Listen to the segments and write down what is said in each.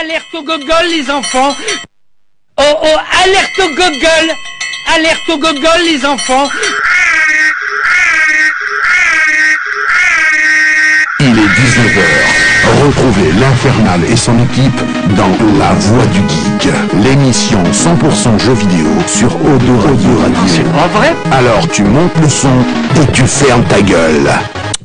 Alerte au gogol, les enfants Oh oh, alerte au gogol Alerte au gogol, les enfants Il est 19h. Retrouvez l'Infernal et son équipe dans La Voix du Geek, l'émission 100% jeux vidéo sur Odo Radio Radio. C'est pas vrai? Alors tu montes le son et tu fermes ta gueule.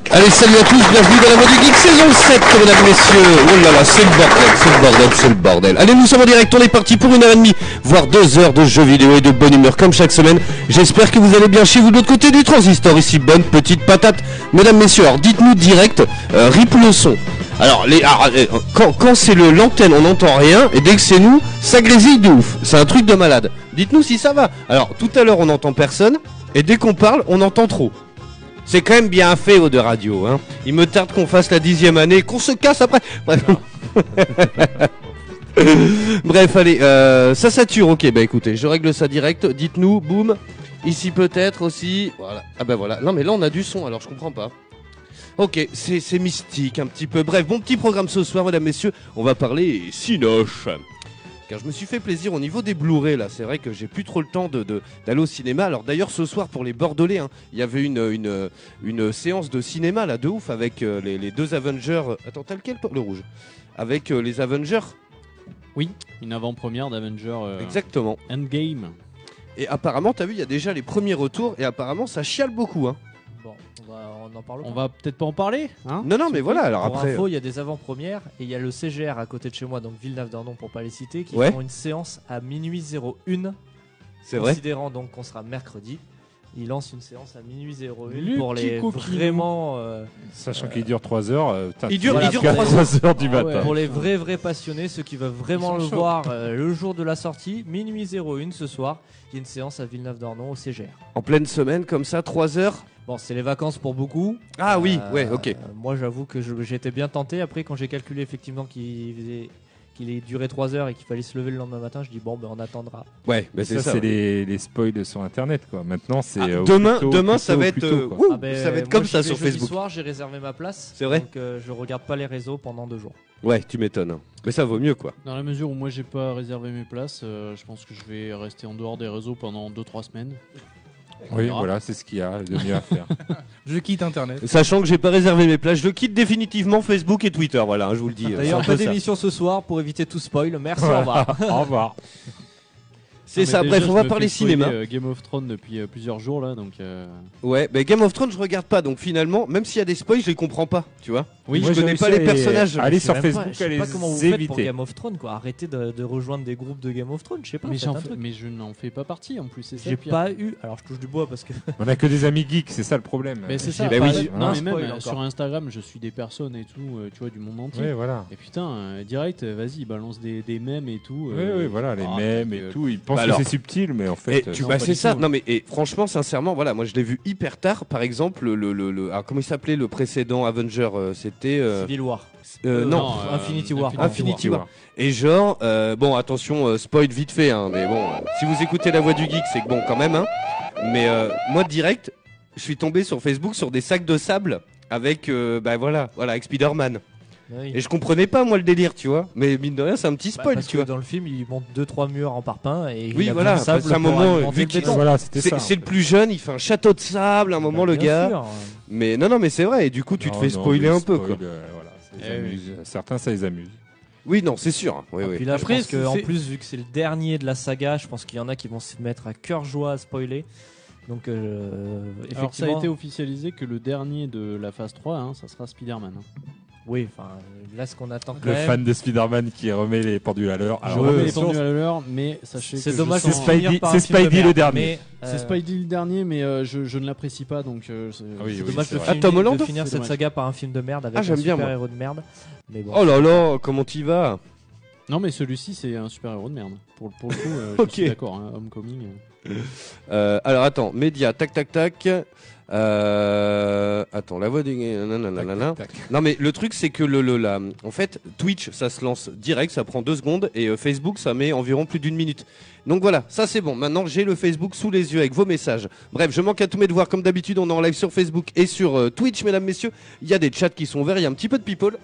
Allez, salut à tous, bienvenue dans la Voix du Geek saison 7, mesdames, messieurs. Oh là là, c'est le bordel, c'est le bordel, c'est le bordel. Allez, nous sommes en direct, on est parti pour une heure et demie, voire deux heures de jeux vidéo et de bonne humeur comme chaque semaine. J'espère que vous allez bien chez vous de l'autre côté du transistor, ici, bonne petite patate. Mesdames, messieurs, alors dites-nous direct, euh, rip le son. Alors, les, ah, euh, quand, quand c'est le l'antenne, on n'entend rien, et dès que c'est nous, ça grésille de ouf. C'est un truc de malade. Dites-nous si ça va. Alors, tout à l'heure, on n'entend personne, et dès qu'on parle, on entend trop. C'est quand même bien fait, de Radio. Hein. Il me tarde qu'on fasse la dixième année, qu'on se casse après. Bref, Bref allez, euh, ça sature. Ok, bah écoutez, je règle ça direct. Dites-nous, boum. Ici peut-être aussi. Voilà. Ah bah voilà. Non mais là on a du son, alors je comprends pas. Ok, c'est mystique un petit peu. Bref, bon petit programme ce soir, mesdames, messieurs. On va parler Cinoche. Car je me suis fait plaisir au niveau des Blu-ray là. C'est vrai que j'ai plus trop le temps de de- d'aller au cinéma. Alors d'ailleurs ce soir pour les Bordelais, hein, il y avait une, une une séance de cinéma là de ouf avec euh, les, les deux Avengers. Attends, t'as lequel le rouge? Avec euh, les Avengers. Oui, une avant-première d'Avenger euh, Exactement. Endgame. Et apparemment, t'as vu, il y a déjà les premiers retours et apparemment ça chiale beaucoup. Hein. Bon, on, va, on en parle On va peut-être pas en parler, hein Non, non, mais voilà. Alors Pour après, info, il y a des avant-premières et il y a le CGR à côté de chez moi, donc Villeneuve-d'Ornon pour pas les citer, qui Ouais. font une séance à minuit 01. c'est vrai. Considérant donc qu'on sera mercredi, ils lancent une séance à minuit 01 Le pour les vraiment euh, Sachant qu'il dure 3 heures. euh, Il dure- vas il dure jusqu'à trois 3 heures du Ah matin. ouais. pour les vrais vrais passionnés, ceux qui veulent vraiment le voir euh, le jour de la sortie, minuit 01 ce soir. Il y a une séance à Villeneuve-d'Ornon au CGR. En pleine semaine, comme ça, 3 heures. Bon, c'est les vacances pour beaucoup. Ah oui, Euh, ouais, ok. Moi, j'avoue que j'étais bien tenté. Après, quand j'ai calculé effectivement qu'il faisait qu'il ait duré 3 heures et qu'il fallait se lever le lendemain matin, je dis bon, ben on attendra. Ouais, mais c'est ça, ça. c'est ouais. les, les spoils sur internet quoi. Maintenant, c'est. Ah, euh, demain, tôt, demain, ça tôt, va être. euh, tôt, ouh, Ah ben, ça va être comme ça sur Facebook. soir, j'ai réservé ma place. C'est vrai Donc euh, je regarde pas les réseaux pendant deux jours. Ouais, tu m'étonnes. Mais ça vaut mieux, quoi. Dans la mesure où moi j'ai pas réservé mes places, euh, je pense que je vais rester en dehors des réseaux pendant 2-3 semaines. Oui, voilà, c'est ce qu'il y a de mieux à faire. Je quitte Internet. Sachant que j'ai pas réservé mes places, je quitte définitivement Facebook et Twitter. Voilà, hein, je vous le dis. euh, D'ailleurs, pas d'émission ce soir pour éviter tout spoil. Merci, au revoir. Au revoir. C'est ça. Bref, on va parler cinéma. euh, Game of Thrones depuis euh, plusieurs jours là, donc. euh, Ouais, mais Game of Thrones, je regarde pas. Donc finalement, même s'il y a des spoils, je les comprends pas. Tu vois Oui, Moi, je connais pas les personnages. Allez sur Facebook, je sais allez pas comment vous faites pour. Game of Thrones quoi. Arrêtez de, rejoindre des groupes de Game of Thrones. Je sais pas. mais, je n'en fais pas partie en plus. C'est ça. J'ai pas eu. Alors je touche du bois parce que. On a que des amis geeks, c'est ça le problème. Mais c'est ça. non, mais même sur Instagram, je suis des personnes et tout, tu vois, du monde entier. Et putain, direct, vas-y, balance des, des mèmes et tout. Oui, oui, voilà, les ah, mèmes et tout. Ils pensent Bah que c'est subtil, mais en fait. Et tu, bah c'est ça. tout. Non mais et franchement, sincèrement, voilà, moi je l'ai vu hyper tard. Par exemple, le, le, le- alors, comment il s'appelait le précédent Avenger euh, C'était euh, Civil War. euh, Euh, non. non, euh, Infinity War. Infinity War. Et genre, euh, bon, attention, euh, spoil vite fait, hein, mais bon, euh, si vous écoutez la voix du geek, c'est que bon, quand même, hein. Mais euh, moi, direct, je suis tombé sur Facebook sur des sacs de sable avec, euh, bah voilà, voilà, avec Spider-Man. Oui. Et je comprenais pas, moi, le délire, tu vois. Mais mine de rien, c'est un petit Bah, spoil, parce tu que vois. dans le film, il monte 2-3 murs en parpaing et Oui, il a voilà, de sable un moment, vu le qu'il-. Voilà, C'est le plus jeune, il fait un château de sable à un moment, Bah, le bien gars. sûr. Mais non, non, mais c'est vrai, et du coup, tu te fais non, spoiler le un peu, quoi. euh, voilà, ça les Eh oui. amuse. Certains, ça les amuse. Oui, non, c'est sûr. Oui, Et oui. Puis là, Après, je pense qu'en c'est- plus, vu que c'est le dernier de la saga, je pense qu'il y en a qui vont se mettre à cœur joie à spoiler. Donc, euh, Alors ça a été officialisé que le dernier de la phase 3, hein, ça sera Spider-Man. hein. Oui, enfin, là, ce qu'on attend quand Le même, fan de Spider-man qui remet les pendules à l'heure. Je Alors, remets euh, les pendules à l'heure, mais sachez c'est que je sens- c'est finir Spidey- par un c'est film de Spidey merde, le dernier. mais, C'est Spidey le dernier, mais euh, je, je ne l'apprécie pas, donc euh, c'est Ah oui, C'est oui, dommage c'est de vrai. finir, Ah, Tom Holland de finir C'est cette dommage. saga par un film de merde avec Ah, un j'aime bien, super moi. héros de merde. Mais bon. Oh là là, comment t'y vas Non, mais celui-ci, c'est un super-héros de merde. Pour, pour le coup, euh, Ok. je suis d'accord, hein, Homecoming. euh. Euh, alors attends, média, tac tac tac. Euh, attends, la voix du. Non mais le truc c'est que le, le la, en fait Twitch ça se lance direct, ça prend deux secondes et euh, Facebook ça met environ plus d'une minute. Donc voilà, ça c'est bon. Maintenant j'ai le Facebook sous les yeux avec vos messages. Bref, je manque à tous mes devoirs comme d'habitude. On est en live sur Facebook et sur euh, Twitch, mesdames messieurs. Il y a des chats qui sont ouverts, il y a un petit peu de people.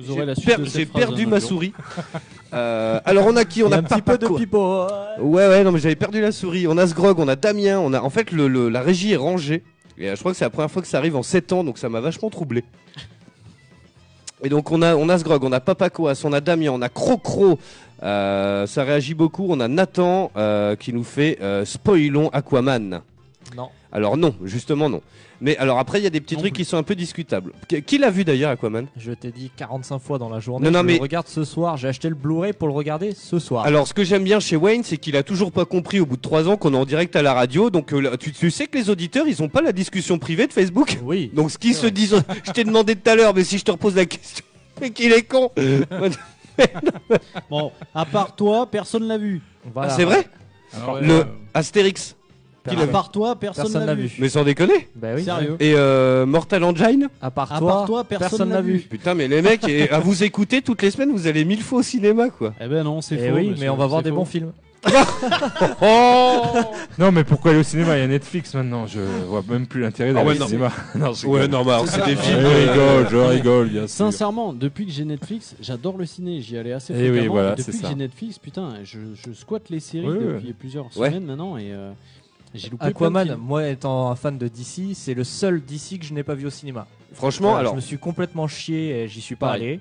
Vous aurez J'ai la suite per- de cette J'ai phrase perdu ma souris. Euh, alors on a qui? On a a un petit peu de pipeau. Ouais ouais non mais j'avais perdu la souris. On a Sgrog, on a Damien, on a en fait le, le- la régie est rangée. Et euh, je crois que c'est la première fois que ça arrive en 7 ans donc ça m'a vachement troublé. Et donc on a on a Sgrog, on a Papacoas, on a Damien, on a Crocro. Euh, ça réagit beaucoup. On a Nathan euh, qui nous fait euh, spoilons Aquaman. Non. Alors non, justement non. Mais alors après il y a des petits Non trucs plus. qui sont un peu discutables. Qui, qui l'a vu d'ailleurs Aquaman? Je t'ai dit 45 fois dans la journée. Non, non, je mais- le regarde ce soir. J'ai acheté le Blu-ray pour le regarder ce soir. Alors, ce que j'aime bien chez Wayne, c'est qu'il a toujours pas compris au bout de trois ans qu'on est en direct à la radio. Donc, euh, tu, tu sais que les auditeurs, ils ont pas la discussion privée de Facebook? oui. Donc, ce qu'ils se disent, je t'ai demandé tout à l'heure, mais si je te repose la question, mais qu'il est con. Bon, à part toi, personne l'a vu. Voilà. Ah, c'est vrai? Alors, ouais, Le euh, Astérix. À Personne- part toi, personne l'a vu. vu. Mais sans déconner. Bah oui. Sérieux. Et euh, Mortal Engine À part À toi, part toi, personne l'a l'a vu. vu. Putain, mais les mecs, et à vous écouter toutes les semaines, vous allez mille fois au cinéma, quoi. Eh ben non, c'est Eh faux. oui, monsieur, mais on va voir c'est des faux. bons films. Oh Non, mais pourquoi aller au cinéma? Il y a Netflix maintenant. Je vois même plus l'intérêt d'aller Ah ouais, au non. cinéma. non, je Ouais, rigole. non, bah, c'est des Je films. rigole, je rigole, bien sûr. Sincèrement, depuis que j'ai Netflix, j'adore le ciné. J'y allais assez Eh oui, fréquemment. voilà, et depuis c'est que ça. j'ai Netflix, putain, je, je squatte les séries Oui, oui. depuis plusieurs Ouais. semaines maintenant et euh, loupé Aquaman, moi étant un fan de DC, c'est le seul DC que je n'ai pas vu au cinéma. Franchement, Voilà, alors. je me suis complètement chié et j'y suis pas Pareil. allé.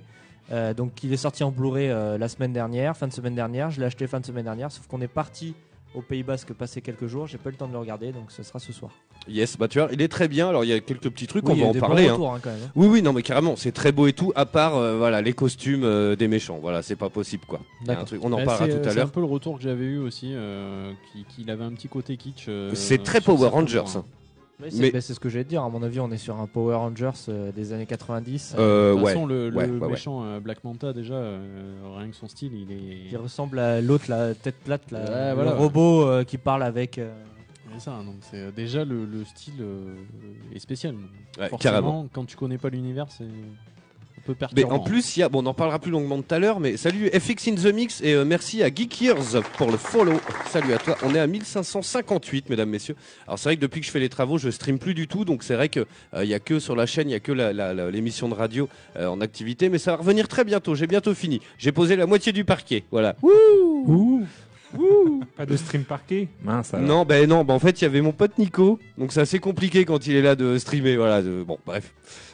Euh, donc il est sorti en Blu-ray euh, la semaine dernière, fin de semaine dernière. Je l'ai acheté fin de semaine dernière, sauf qu'on est parti au Pays Basque passer quelques jours. J'ai pas eu le temps de le regarder, donc ce sera ce soir. Yes, bah tu vois, il est très bien. Alors, il y a quelques petits trucs, Oui, on il y va a en des parler. hein. retours, hein, quand même. Oui, oui, non, mais carrément, c'est très beau et tout, à part euh, voilà les costumes euh, des méchants. Voilà, c'est pas possible quoi. Il un truc, on en Bah, parlera c'est- tout à C'est un l'heure. peu le retour que j'avais eu aussi, euh, qui- qu'il avait un petit côté kitsch. euh, C'est très Power Rangers. points. Oui, c'est Mais- bah, c'est ce que j'allais te dire. À mon avis, on est sur un Power Rangers euh, des années 90 Euh, de toute ouais. façon, le, le ouais, ouais, ouais. méchant euh, Black Manta, déjà, euh, rien que son style, il est. qui ressemble à l'autre, la tête plate, là, Ouais, le voilà. robot euh, qui parle avec. C'est ça, donc c'est euh, déjà le, le style euh, est spécial. Ouais, Forcément, carrément. quand tu connais pas l'univers, c'est un peu Mais perturbant. en plus, il y a, bon, on en parlera plus longuement tout à l'heure, mais salut FX in the Mix et euh, merci à Geek Years pour le follow. Salut à toi. On est à 1558, mesdames, messieurs. Alors c'est vrai que depuis que je fais les travaux, je stream plus du tout, donc c'est vrai que euh, il y a que sur la chaîne, il y a que la- la- la- l'émission de radio euh, en activité, mais ça va revenir très bientôt. J'ai bientôt fini. J'ai posé la moitié du parquet. Voilà. Ouh. Pas de stream parqué Mince alors. Non, ben non, ben en fait, il y avait mon pote Nico, donc c'est assez compliqué quand il est là de streamer. Voilà, de- bon, bref.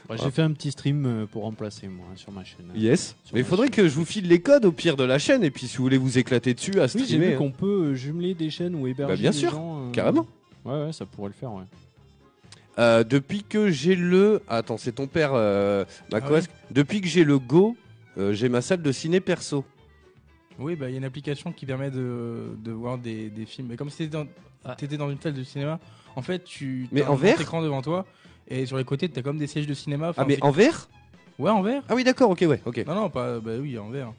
Bah, J'ai fait un petit stream euh, pour remplacer moi sur ma chaîne. Yes. Sur Mais il ma faudrait chaîne. que je vous file les codes au pire de la chaîne, et puis si vous voulez vous éclater dessus à Oui, j'ai streamer. vu hein. qu'on peut euh, jumeler des chaînes ou héberger Bah, bien des sûr, gens, euh, carrément. Ouais, ouais, ça pourrait le faire, ouais. Euh, depuis que j'ai le. Attends, c'est ton père, euh, Macoas. Ah Depuis que j'ai le Go, euh, j'ai ma salle de ciné perso. Oui, bah, il y a une application qui permet de, de voir des, des films. Mais comme si t'étais dans, Ah. t'étais dans une salle de cinéma, en fait, tu Mais en un écran devant toi et sur les côtés, t'as comme des sièges de cinéma. Ah, mais en vert? Ouais, en vert. Ah oui, d'accord, ok, ouais, ok. Non, non, pas. Bah oui, en vert.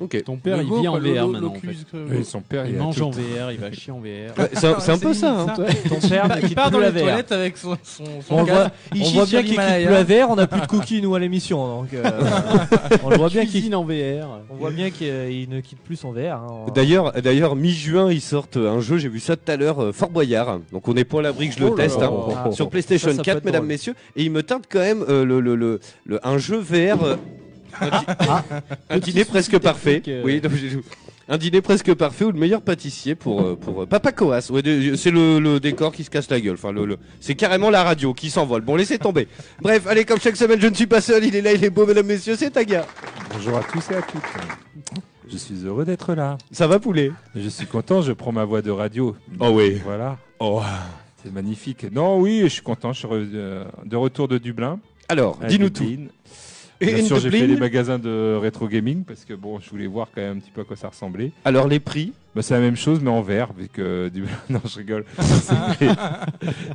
Ok. Ton père, il vit en VR maintenant. en fait. l'Oculus, euh, Oui, son père, Il mange tout- en VR, il va chier en VR. Ouais, c'est un, un peu ça. hein. Ton père Il quitte part plus dans la les VR. toilettes avec son, son, son On casque, voit, il on chie voit sur bien qu'il quitte la VR, on n'a plus de cookies nous à l'émission. Donc, euh, on le voit bien qu'il cuisine en VR. on voit bien qu'il euh, ne quitte plus son VR. hein. D'ailleurs, d'ailleurs, mi-juin, ils sortent un jeu, j'ai vu ça tout à l'heure, Fort Boyard. Donc on n'est pas à l'abri que je le Oh teste. hein. Ah, Sur. PlayStation Ça, ça peut 4, être mesdames, messieurs, et il me tente quand même le, le, le, le- un jeu VR, un, di- un dîner presque parfait. euh. Oui, donc j'ai- un dîner presque parfait ou le meilleur pâtissier pour euh, pour euh, Papa Coas. Ouais, c'est le, le décor qui se casse la gueule. Enfin, le, le- c'est carrément la radio qui s'envole. Bon, laissez tomber. Bref, allez, comme chaque semaine, je ne suis pas seul. Il est là, il est beau, mesdames, messieurs. C'est Taga. Bonjour à tous et à toutes. Je suis heureux d'être là. Ça va, poulet? Je suis content, je prends ma voix de radio. Oh oui. Voilà. Oh. C'est magnifique. Non, oui, je suis content. Je suis re- de retour de Dublin. Alors, dis-nous tout. Et Bien sûr, j'ai fait les magasins de rétro gaming parce que bon, je voulais voir quand même un petit peu à quoi ça ressemblait. Alors, les prix Bah, c'est la même chose, mais en vert, vu que Dublin. Non, je rigole. Les,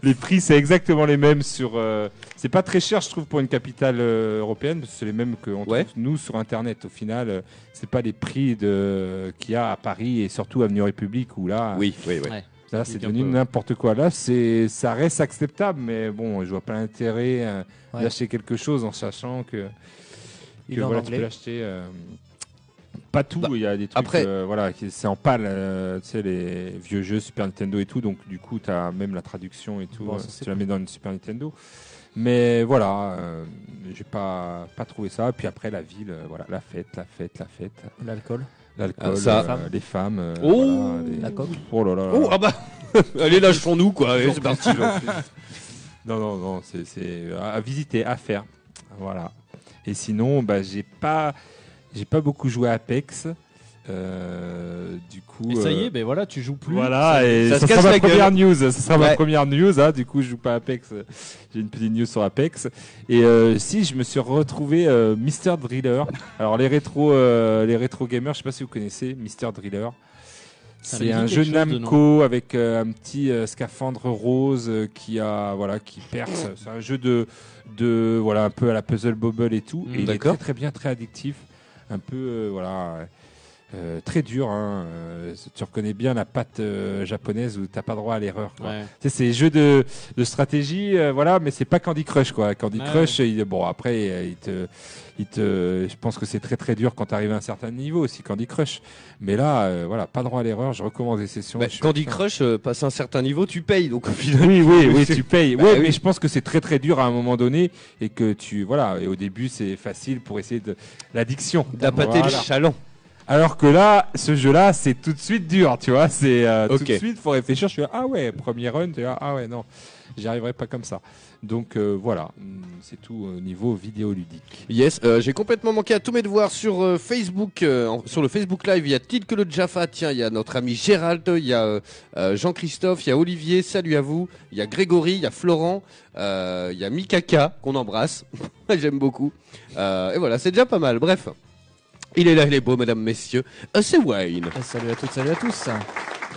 les prix, c'est exactement les mêmes sur. euh, c'est pas très cher, je trouve, pour une capitale euh, européenne. parce que C'est les mêmes que on Ouais. trouve nous sur Internet. Au final, euh, c'est pas les prix de qu'il y a à Paris et surtout Avenue République où là, Oui, oui, oui. Ouais. Là, c'est devenu peu. n'importe quoi. Là, c'est, ça reste acceptable, mais bon, je vois pas l'intérêt euh, Ouais. d'acheter quelque chose en sachant que, voilà, tu peux l'acheter. euh, pas tout. Bah, Il y a des trucs, après- euh, voilà, qui- c'est en pâle, euh, tu sais, les vieux jeux Super Nintendo et tout. Donc, du coup, tu as même la traduction et tout. Bon, euh, si tu la mets dans une Super Nintendo. Mais voilà, euh, j'ai pas, pas trouvé ça. Puis après, la ville, euh, voilà, la fête, la fête, la fête. L'alcool. L'alcool, ça- euh, les femmes. euh, Oh voilà, les- La coque. Oh là là là. Oh, ah bah Allez, lâchons-nous, quoi. Allez, c'est parti. Non, non, non, c'est c'est à visiter, à faire. Voilà. Et sinon, bah, j'ai pas, j'ai pas beaucoup joué à Apex. Euh, du coup. Et ça y euh, est, ben voilà, tu joues plus. Voilà, et ça ça, se sera ma première news. Ça sera ma première news. Hein, du coup, je joue pas à Apex. J'ai une petite news sur Apex. Et euh, si, je me suis retrouvé euh, Mister Driller. Alors les rétro, euh, les rétro gamers, je sais pas si vous connaissez Mister Driller. Ça C'est un jeu Namco avec euh, un petit euh, scaphandre rose euh, qui a voilà qui perce. C'est un jeu de de voilà un peu à la puzzle bobble et tout. Mm, et il est très très bien, très addictif. Un peu euh, voilà. Euh, très dur, hein. Euh, tu reconnais bien la patte euh, japonaise où t'as pas droit à l'erreur. Ouais. Tu sais, c'est des jeux de, de stratégie, euh, voilà, mais c'est pas Candy Crush, quoi. Candy Ouais, Crush, il- bon, après, il te, il te, je pense que c'est très très dur quand tu arrives à un certain niveau aussi, Candy Crush. Mais là, euh, voilà, pas droit à l'erreur, je recommence des sessions. Bah, Candy Crush, euh, passe un certain niveau, tu payes. Donc au final. Oui, oui, oui, tu payes. Bah ouais, oui. mais je pense que c'est très très dur à un moment donné et que tu, voilà, et au début, c'est facile pour essayer de l'addiction. D'appâter le Voilà. chaland. Alors que là, ce jeu-là, c'est tout de suite dur, tu vois. C'est euh, tout de suite, faut réfléchir. Je suis ah ouais, premier run, tu vois, ah ouais, non, j'y arriverai pas comme ça. Donc euh, voilà, Hum, c'est tout au niveau vidéoludique. Yes, euh, j'ai complètement manqué à tous mes devoirs sur euh, Facebook, euh, sur le Facebook Live. Il y a Tid que le Jaffa, tiens, il y a notre ami Gérald, il y a euh, euh, Jean-Christophe, il y a Olivier, salut à vous. Il y a Grégory, il y a Florent, euh, il y a Mikaka qu'on embrasse, j'aime beaucoup. Euh, et voilà, c'est déjà pas mal. Bref, il est là, il est beau, mesdames, messieurs. Euh, c'est Wayne. Ah, Salut à toutes, salut à tous.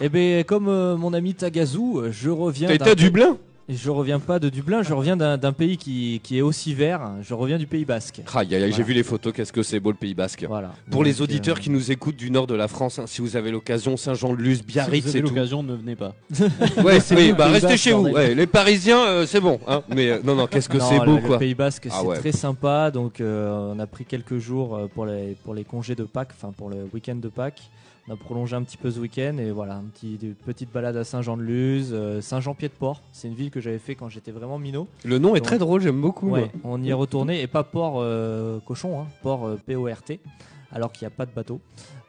Eh bien, comme euh, mon ami Tagazu, je reviens. T'as été à Dublin? Je reviens pas de Dublin, je reviens d'un pays qui, qui est aussi vert. Je reviens du Pays Basque. J'ai vu les photos, qu'est-ce que c'est beau le Pays Basque. Voilà. Pour les auditeurs euh, qui nous écoutent du nord de la France, hein, si vous avez l'occasion, Saint-Jean-de-Luz, Si Biarritz vous et avez tout. l'occasion, ne venez pas. Ouais, c'est oui, le bah restez Basque, chez vous. Ouais, les Parisiens, euh, c'est bon. Hein. Mais euh, non, non, qu'est-ce que c'est beau, le, quoi. Le Pays Basque, Ah c'est ouais. très sympa. Donc, euh, on a pris quelques jours euh, pour les, pour les congés de Pâques, enfin pour le week-end de Pâques. On a prolongé un petit peu ce week-end et voilà, un petit, des petites balades à Saint-Jean-de-Luz, euh, Saint-Jean-Pied-de-Port. C'est une ville que j'avais fait quand j'étais vraiment minot. Le nom est Donc, très drôle, j'aime beaucoup. Ouais, on y est retourné et pas port euh, cochon, hein, port euh, P-O-R-T, alors qu'il n'y a pas de bateau.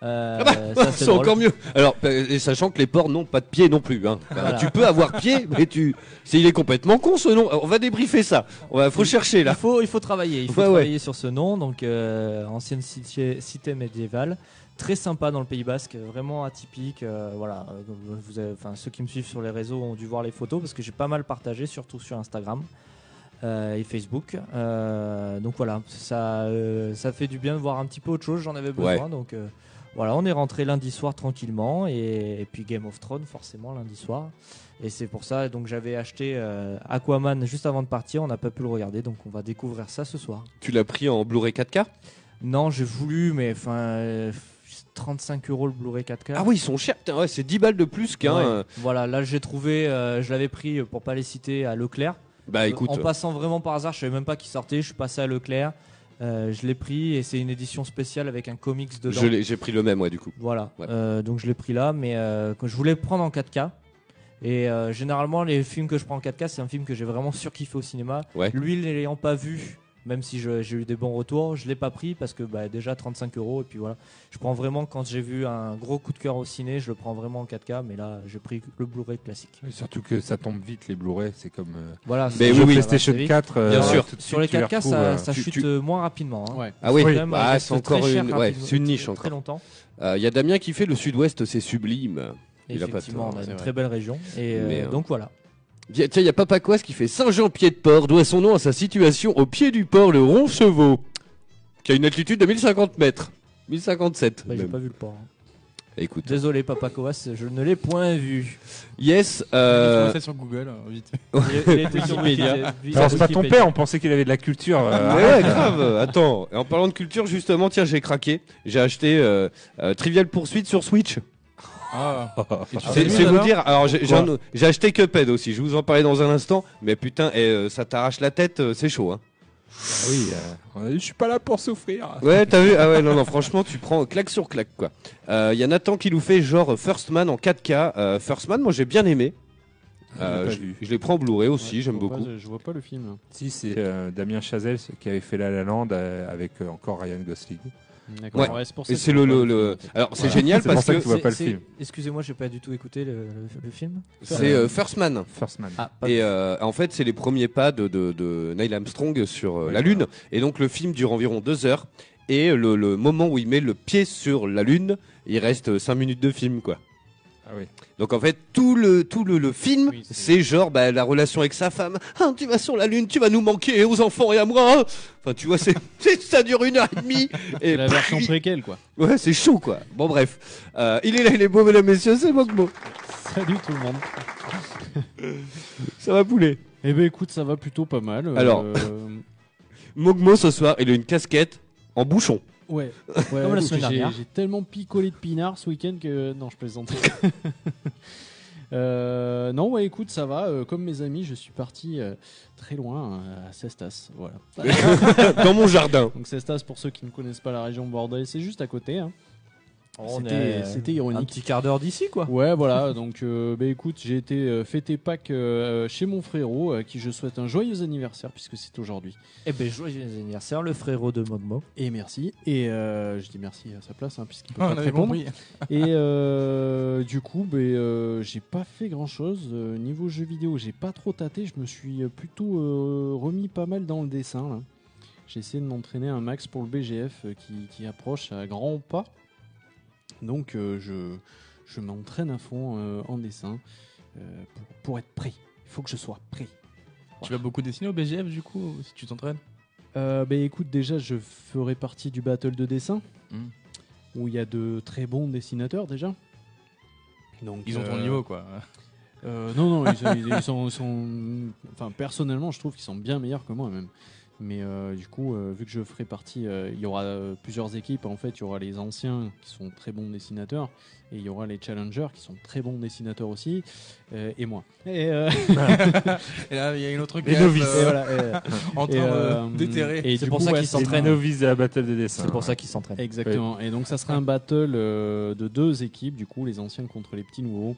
Ah bah, c'est encore mieux. Alors, et sachant que les porcs n'ont pas de pied non plus. Hein. Voilà. Tu peux avoir pied, mais tu. Il est complètement con ce nom. On va débriefer ça. On va, faut chercher Il là. faut, il faut travailler, il faut Ouais, ouais. travailler sur ce nom. Donc, ancienne cité, cité médiévale, très sympa dans le Pays Basque, vraiment atypique. euh, voilà, euh, vous avez, enfin, ceux qui me suivent sur les réseaux ont dû voir les photos parce que j'ai pas mal partagé, surtout sur Instagram euh, et Facebook. Euh, donc voilà, ça, euh, ça fait du bien de voir un petit peu autre chose. J'en avais besoin, donc. euh, voilà, on est rentré lundi soir tranquillement et, et puis Game of Thrones forcément lundi soir. Et c'est pour ça, donc j'avais acheté euh, Aquaman juste avant de partir, on n'a pas pu le regarder, donc on va découvrir ça ce soir. Tu l'as pris en Blu-ray 4K Non, j'ai voulu, mais enfin, euh, 35 euros le Blu-ray 4K. Ah oui, ils sont chers. Putain, ouais, c'est 10 balles de plus qu'un. Ouais. euh, Voilà, là j'ai trouvé, euh, je l'avais pris euh, pour pas les citer à Leclerc. Bah écoute. en passant vraiment par hasard, je savais même pas qu'il sortait, je suis passé à Leclerc, euh, je l'ai pris et c'est une édition spéciale avec un comics dedans. je l'ai- J'ai pris le même, ouais, du coup. Voilà, Ouais. Euh, donc je l'ai pris là, mais euh, quand je voulais le prendre en 4K. Et euh, généralement, les films que je prends en 4K, c'est un film que j'ai vraiment surkiffé au cinéma. Ouais. Lui, ne l'ayant pas vu, même si j'ai eu des bons retours, je l'ai pas pris parce que bah, déjà 35 euros. Et puis voilà, je prends vraiment quand j'ai vu un gros coup de cœur au ciné, je le prends vraiment en 4K. Mais là, j'ai pris le Blu-ray classique. Et surtout que ça tombe vite les Blu-ray, c'est comme euh, Voilà. Mais oui, PlayStation assez vite. 4. euh, Bien sûr. tout Sur les tu 4K, retrouves, ça, euh, ça chute tu- moins rapidement. hein. Ouais. Ah oui, bah, elle c'est encore une, ouais, une niche très encore. longtemps. Il y a Damien qui fait le Sud-Ouest, c'est sublime. Il a pas on a une très belle région. Et donc voilà. Tiens, il y a Papa Quas qui fait Saint-Jean-Pied-de-Port, doit son nom à sa situation au pied du port, le Roncevaux, qui a une altitude de 1050 mètres. 1057. Bah, j'ai même. pas vu le port. hein. Écoute. Désolé, Papa Coas, je ne l'ai point vu. Yes. Je Euh... ça sur Google, hein, vite. Il, il était sur Wikipédia. Alors c'est pas ton père, on pensait qu'il avait de la culture. euh, Mais ouais, grave. Attends. Et en parlant de culture, justement, tiens, j'ai craqué. J'ai acheté euh, euh, Trivial Poursuite sur Switch. Ah, C'est mis, vous dire. Alors, j'ai Quoi j'ai un- j'ai acheté Cuphead aussi. Je vous en parlais dans un instant. Mais putain, eh, euh, ça t'arrache la tête, euh, c'est chaud. Hein. Ah oui, euh, je suis pas là pour souffrir. Ouais, t'as vu Ah ouais, non, non, franchement, tu prends claque sur claque, quoi. Il y a Nathan qui nous fait genre First Man en 4K. Euh, First Man, moi j'ai bien aimé. Euh, pas je, vu. je les prends en Blu-ray aussi, Ouais, j'aime beaucoup. pas- je vois pas le film. Si, c'est euh, Damien Chazelle qui avait fait La La Land euh, avec euh, encore Ryan Gosling. Ouais. Ouais, c'est pour ça Et que c'est le, le, le-. Alors c'est Voilà. génial C'est pour parce ça que que tu vois C'est- pas le c'est- film. Excusez-moi, j'ai pas du tout écouté le, le- le film. c'est euh, First Man. First Man. Ah, Et euh, en fait, c'est les premiers pas de, de, de Neil Armstrong sur euh, Oui, la Lune. Et donc, le film dure environ deux heures. Et le, le moment où il met le pied sur la Lune, il reste cinq minutes de film, quoi. Ah oui. Donc en fait, tout le, tout le, le film, Oui, c'est- genre bah, la relation avec sa femme. Ah, tu vas sur la Lune, tu vas nous manquer aux enfants et à moi. Enfin, tu vois, c'est, ça dure une heure et demie. Et la version préquelle, quoi. Ouais, c'est chaud, quoi. Bon, bref. Euh, il est là, il est beau, mesdames, messieurs, c'est Mogmo. Salut tout le monde. Ça va poulet? Eh ben écoute, ça va plutôt pas mal. euh, Alors. Mogmo, ce soir, il a une casquette en bouchon. Ouais. ouais Comme la semaine dernière. J'ai tellement picolé de pinard ce week-end que non, je plaisante. Euh, non, ouais, écoute, ça va. euh, comme mes amis, je suis parti euh, très loin euh, à Cestas. Voilà. Dans mon jardin. Donc Cestas, pour ceux qui ne connaissent pas la région bordelaise, c'est juste à côté. hein. C'était- c'était Un ironique. petit quart d'heure d'ici, quoi. Ouais, voilà. Donc, euh, bah, écoute, j'ai été euh, fêter Pâques euh, chez mon frérot, à qui je souhaite un joyeux anniversaire puisque c'est aujourd'hui. Eh ben, joyeux anniversaire, le frérot de Mogmo. Et merci. Et euh, je dis merci à sa place, hein, puisqu'il peut On pas te avait répondre. compris. Et euh, du coup, ben, euh, j'ai pas fait grand chose. niveau jeux vidéo, j'ai pas trop tâté. Je me suis euh, plutôt euh, remis pas mal dans le dessin. là. J'ai essayé de m'entraîner un max pour le BGF euh, qui, qui approche à grands pas. Donc euh, je, je m'entraîne à fond euh, en dessin euh, pour, pour être prêt. Il faut que je sois prêt. Tu vas beaucoup dessiner au BGF du coup, si tu t'entraînes? Euh, ben, écoute, déjà, je ferai partie du battle de dessin Mhm. où il y a de très bons dessinateurs déjà. Donc, Ils ont ton euh, niveau quoi. Euh, non, non, ils, sont- ils sont, ils sont- Enfin, personnellement, je trouve qu'ils sont bien meilleurs que moi même. Mais euh, du coup, euh, vu que je ferai partie, euh, il y aura euh, plusieurs équipes. En fait, il y aura les anciens qui sont très bons dessinateurs, et il y aura les challengers qui sont très bons dessinateurs aussi, euh, et moi. Et, euh, Et là, il y a une autre Les gaffe, novices. euh, voilà, et- en train euh, de déterrer. et C'est pour coup, ça qu'ils s'entraînent. novices de la bataille des dessins. C'est pour ça qu'il s'entraîne. Exactement. Et donc ça sera un battle euh, de deux équipes, du coup, les anciens contre les petits nouveaux.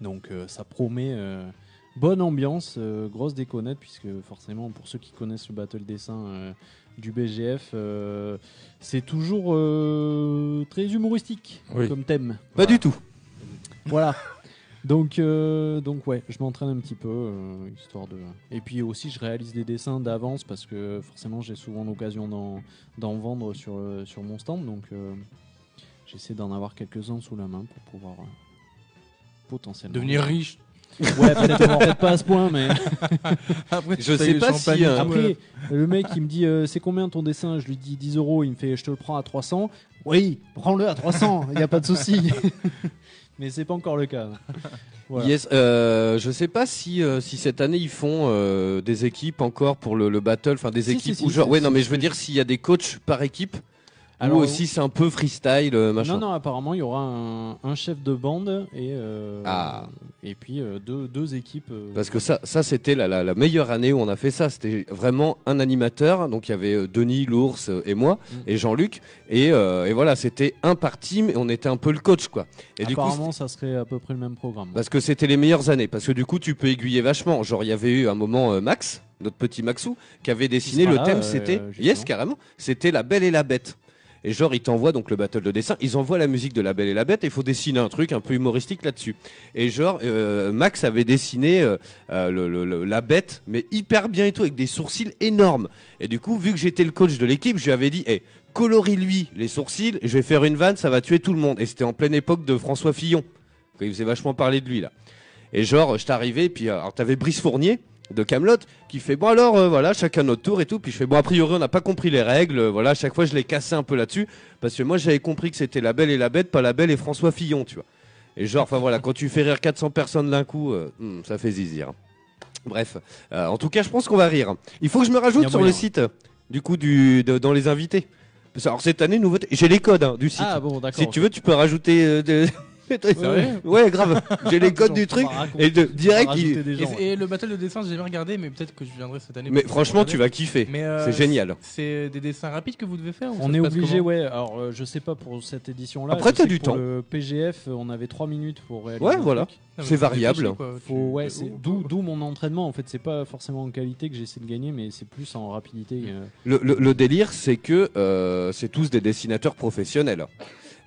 Donc euh, ça promet euh, bonne ambiance, euh, grosse déconnette, puisque forcément, pour ceux qui connaissent le battle dessin euh, du BGF, euh, c'est toujours euh, très humoristique Oui. comme thème. Pas du tout. Voilà. Donc, euh, donc ouais, je m'entraîne un petit peu, euh, histoire de. Et puis aussi, je réalise des dessins d'avance parce que forcément, j'ai souvent l'occasion d'en, d'en vendre sur, sur mon stand. Donc, euh, j'essaie d'en avoir quelques-uns sous la main pour pouvoir euh, potentiellement. Devenir riche. Ouais, peut-être pas à ce point, mais. Après, Je sais le pas si, euh, Après, le mec, il me dit euh, c'est combien ton dessin? Je lui dis 10 euros. Il me fait je te le prends à 300. Oui, prends-le à 300, il n'y a pas de souci. Mais c'est pas encore le cas. Voilà. Yes, euh, je sais pas si euh, si cette année ils font euh, des équipes encore pour le, le battle, enfin des Si, équipes si, ou si, genre si, ouais si, non mais si, je veux si. dire s'il y a des coachs par équipe Alors, ou aussi c'est un peu freestyle euh, machin. Non, non, apparemment, il y aura un, un chef de bande et, euh, Ah. et puis euh, deux, deux équipes. euh, Parce que ça, ça c'était la, la, la meilleure année où on a fait ça. C'était vraiment un animateur. Donc il y avait Denis, l'ours et moi Mm. et Jean-Luc. Et, et voilà, c'était un par team et on était un peu le coach quoi. Et du coup, apparemment, ça serait à peu près le même programme. Parce que c'était les meilleures années. Parce que du coup, tu peux aiguiller vachement. Genre, il y avait eu un moment Max, notre petit Maxou, qui avait dessiné le là, thème. c'était yes, carrément. C'était La Belle et la Bête. Et genre, ils t'envoient donc le battle de dessin. Ils envoient la musique de La Belle et la Bête. Et il faut dessiner un truc un peu humoristique là-dessus. Et genre, euh, Max avait dessiné euh, euh, la Bête, mais hyper bien et tout, avec des sourcils énormes. Et du coup, vu que j'étais le coach de l'équipe, je lui avais dit, hey, colorie-lui les sourcils. Je vais faire une vanne, ça va tuer tout le monde. Et c'était en pleine époque de François Fillon. Quand il faisait vachement parler de lui là. Et genre, je t'arrivais, puis alors t'avais Brice Fournier de Camelot qui fait bon alors euh, voilà chacun notre tour et tout. Puis je fais bon a priori on n'a pas compris les règles. Euh, voilà à chaque fois je l'ai cassé un peu là-dessus. Parce que moi j'avais compris que c'était la belle et la bête pas la belle et François Fillon tu vois. Et genre enfin voilà quand tu fais rire 400 personnes d'un coup euh, hmm, ça fait zizir. Bref. En tout cas je pense qu'on va rire. Il faut que je me rajoute sur moyen, le site du coup du de- dans les invités. Alors cette année nouveauté j'ai les codes hein, du site. Ah bon, d'accord. si tu veux tu peux rajouter euh, Ouais, grave. J'ai les codes du truc. Et de, direct, il... Et, et le battle de dessin, j'ai jamais regardé, mais peut-être que je viendrai cette année. Mais franchement, tu vas kiffer. Euh, C'est génial. C'est des dessins rapides que vous devez faire On est obligé, ouais. Alors, euh, je sais pas pour cette édition-là. Après, t'as du pour temps. Le PGF, on avait 3 minutes pour réaliser. Ouais, voilà. c'est variable. ouais, d'où d'où mon entraînement. En fait, c'est pas forcément en qualité que j'essaie de gagner, mais c'est plus en rapidité. euh. Le, le- le délire, c'est que euh, c'est tous des dessinateurs professionnels.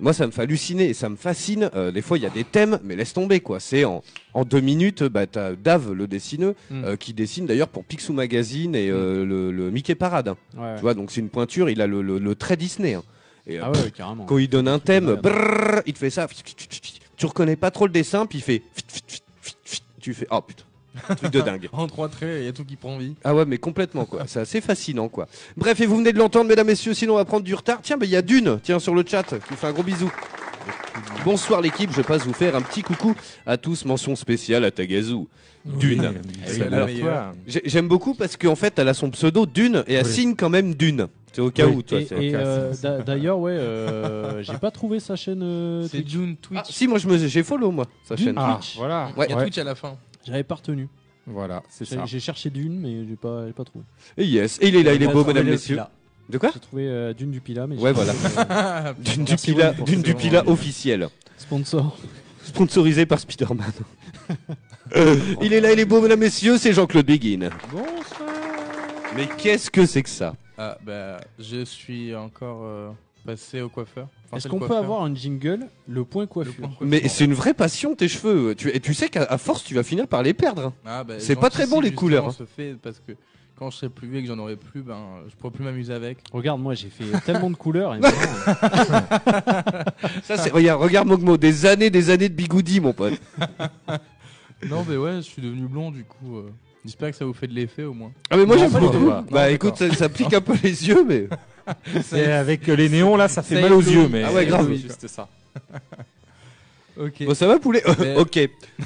Moi, ça me fait halluciner et ça me fascine. Euh, des fois, il y a des thèmes, mais laisse tomber, quoi. C'est en, en deux minutes, bah, t'as Dave, le dessineux, Mm. euh, qui dessine d'ailleurs pour Picsou Magazine et euh, le, le Mickey Parade. hein. Ouais. Tu vois, donc c'est une pointure, il a le, le- le trait Disney. hein. Et, Ah ouais, carrément. Quand il donne un thème, brrr, il te fait ça. Tu reconnais pas trop le dessin, puis il fait. Tu fais. Oh putain, truc de dingue. En trois traits, il y a tout qui prend vie. Ah ouais, mais complètement quoi. C'est assez fascinant quoi. Bref, et vous venez de l'entendre, mesdames, messieurs, sinon on va prendre du retard. Tiens, bah, il y a Dune, tiens, sur le chat, qui vous fait un gros bisou. Bonsoir l'équipe, je passe vous faire un petit coucou à tous, mention spéciale à Tagazu. Dune. J'ai- J'aime beaucoup parce qu'en fait, elle a son pseudo Dune et elle Oui. signe quand même Dune. C'est au cas Oui. où, toi. Euh, d'ailleurs, ouais, euh, j'ai pas trouvé sa chaîne euh, C'est Twitch. June Ah, Twitch. si, moi je me, j'ai follow moi sa Dune chaîne. Ah, Twitch. voilà. Ouais. Il y a. Twitch à la fin. J'avais pas retenu. Voilà, c'est ça. j'ai cherché Dune, mais j'ai pas, j'ai pas trouvé. Et yes, et il est là, il est beau, mesdames, messieurs. De quoi J'ai trouvé euh, Dune du Pila, mais Ouais, voilà. euh, Dune du Merci, Pila, Will, pour Dune du moment. Pila officiel. sponsor. Sponsorisé par Spider-Man. il est là, il est beau, mesdames, messieurs, c'est Jean-Claude Béguin. Bonsoir. Mais qu'est-ce que c'est que ça? Ah, bah, je suis encore euh, passé au coiffeur. Enfin, Est-ce qu'on le peut avoir un jingle, le point Le coiffure point coiffure. Mais c'est une vraie passion, tes cheveux. Tu, et tu sais qu'à force, tu vas finir par les perdre. hein. Ah, bah, C'est pas très bon, les couleurs, hein. se fait parce que quand je serai plus vieux et que j'en aurai plus, ben, je pourrai plus m'amuser avec. Regarde, moi j'ai fait tellement de couleurs. Et Ça, c'est, regarde, regarde Mogmo, des années, des années de bigoudi, mon pote. non, mais ouais, je suis devenu blond du coup. euh, J'espère que ça vous fait de l'effet au moins. Ah, mais moi, j'aime pas beaucoup. du tout. Bah, écoute, ça, ça pique un peu les yeux, mais. Et avec les néons là, ça fait mal aux yeux, mais Ah ouais, grave. c'est juste ça. Ok. Bon, ça va, poulet Mais- Ok.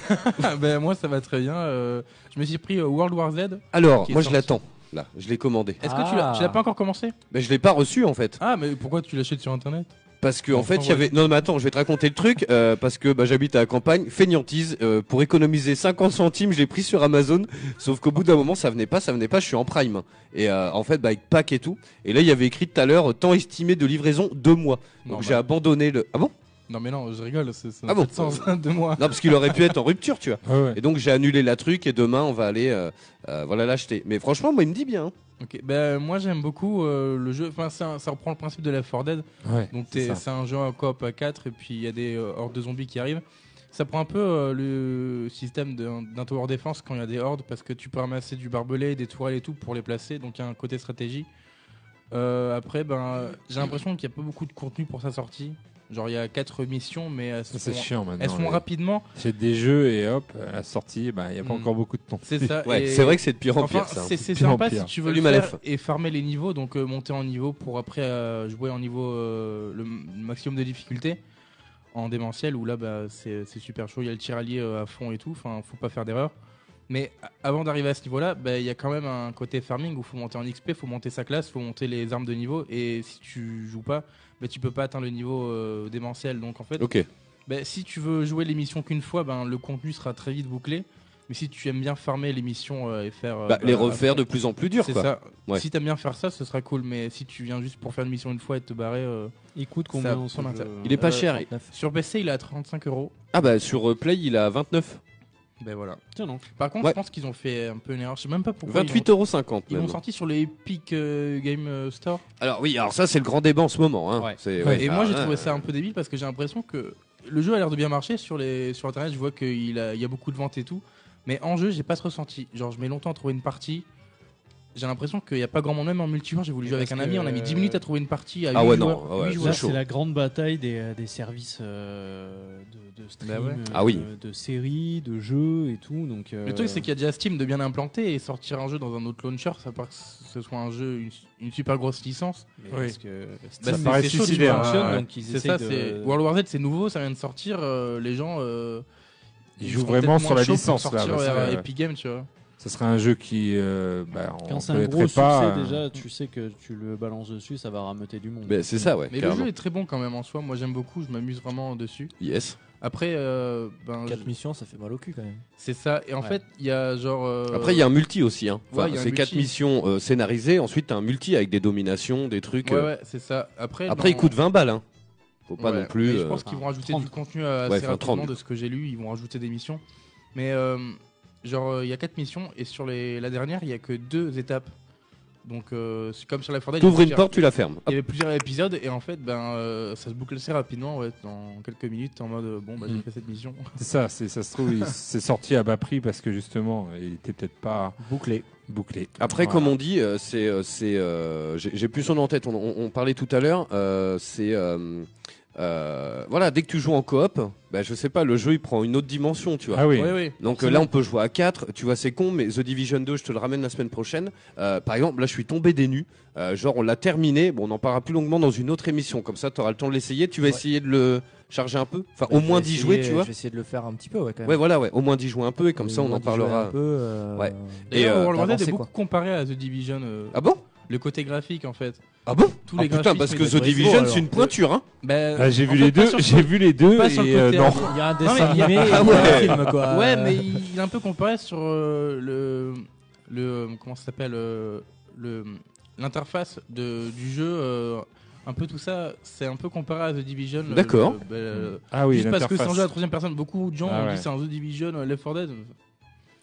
ben, moi, ça va très bien. euh, je me suis pris euh, World War Z. Alors, moi, je l'attends. Là, je l'ai commandé. Est-ce que tu l'as, tu l'as pas encore commencé? Mais je l'ai pas reçu, en fait. Ah, mais pourquoi tu l'achètes sur internet? Parce que en fait, il y avait. Non, mais attends, je vais te raconter le truc. euh, parce que bah, j'habite à la campagne, fainéantise. euh, pour économiser 50 centimes, je l'ai pris sur Amazon. Sauf qu'au bout d'un moment, ça venait pas, ça venait pas. Je suis en prime. Et euh, en fait, bah, avec pack et tout. Et là, il y avait écrit tout à l'heure, temps estimé de livraison deux mois. Donc Normal. j'ai abandonné le. Ah bon? Non, mais non, je rigole. C'est, ça Ah bon? sens de moi. Non, parce qu'il aurait pu être en rupture, tu vois. Ouais. Et donc j'ai annulé la truc et demain on va aller euh, euh, voilà l'acheter. Mais franchement, moi, il me dit bien. Ok, ben moi j'aime beaucoup euh, le jeu. Enfin, un- ça reprend le principe de la 4 Dead. Ouais, Donc c'est un jeu en coop à 4 et puis il y a des euh, hordes de zombies qui arrivent. Ça prend un peu euh, le système d'un tower defense quand il y a des hordes parce que tu peux ramasser du barbelé, des tourelles et tout pour les placer. Donc il y a un côté stratégie. Après, ben j'ai l'impression qu'il n'y a pas beaucoup de contenu pour sa sortie. Genre il y a 4 missions, mais elles Ça, sont, c'est chiant maintenant. elles sont les- rapidement. C'est des jeux et hop, à la sortie, bah, il n'y a pas Mm. encore beaucoup de temps. C'est ça. Ouais, c'est vrai que c'est de pire en Enfin, pire ça. hein. c'est sympa pire. si tu veux le faire et farmer les niveaux, donc euh, monter en niveau pour après euh, jouer en niveau euh, le maximum de difficulté en démentiel où là bah, c'est super chaud, il y a le tiralier euh, à fond et tout, enfin faut pas faire d'erreur. Mais avant d'arriver à ce niveau-là, bah, il y a quand même un côté farming où faut monter en XP, faut monter sa classe, faut monter les armes de niveau et si tu joues pas, bah, tu peux pas atteindre le niveau euh, démentiel. Donc en fait, Ok. bah, si tu veux jouer l'émission qu'une fois, ben, le contenu sera très vite bouclé. Mais si tu aimes bien farmer l'émission euh, et faire. euh, Bah, les refaire après- de plus en plus dur c'est quoi. ça. Ouais. Si t'aimes bien faire ça, ce sera cool. Mais si tu viens juste pour faire une mission une fois et te barrer. euh, il coûte Ça- combien son intérêt. jeu Il est pas Euh, cher. 39. Sur PC, il est à 35 euros. Ah bah sur Play, il a 29. Ben voilà. Tiens. Par contre, Ouais. je pense qu'ils ont fait un peu une erreur. Je sais même pas pourquoi. 28,50 Ils l'ont sorti sur les Epic euh, Game euh, Store. Alors oui, alors ça c'est le grand débat en ce moment. Hein. Ouais. C'est- Ouais. et moi, j'ai hein. trouvé ça un peu débile parce que j'ai l'impression que le jeu a l'air de bien marcher sur, les, sur internet. Je vois qu'il a- il y a beaucoup de ventes et tout. Mais en jeu, j'ai pas ce ressenti. Genre, je mets longtemps à trouver une partie. J'ai l'impression qu'il n'y a pas grand monde, même en multijoueur. J'ai voulu jouer avec un ami. On a mis 10 euh, minutes à trouver une partie. À Ah ouais, non, joueurs, ah ouais, c'est joueurs. Là, chaud. c'est la grande bataille des, euh, des services euh, de, de stream, Bah ouais. Ah oui. de, de séries, de jeux et tout. Donc, euh, Le truc, c'est qu'il y a déjà Steam de bien implanter et sortir un jeu dans un autre launcher, ça part que ce soit un jeu, une, une super grosse licence. mais Oui. parce que Bah, Ça c'est- paraît c'est chaud, hein, donc ils ça, de- c'est World War Z, c'est nouveau, ça vient de sortir. euh, les gens, euh, Ils jouent vraiment sur la licence là. sortir que, Epic Games, tu vois. Ce serait un jeu qui, euh, bah, on Quand c'est un connaîtrait gros succès, pas. euh, déjà, tu sais que tu le balances dessus, ça va rameuter du monde. Ben, c'est ça, ouais. Mais carrément. le jeu est très bon quand même en soi. Moi, j'aime beaucoup, je m'amuse vraiment dessus. Yes. Après, euh, ben, 4 je- missions, ça fait mal au cul quand même. c'est ça. Et en Ouais. fait, il y a genre. euh, Après, il y a un multi aussi. Hein. Ouais, Enfin, il y a un c'est quatre multi. missions euh, scénarisées. Ensuite, t'as un multi avec des dominations, des trucs. Ouais, euh. ouais, c'est ça. Après, Après, il dans- coûte 20 balles. Hein. Faut pas Ouais, non plus. Je euh, pense qu'ils vont rajouter 30. du contenu euh, Ouais, assez enfin, rapidement 30. de ce que j'ai lu. Ils vont rajouter des missions. Mais euh, genre, euh, il y a 4 missions et sur les... la dernière, il y a que deux étapes. Donc, euh, c'est comme sur la Fordel. T'ouvres une porte, tu la fermes. Il y avait plusieurs épisodes et en fait, ben, euh, ça se boucle assez rapidement. Ouais, dans quelques minutes, t'es en mode bon, bah, j'ai Mm. fait cette mission. C'est ça, c'est- ça se trouve, il- c'est sorti à bas prix parce que justement, il était peut-être pas Bouclé. bouclé. Après, Voilà. comme on dit, euh, c'est, euh, c'est, euh, j'ai j'ai plus son nom en tête. On, on- on parlait tout à l'heure. euh, c'est, euh, euh, voilà, dès que tu joues en coop, bah, je sais pas, le jeu il prend une autre dimension, tu vois. Ah oui. Ouais. Donc euh, là, on peut jouer à 4. Tu vois, c'est con, mais The Division 2, je te le ramène la semaine prochaine. Euh, par exemple, là, je suis tombé des nues. Euh, genre, on l'a terminé. Bon, on en parlera plus longuement dans une autre émission. Comme ça, tu auras le temps de l'essayer. Tu vas Ouais. essayer de le charger un peu. Enfin, au moins d'y jouer, tu vois. Je vais essayer de le faire un petit peu, ouais, quand même. Ouais, voilà, ouais. Au moins d'y jouer un peu. Et comme ça, on en parlera. Un peu, euh, Ouais. Et, euh, World War Z d'avancer, est beaucoup comparé à The Division. euh, Ah bon? Le côté graphique, en fait. Ah bon Tous Ah les putain, graphismes parce que The Division, c'est une pointure, hein. Ben, Ah, j'ai en vu fait, les pas deux, sur j'ai vu les deux pas sur le et euh, côté non. Il y a un dessin mais il y a- animé et Ah il y a un ouais. film, quoi. Ouais, mais il il est un peu comparé sur euh, le, le comment ça s'appelle euh, le l'interface de du jeu. euh, un peu tout ça, c'est un peu comparé à The Division. D'accord. le- euh, Ah oui, juste parce que c'est un jeu à la troisième personne. Beaucoup de gens Ah ont ouais. dit c'est un The Division, euh, Left 4 Dead.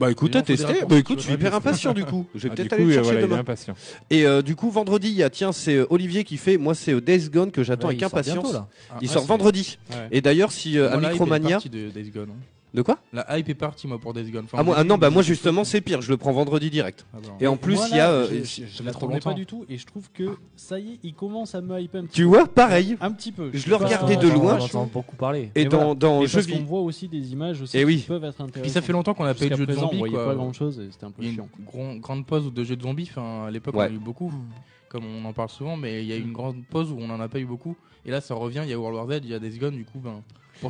Bah écoute, testé. rapports Bah écoute, je suis hyper impatient du coup. Je vais Ah, peut-être aller coup, le chercher voilà, il est demain. impatient. Et euh, du coup, vendredi, il y a, tiens, c'est euh, Olivier qui fait. Moi, c'est euh, Days Gone que j'attends ouais, avec il sort impatience. bientôt, là. il Ah, sort c'est- vendredi. Ouais. Et d'ailleurs, si euh, à Micromania. partie de Days Gone. hein. De quoi La hype est partie moi pour Days Gone. Enfin, ah, moi, ah non, bah moi justement, c'est pire. Je le prends vendredi direct. Ah, bah. Et en plus, il y a. euh, je- trop l'attendais pas du tout et je trouve que ça y est, il commence à me hyper un petit Tu peu. vois, pareil. Un petit peu. Je le regardais de On loin. en entend beaucoup parler. Et Mais dans, voilà. dans Mais jeu parce qu'on vidéo. voit aussi des images aussi Eh oui. qui peuvent être intéressantes. Puis ça fait longtemps qu'on a pas eu de jeu de zombies. on voyait pas grand chose et c'était un peu Il y a chiant. une grande pause de jeux de zombies. Enfin, à l'époque, on a eu beaucoup, comme on en parle souvent, mais il y a eu une grande pause où on en a pas eu beaucoup. Et là, ça revient. Il y a World War Z, il y a Days Gone. Du coup, ben.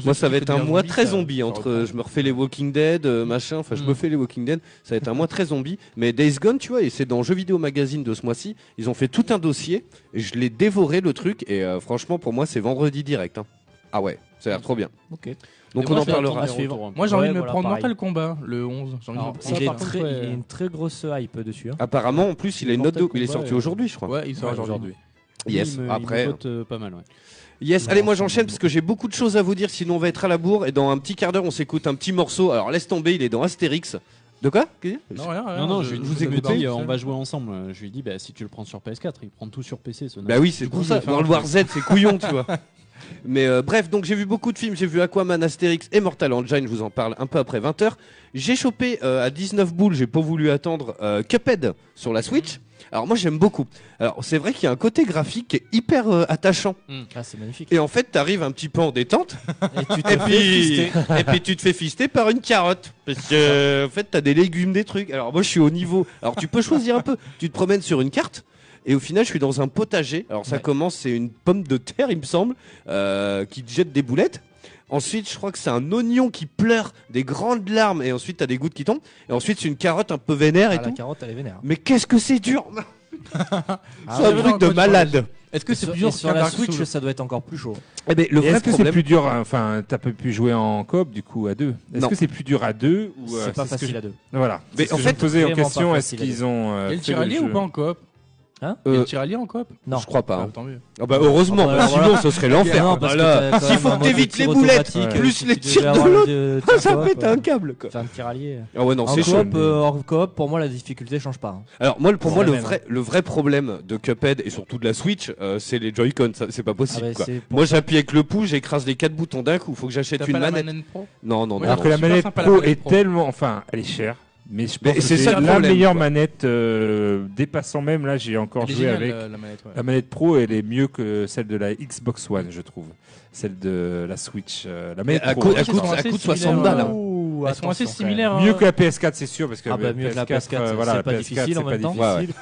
Moi, ça va être un mois très zombie ça entre. Je me refais les Walking Dead, euh, machin. Enfin, je Mm. me fais les Walking Dead. Ça va être un mois très zombie. Mais Days Gone, tu vois, et c'est dans Jeux Vidéo Magazine de ce mois-ci. Ils ont fait tout un dossier. Et je l'ai dévoré le truc. Et euh, franchement, pour moi, c'est vendredi direct. hein. Ah ouais, ça a l'air trop bien. Ok. Donc on en parlera. à suivre. Moi, j'ai envie Ouais, de me voilà, prendre pareil. Mortal Kombat, le 11. J'ai envie Alors, de me ça, prendre Il a une très grosse hype dessus. hein. Apparemment, en plus, il a une note Il est sorti euh, aujourd'hui, je crois. Ouais, il sort Ouais, aujourd'hui. Yes. Il me- il me Après. euh, pas mal, ouais. Yes, Non, allez, moi j'enchaîne parce que j'ai beaucoup de choses à vous dire, sinon on va être à la bourre. Et dans un petit quart d'heure, on s'écoute un petit morceau. Alors laisse tomber, il est dans Astérix. De quoi? Non, rien, rien. Non, non, je, je, vous vous ai écoute. dit, on va jouer ensemble. Je lui ai dit, bah, si tu le prends sur PS4, il prend tout sur PC. Ce Bah oui, c'est pour ça. Dans le War. Z, c'est couillon, tu vois. Mais euh, bref, donc j'ai vu beaucoup de films. J'ai vu Aquaman, Astérix et Mortal Engine. Je vous en parle un peu après 20h. J'ai chopé euh, à 19 boules, j'ai pas voulu attendre euh, Cuphead sur la Switch. Alors moi j'aime beaucoup. Alors c'est vrai qu'il y a un côté graphique qui est hyper euh, attachant. Ah, c'est magnifique. Et en fait, t'arrives un petit peu en détente. Et tu te Et fais puis, fister. et puis tu te fais fister par une carotte. Parce que, en fait, t'as des légumes, des trucs. Alors moi, je suis au niveau. Alors tu peux choisir un peu. Tu te promènes sur une carte. Et au final, je suis dans un potager. Alors ça Ouais. commence, c'est une pomme de terre, il me semble, euh, qui te jette des boulettes. Ensuite, je crois que c'est un oignon qui pleure des grandes larmes. Et ensuite, t'as des gouttes qui tombent. Et ensuite, c'est une carotte un peu vénère et Ah, la tout. carotte, elle est vénère. Mais qu'est-ce que c'est dur Ah, C'est un truc de malade. Est-ce que c'est plus dur sur la Switch, ça doit être encore plus chaud. Eh ben, le Et vrai Est-ce que c'est problème. plus dur, enfin, t'as pas pu jouer en coop du coup à deux? Est-ce Non. que c'est plus dur à deux ou euh, C'est pas ce que facile je- à deux. Voilà. Mais en fait, je me posais en vraiment question. pas Est-ce facile à qu'ils ont euh, Il y a le fait tiralier jeu ou pas en coop? Hein Il y a Euh, le tiralier en coop Non. Je crois pas. Ah, hein. Tant mieux. Ah bah heureusement, Ah bah, bah, voilà. sinon ce serait l'enfer. Parce que Voilà. S'il faut que t'évites les boulettes, automatique, plus les tirs de l'autre, Ah, ça pète euh, un câble quoi. Faire un tiralier. Ah ouais non En c'est euh, hors coop, pour moi, la difficulté change pas. hein. Alors moi pour c'est moi le même, vrai le vrai problème de Cuphead et surtout de la Switch euh, c'est les Joy-Con, ça, c'est pas Ah possible ouais, quoi. c'est pour Moi j'appuie avec le pouce, j'écrase les quatre boutons d'un coup, faut que j'achète une manette. Non non non. Ouais, Alors que la manette pro est tellement, enfin, elle est chère. Mais je Mais pense que c'est la problème, meilleure quoi. manette euh, dépassant même. Là, j'ai encore joué avec. la, manette. ouais. La manette pro, elle est mieux que celle de la Xbox One, je trouve. Celle de la Switch. euh, la manette Elle pro. coûte- ouais, elle je coûte- pense. elle assez coûte similaires, 60 balles. hein. Ouh, Elles sont assez similaires. Mieux hein. que la PS4, c'est sûr, parce que Ah bah, mieux que la PS4, PS4, euh, c'est voilà, pas PS4, difficile en pas même temps. difficile.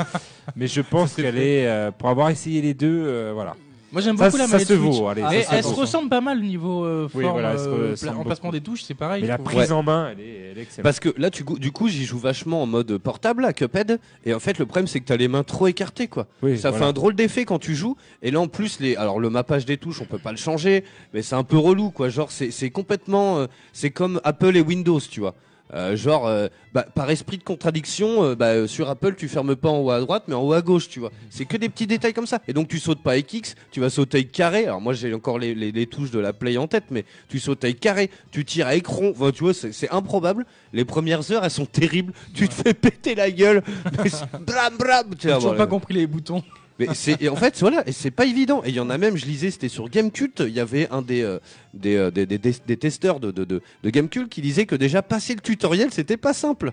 Mais je pense qu'elle est, euh, pour avoir essayé les deux, euh, voilà. Moi j'aime Ça, beaucoup la ça manette se Switch. vaut. Allez, ça elle se se ressemble pas mal au niveau euh, Oui, forme, voilà, se euh, emplacement des touches, c'est pareil. Mais la prise en main, elle est, elle est excellente. Parce que là, tu, du coup, j'y joue vachement en mode portable à Cuphead. Et en fait, le problème, c'est que t'as les mains trop écartées, quoi. Oui, ça voilà. fait un drôle d'effet quand tu joues. Et là, en plus, les, alors le mappage des touches, on peut pas le changer, mais c'est un peu relou, quoi. Genre, c'est, c'est complètement, euh, c'est comme Apple et Windows, tu vois. Euh, genre, euh, bah, par esprit de contradiction, euh, bah, sur Apple, tu fermes pas en haut à droite, mais en haut à gauche, tu vois. C'est que des petits détails comme ça. Et donc, tu sautes pas avec X, tu vas sauter avec carré. Alors, moi, j'ai encore les, les, les touches de la Play en tête, mais tu sautes avec carré, tu tires avec rond. Enfin, tu vois, c'est, c'est improbable. Les premières heures, elles sont terribles. Tu te fais péter la gueule. Mais bram, bram. Tu toujours voir, pas compris les boutons. Mais c'est en fait voilà et c'est pas évident et il y en a même je lisais c'était sur Gamecult il y avait un des euh, des, euh, des, des, des- des testeurs de de, de, de Gamecult qui disait que déjà passer le tutoriel c'était pas simple.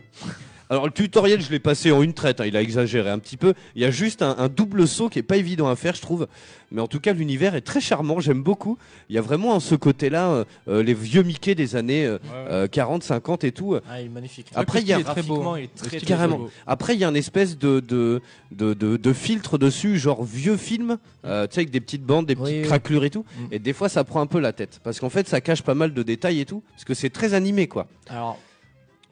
Alors le tutoriel je l'ai passé en une traite hein, il a exagéré un petit peu il y a juste un, un double saut qui est pas évident à faire je trouve mais en tout cas l'univers est très charmant j'aime beaucoup il y a vraiment en ce côté là les vieux Mickey des années euh, euh, 40 50 et tout Ah, il est magnifique. Après, il y a- graphiquement, il est très, très Carrément. beau. Après, il y a un espèce de, de, de, de, de filtre dessus, genre vieux film, euh, tu sais, avec des petites bandes, des Oui, petites oui. craquelures et tout. Mm. Et des fois, ça prend un peu la tête. Parce qu'en fait, ça cache pas mal de détails et tout. Parce que c'est très animé, quoi. Alors,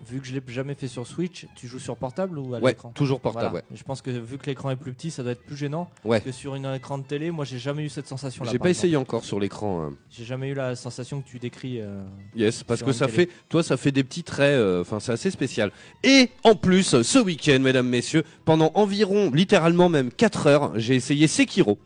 vu que je l'ai jamais fait sur Switch, tu joues sur portable ou à Ouais, l'écran toujours portable, Voilà. Je pense que vu que l'écran est plus petit, ça doit être plus gênant Ouais. que sur une écran de télé. Moi, j'ai jamais eu cette sensation-là. J'ai par pas essayé encore sur l'écran. hein. J'ai jamais eu la sensation que tu décris. euh, Yes, parce que ça télé. fait, toi, ça fait des petits traits, euh, enfin, c'est assez spécial. Et en plus, ce week-end, mesdames, messieurs, pendant environ, littéralement même 4 heures, j'ai essayé Sekiro.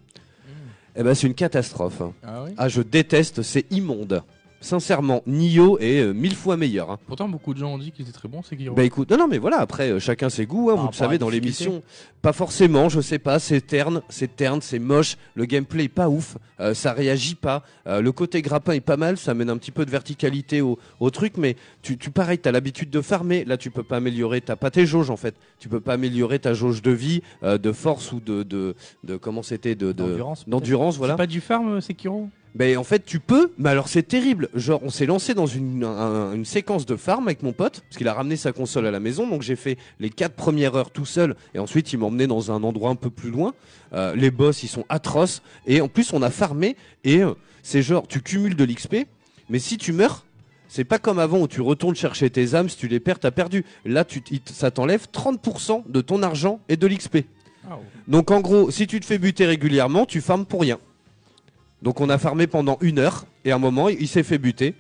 Eh ben, c'est une catastrophe. hein. Ah oui. Ah, je déteste, c'est immonde. Sincèrement, Nioh est euh, mille fois meilleur. hein. Pourtant, beaucoup de gens ont dit qu'il était très bon, c'est Guillaume. Bah écoute, non, non, mais voilà, après, euh, chacun ses goûts, hein, Par vous le rapport à savez, la dans difficulté. l'émission. Pas forcément, je sais pas, c'est terne, c'est terne, c'est moche, le gameplay est pas ouf, euh, ça réagit pas, euh, le côté grappin est pas mal, ça amène un petit peu de verticalité au, au truc, mais tu, tu pareil, t'as l'habitude de farmer, là tu peux pas améliorer, t'as pas tes jauges en fait, tu peux pas améliorer ta jauge de vie, euh, de force ou de, de, de comment c'était, de, de- D'endurance, peut-être. d'endurance, voilà. C'est pas du farm, euh, Sekiro Ben en fait tu peux, mais alors c'est terrible. Genre on s'est lancé dans une, un- une séquence de farm avec mon pote, parce qu'il a ramené sa console à la maison, donc j'ai fait les quatre premières heures tout seul, et ensuite il m'a emmené dans un endroit un peu plus loin. Euh, les boss ils sont atroces, et en plus on a farmé, et euh, c'est genre tu cumules de l'XP, mais si tu meurs, c'est pas comme avant où tu retournes chercher tes âmes, si tu les perds t'as perdu. Là tu, ça t'enlève 30% de ton argent et de l'XP. Ah. Donc en gros, si tu te fais buter régulièrement, tu farmes pour rien. Donc on a farmé pendant une heure et à un moment il s'est fait buter.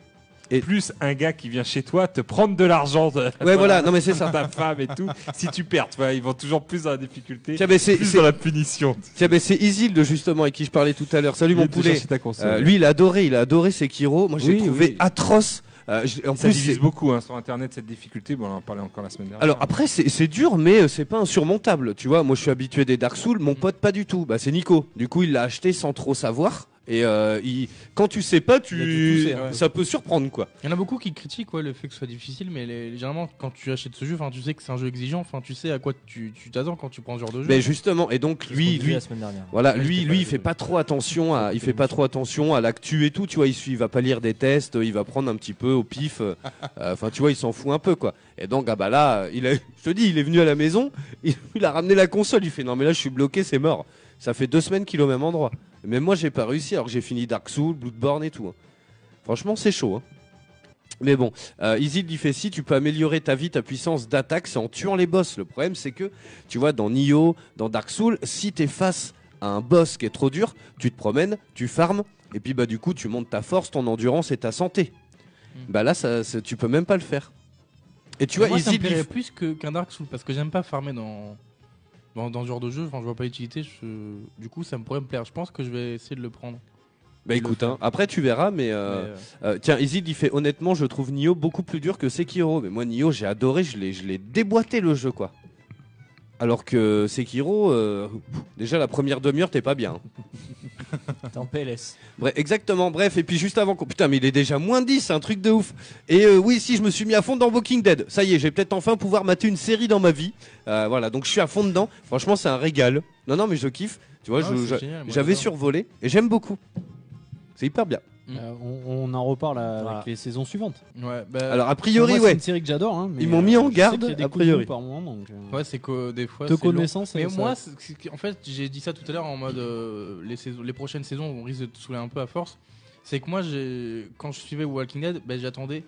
Plus un gars qui vient chez toi te prendre de l'argent de Ouais voilà, non mais c'est ça. ta femme et tout. Si tu perds, tu vois, ils vont toujours plus dans la difficulté, Tiens, mais c'est plus dans la punition. tiens, mais c'est Isilde justement avec qui je parlais tout à l'heure. Salut Il mon poulet. Euh, lui il a adoré, il a adoré Sekiro. Moi j'ai Oui, trouvé oui. atroce. Euh, je- en ça plus divise beaucoup hein, sur internet cette difficulté. Bon, on en parlait encore la semaine dernière. alors après c'est dur mais euh, c'est pas insurmontable. Tu vois, moi je suis habitué des Dark Souls, mon pote pas du tout. Bah c'est Nico. Du coup il l'a acheté sans trop savoir. Et euh, il- quand tu sais pas, Il a tu ouais. ça peut surprendre quoi. Il y en a beaucoup qui critiquent ouais, le fait que ce soit difficile, mais les- généralement, quand tu achètes ce jeu, enfin, tu sais que c'est un jeu exigeant, enfin, tu sais à quoi tu tu t'attends quand tu prends ce genre de jeu. Mais justement, et donc lui, lui, la semaine dernière. Voilà, Ouais, lui, j'étais lui, il fait pas trop attention à, il fait pas trop attention à l'actu et tout, tu vois, il, suit- il va pas lire des tests, il va prendre un petit peu au pif, euh, euh, enfin, tu vois, il s'en fout un peu, quoi. Et donc, ah bah là, il a, je te dis, il est venu à la maison, il, il a ramené la console, il fait, non mais là, je suis bloqué, c'est mort. Ça fait deux semaines qu'il est au même endroit. Mais moi, j'ai pas réussi, alors que j'ai fini Dark Souls, Bloodborne et tout. hein. Franchement, c'est chaud, hein. Mais bon, euh, Isilde, il fait si tu peux améliorer ta vie, ta puissance d'attaque, c'est en tuant les boss. Le problème, c'est que, tu vois, dans Nioh, dans Dark Souls, si t'es face à un boss qui est trop dur, tu te promènes, tu farmes, et puis bah du coup, tu montes ta force, ton endurance et ta santé. Mm. Bah là, ça, tu peux même pas le faire. Et tu vois, moi, ça me plairait plus que- qu'un Dark Souls parce que j'aime pas farmer dans, dans, dans ce genre de jeu. Enfin, je vois pas l'utilité. je- Du coup, ça me pourrait me plaire. Je pense que je vais essayer de le prendre. bah écoute, hein, après tu verras, mais, euh, Mais, euh, euh, tiens, Isilde, il fait honnêtement, je trouve Nioh beaucoup plus dur que Sekiro. Mais moi, Nioh, j'ai adoré, je l'ai déboîté le jeu, quoi. Alors que Sekiro, euh, déjà la première demi-heure, t'es pas bien. T'es en PLS. Bref, exactement, bref, et puis juste avant qu'on... Putain, mais il est déjà moins 10, c'est un truc de ouf. Et euh, oui, si, je me suis mis à fond dans Walking Dead. Ça y est, j'ai peut-être enfin pouvoir mater une série dans ma vie. Euh, voilà, donc je suis à fond dedans. Franchement, c'est un régal. Non, non, mais je kiffe. Tu vois, Ah, je- c'est je- génial, moi, j'avais j'adore. survolé et j'aime beaucoup. C'est hyper bien. Mm. Euh, on, on en reparle à- Voilà. avec les saisons suivantes. Ouais, bah, Alors a priori, moi, c'est ouais. une série que j'adore. hein, mais, Ils m'ont mis en garde, a de priori. par moment, donc, euh, ouais, c'est que des fois. te c'est long. connaissant, ça- Mais moi, en fait, j'ai dit ça tout à l'heure en mode euh, les, saisons, les prochaines saisons, on risque de te saouler un peu à force. C'est que moi, quand je suivais Walking Dead, ben, j'attendais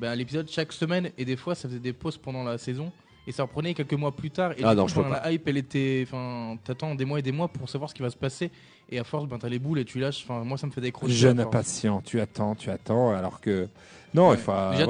ben, l'épisode chaque semaine et des fois, ça faisait des pauses pendant la saison et ça reprenait quelques mois plus tard. Et Ah du non, coup, je peux ben, la hype, elle était. Enfin, t'attends des mois et des mois pour savoir ce qui va se passer et à force, ben, t'as les boules et tu lâches. Enfin, moi, ça me fait décrocher. Jeune impatient, tu attends, tu attends, alors que. Non, il faut. J'ai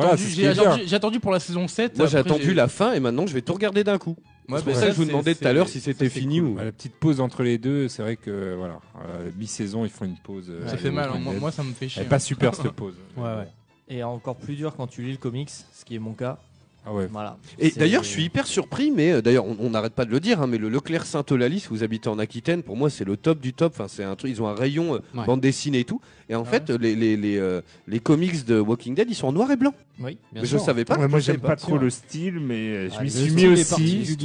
voilà, attendu, pour la saison 7. Moi j'ai attendu la fin et maintenant je vais tout regarder d'un coup. Ouais, c'est pour bah, ça que je vous demandais tout à l'heure si c'était fini cool. ou. Bah, la petite pause entre les deux, c'est vrai que voilà, euh, mi-saison ils font une pause. euh, Ça fait mal. hein. Moi, moi, ça me fait Elle chier. est pas super cette pause. Ouais, ouais. Et encore plus dur quand tu lis le comics, ce qui est mon cas. Ah ouais. Voilà. Et C'est- d'ailleurs, je suis hyper surpris, mais euh, d'ailleurs, on n'arrête pas de le dire, hein, mais le Leclerc Saint-Eulalie, si vous habitez en Aquitaine, pour moi, c'est le top du top. Enfin, c'est un truc, ils ont un rayon euh, Ouais. bande dessinée et tout. Et en Ah fait, les, les, les, euh, les comics de Walking Dead, ils sont en noir et blanc. Oui. Bien mais sûr. je savais pas. Ouais, moi j'aime pas trop le style, mais je Ah, m'y suis mis aussi.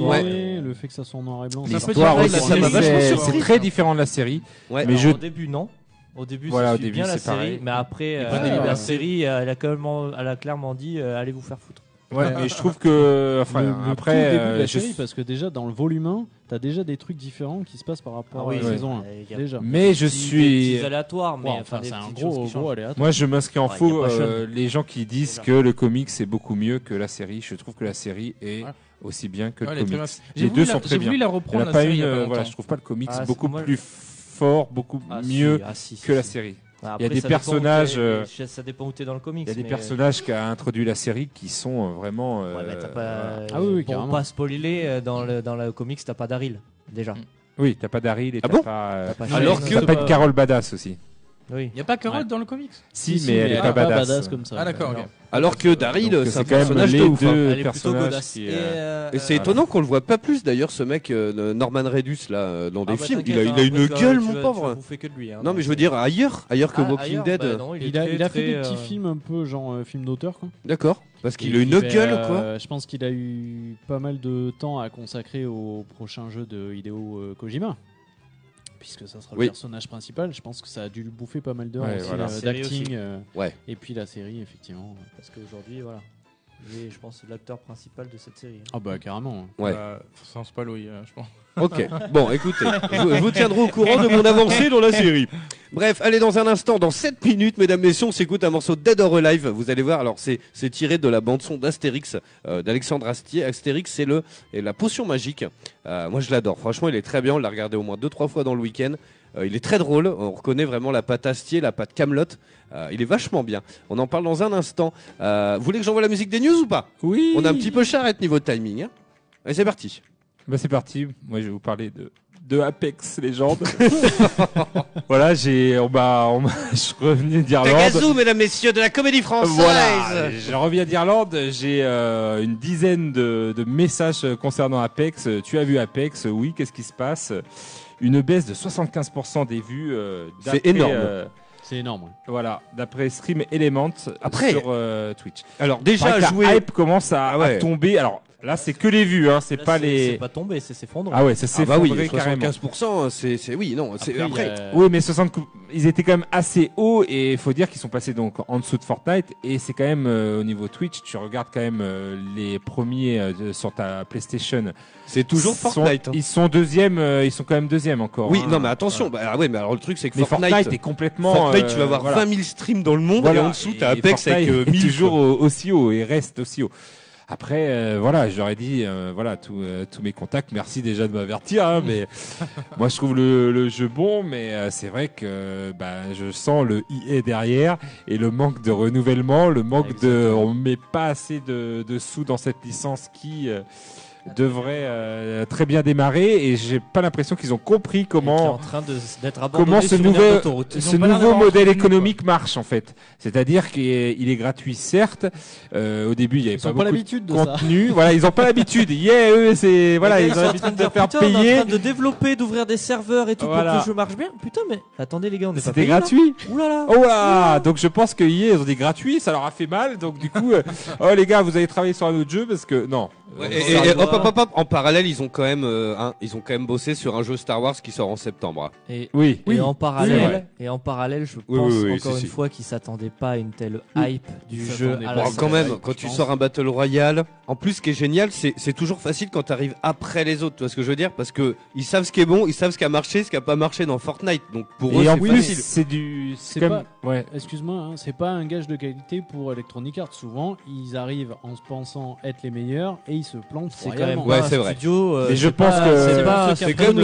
le fait que ça soit en noir et blanc. C'est L'histoire c'est- c'est- c'est très différent de la série. Ouais. Mais Alors, je- Au début, non. Au début, Voilà, début, bien la c'est série, pareil. mais après, la série, elle a, clairement, dit allez vous faire foutre. Ouais, mais je trouve que enfin le, le après tout début de euh, la je- parce que déjà dans le volume 1, t'as déjà des trucs différents qui se passent par rapport Ah oui, à la ouais. saison 1. Euh, il y a Déjà. mais je suis petits aléatoires, mais Ouais, enfin, c'est un gros, gros aléatoire. moi je m'inscris en Ouais, faux euh, les gens qui disent que le comics c'est beaucoup mieux que la série. Je trouve que la série est Ouais. aussi bien que Ouais, le comics. Les deux la- sont très J'ai bien. voulu la Il n'y en reprendre a la pas série il une y a pas euh, voilà, je trouve pas le comics Ah, beaucoup moi- plus fort, beaucoup Ah, si, mieux ah, si, si, que la série. Ouais, Il y a après, des personnages, euh, Ça dépend où t'es dans le comics. Il y a des personnages qu'a introduit la série qui sont euh, vraiment euh, Ouais, voilà. pas. Ah oui, oui, pour carrément. pas spoiler, euh, dans le, dans le comics, t'as pas Daryl, déjà. Mm. Oui, t'as pas Daryl et Ah t'as bon pas euh, T'as pas Alors que- t'as pas bah, une Carole Badass aussi. Oui. Il y a pas Carole Ouais. dans le comics Si, mais elle est ah, pas pas badass. comme ça. Ah d'accord. Alors que Daryl, c'est un quand même personnage les de ouf. hein. deux Elle est plutôt personnages godasse. qui, Et, euh, euh, Et c'est euh, étonnant qu'on le voit pas plus d'ailleurs, ce mec, euh, Norman Redus, là, dans ah des bah, films. Il a, il hein, a une gueule, mon pauvre. Que de lui. hein, Non, mais je veux dire ailleurs, ailleurs que ah, Walking ailleurs, Dead. bah non, il, a, très, il a fait très, des petits euh, films un peu genre euh, film d'auteur quoi. D'accord. Parce qu'il a une gueule, euh, quoi. Je pense qu'il a eu pas mal de temps à consacrer au prochain jeu de Hideo Kojima. Puisque ça sera Oui. le personnage principal, je pense que ça a dû lui bouffer pas mal d'heures Ouais, aussi, voilà. euh, La série d'acting. aussi. euh, Ouais. Et puis la série, effectivement. Parce qu'aujourd'hui, voilà. Il est, je pense, l'acteur principal de cette série. Ah bah carrément. Ouais. Bah, sans spoil, oui, euh, je pense. Ok. Bon, écoutez, je, vous- je vous tiendrai au courant de mon avancée dans la série. Bref, allez, dans un instant, dans 7 minutes, mesdames, messieurs, on s'écoute un morceau de Dead or Alive. Vous allez voir, alors c'est c'est tiré de la bande-son d'Astérix, euh, d'Alexandre Astier. Astérix, c'est le et la potion magique. Euh, moi, je l'adore. Franchement, il est très bien. On l'a regardé au moins deux, trois fois dans le week-end. Euh, il est très drôle. On reconnaît vraiment la patte Astier, la patte Camelot. Euh, il est vachement bien. On en parle dans un instant. Euh, vous voulez que j'envoie la musique des news ou pas? Oui. On a un petit peu charrette niveau timing. Hein Allez, c'est parti. Bah c'est parti. Moi je vais vous parler de de Apex Legends. voilà, j'ai on m'a on je d'Irlande. Tagazu, mesdames, messieurs, de la comédie française. Voilà, je reviens d'Irlande, j'ai euh, une dizaine de, de messages concernant Apex. Tu as vu Apex? Oui, qu'est-ce qui se passe? Une baisse de 75% des vues. euh, C'est d'après, énorme. euh, C'est énorme. voilà, d'après Stream Element Après- sur euh, Twitch. Alors Déjà, jouer. hype commence à, Ah ouais. à tomber. Alors là, c'est que les vues, hein, c'est pas les. C'est pas tombé, c'est s'effondre. Ah ouais, ça Ah s'est bah oui, carrément. 75%, c'est c'est oui non, c'est Après, a- Oui, mais 60 cou- ils étaient quand même assez hauts et il faut dire qu'ils sont passés donc en dessous de Fortnite et c'est quand même euh, au niveau Twitch, tu regardes quand même euh, les premiers euh, sur ta PlayStation. C'est toujours Sont- Fortnite. hein. Ils sont deuxième, euh, ils sont quand même deuxième encore. Oui, hein. non mais attention, bah ah ouais, mais alors le truc c'est que Mais Fortnite, Fortnite, est complètement. Fortnite, tu euh, vas avoir voilà. 20 000 streams dans le monde Voilà. et en dessous t'as Apex avec Fortnite euh, est 1000 toujours quoi. au- aussi haut et reste aussi haut. Après, euh, voilà, j'aurais dit, euh, voilà, tous euh, tous mes contacts, merci déjà de m'avertir, hein, mais moi je trouve le, le jeu bon, mais euh, c'est vrai que bah, je sens le IE derrière et le manque de renouvellement, le manque de, on met pas assez de, de sous dans cette licence qui euh, devrait euh, très bien démarrer et j'ai pas l'impression qu'ils ont compris comment en train de- d'être abandonné comment ce, nouvel. Ils ce nouveau modèle économique marche en fait. C'est-à-dire qu'il est, il est gratuit certes. Euh, au début, il y avait Ils pas pas beaucoup de contenu. voilà, ils ont pas l'habitude. Yeah, eux, c'est voilà, ils gars, ont l'habitude de faire putain, On est payer. en train de développer, d'ouvrir des serveurs et tout Voilà. pour que le jeu marche bien. Putain, mais attendez les gars, on est C'était gratuit. Ouh là là. Oh là Donc je pense que ils ont dit gratuit, ça leur a fait mal. Donc du coup, euh, oh les gars, vous allez travailler sur un autre jeu parce que non, Ouais, Euh, et, hop, hop, hop, hop, en parallèle, ils ont quand même, euh, un- ils ont quand même bossé sur un jeu Star Wars qui sort en septembre. Et, Oui. et en parallèle, et en parallèle, je pense Oui, oui, oui, encore si, une si. fois qu'ils s'attendaient pas à une telle Oui. hype du Ils jeu s'attendaient à pas. la Bon, ça, quand même, quand je tu pense. sors un Battle Royale, en plus, ce qui est génial, c'est c'est toujours facile quand tu arrives après les autres. Tu vois ce que je veux dire? Parce que ils savent ce qui est bon, ils savent ce qui a marché, ce qui a pas marché dans Fortnite. Donc pour eux, Et en c'est plus, facile. c'est du. C'est comme- pas- Ouais. Excuse-moi, hein, c'est pas un gage de qualité pour Electronic Arts. Souvent, ils arrivent en se pensant être les meilleurs et se plantent C'est quand même. Ouais, pas un vrai. studio. euh, Mais je pense pas- que- c'est pas c'est c'est comme comme le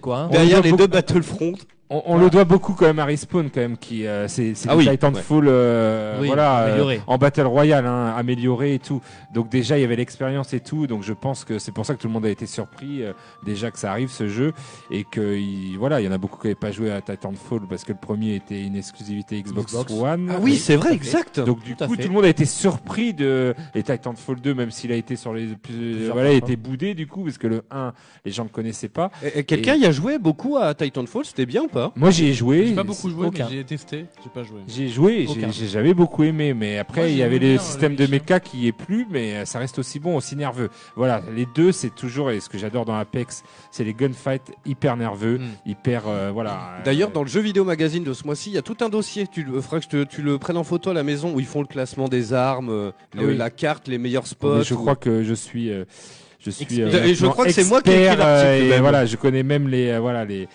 quoi. hein. Derrière les deux Battlefront, On, on le doit beaucoup quand même à Respawn quand même qui euh, c'est c'est Ah oui, Titanfall euh, Oui, voilà euh, en battle royale hein, amélioré et tout donc déjà il y avait l'expérience et tout donc je pense que c'est pour ça que tout le monde a été surpris euh, déjà que ça arrive ce jeu et que il- voilà il y en a beaucoup qui n'avaient pas joué à Titanfall parce que le premier était une exclusivité Xbox, Xbox. One Ah oui, c'est vrai, exact. donc du Tout coup, fait. tout le monde a été surpris de et Titanfall 2, même s'il a été sur les plus, voilà, il été boudé du coup parce que le 1, les gens ne connaissaient pas. Et- et Quelqu'un y a joué beaucoup à Titanfall, c'était bien ou pas Moi, j'y ai joué. J'ai pas beaucoup joué, Aucun. mais j'ai testé. J'ai pas joué. J'ai joué, j'ai- j'ai- j'avais beaucoup aimé, mais après Moi, il y avait aimé les bien, systèmes le de méca qui est plus, mais euh, ça reste aussi bon, aussi nerveux. Voilà, les deux c'est toujours et ce que j'adore dans Apex, c'est les gunfights hyper nerveux, Mm. hyper euh, voilà. D'ailleurs, euh, dans le jeu vidéo magazine de ce mois-ci, il y a tout un dossier. Tu le feras que je te- tu le prennes en photo à la maison où ils font le classement des armes, euh, le- Ah oui. la carte, les meilleurs mais spots. je ou- crois que je suis euh, je suis Expert. euh, Et je crois que c'est moi qui ai écrit l'article, euh, voilà, je connais même les euh, voilà les euh,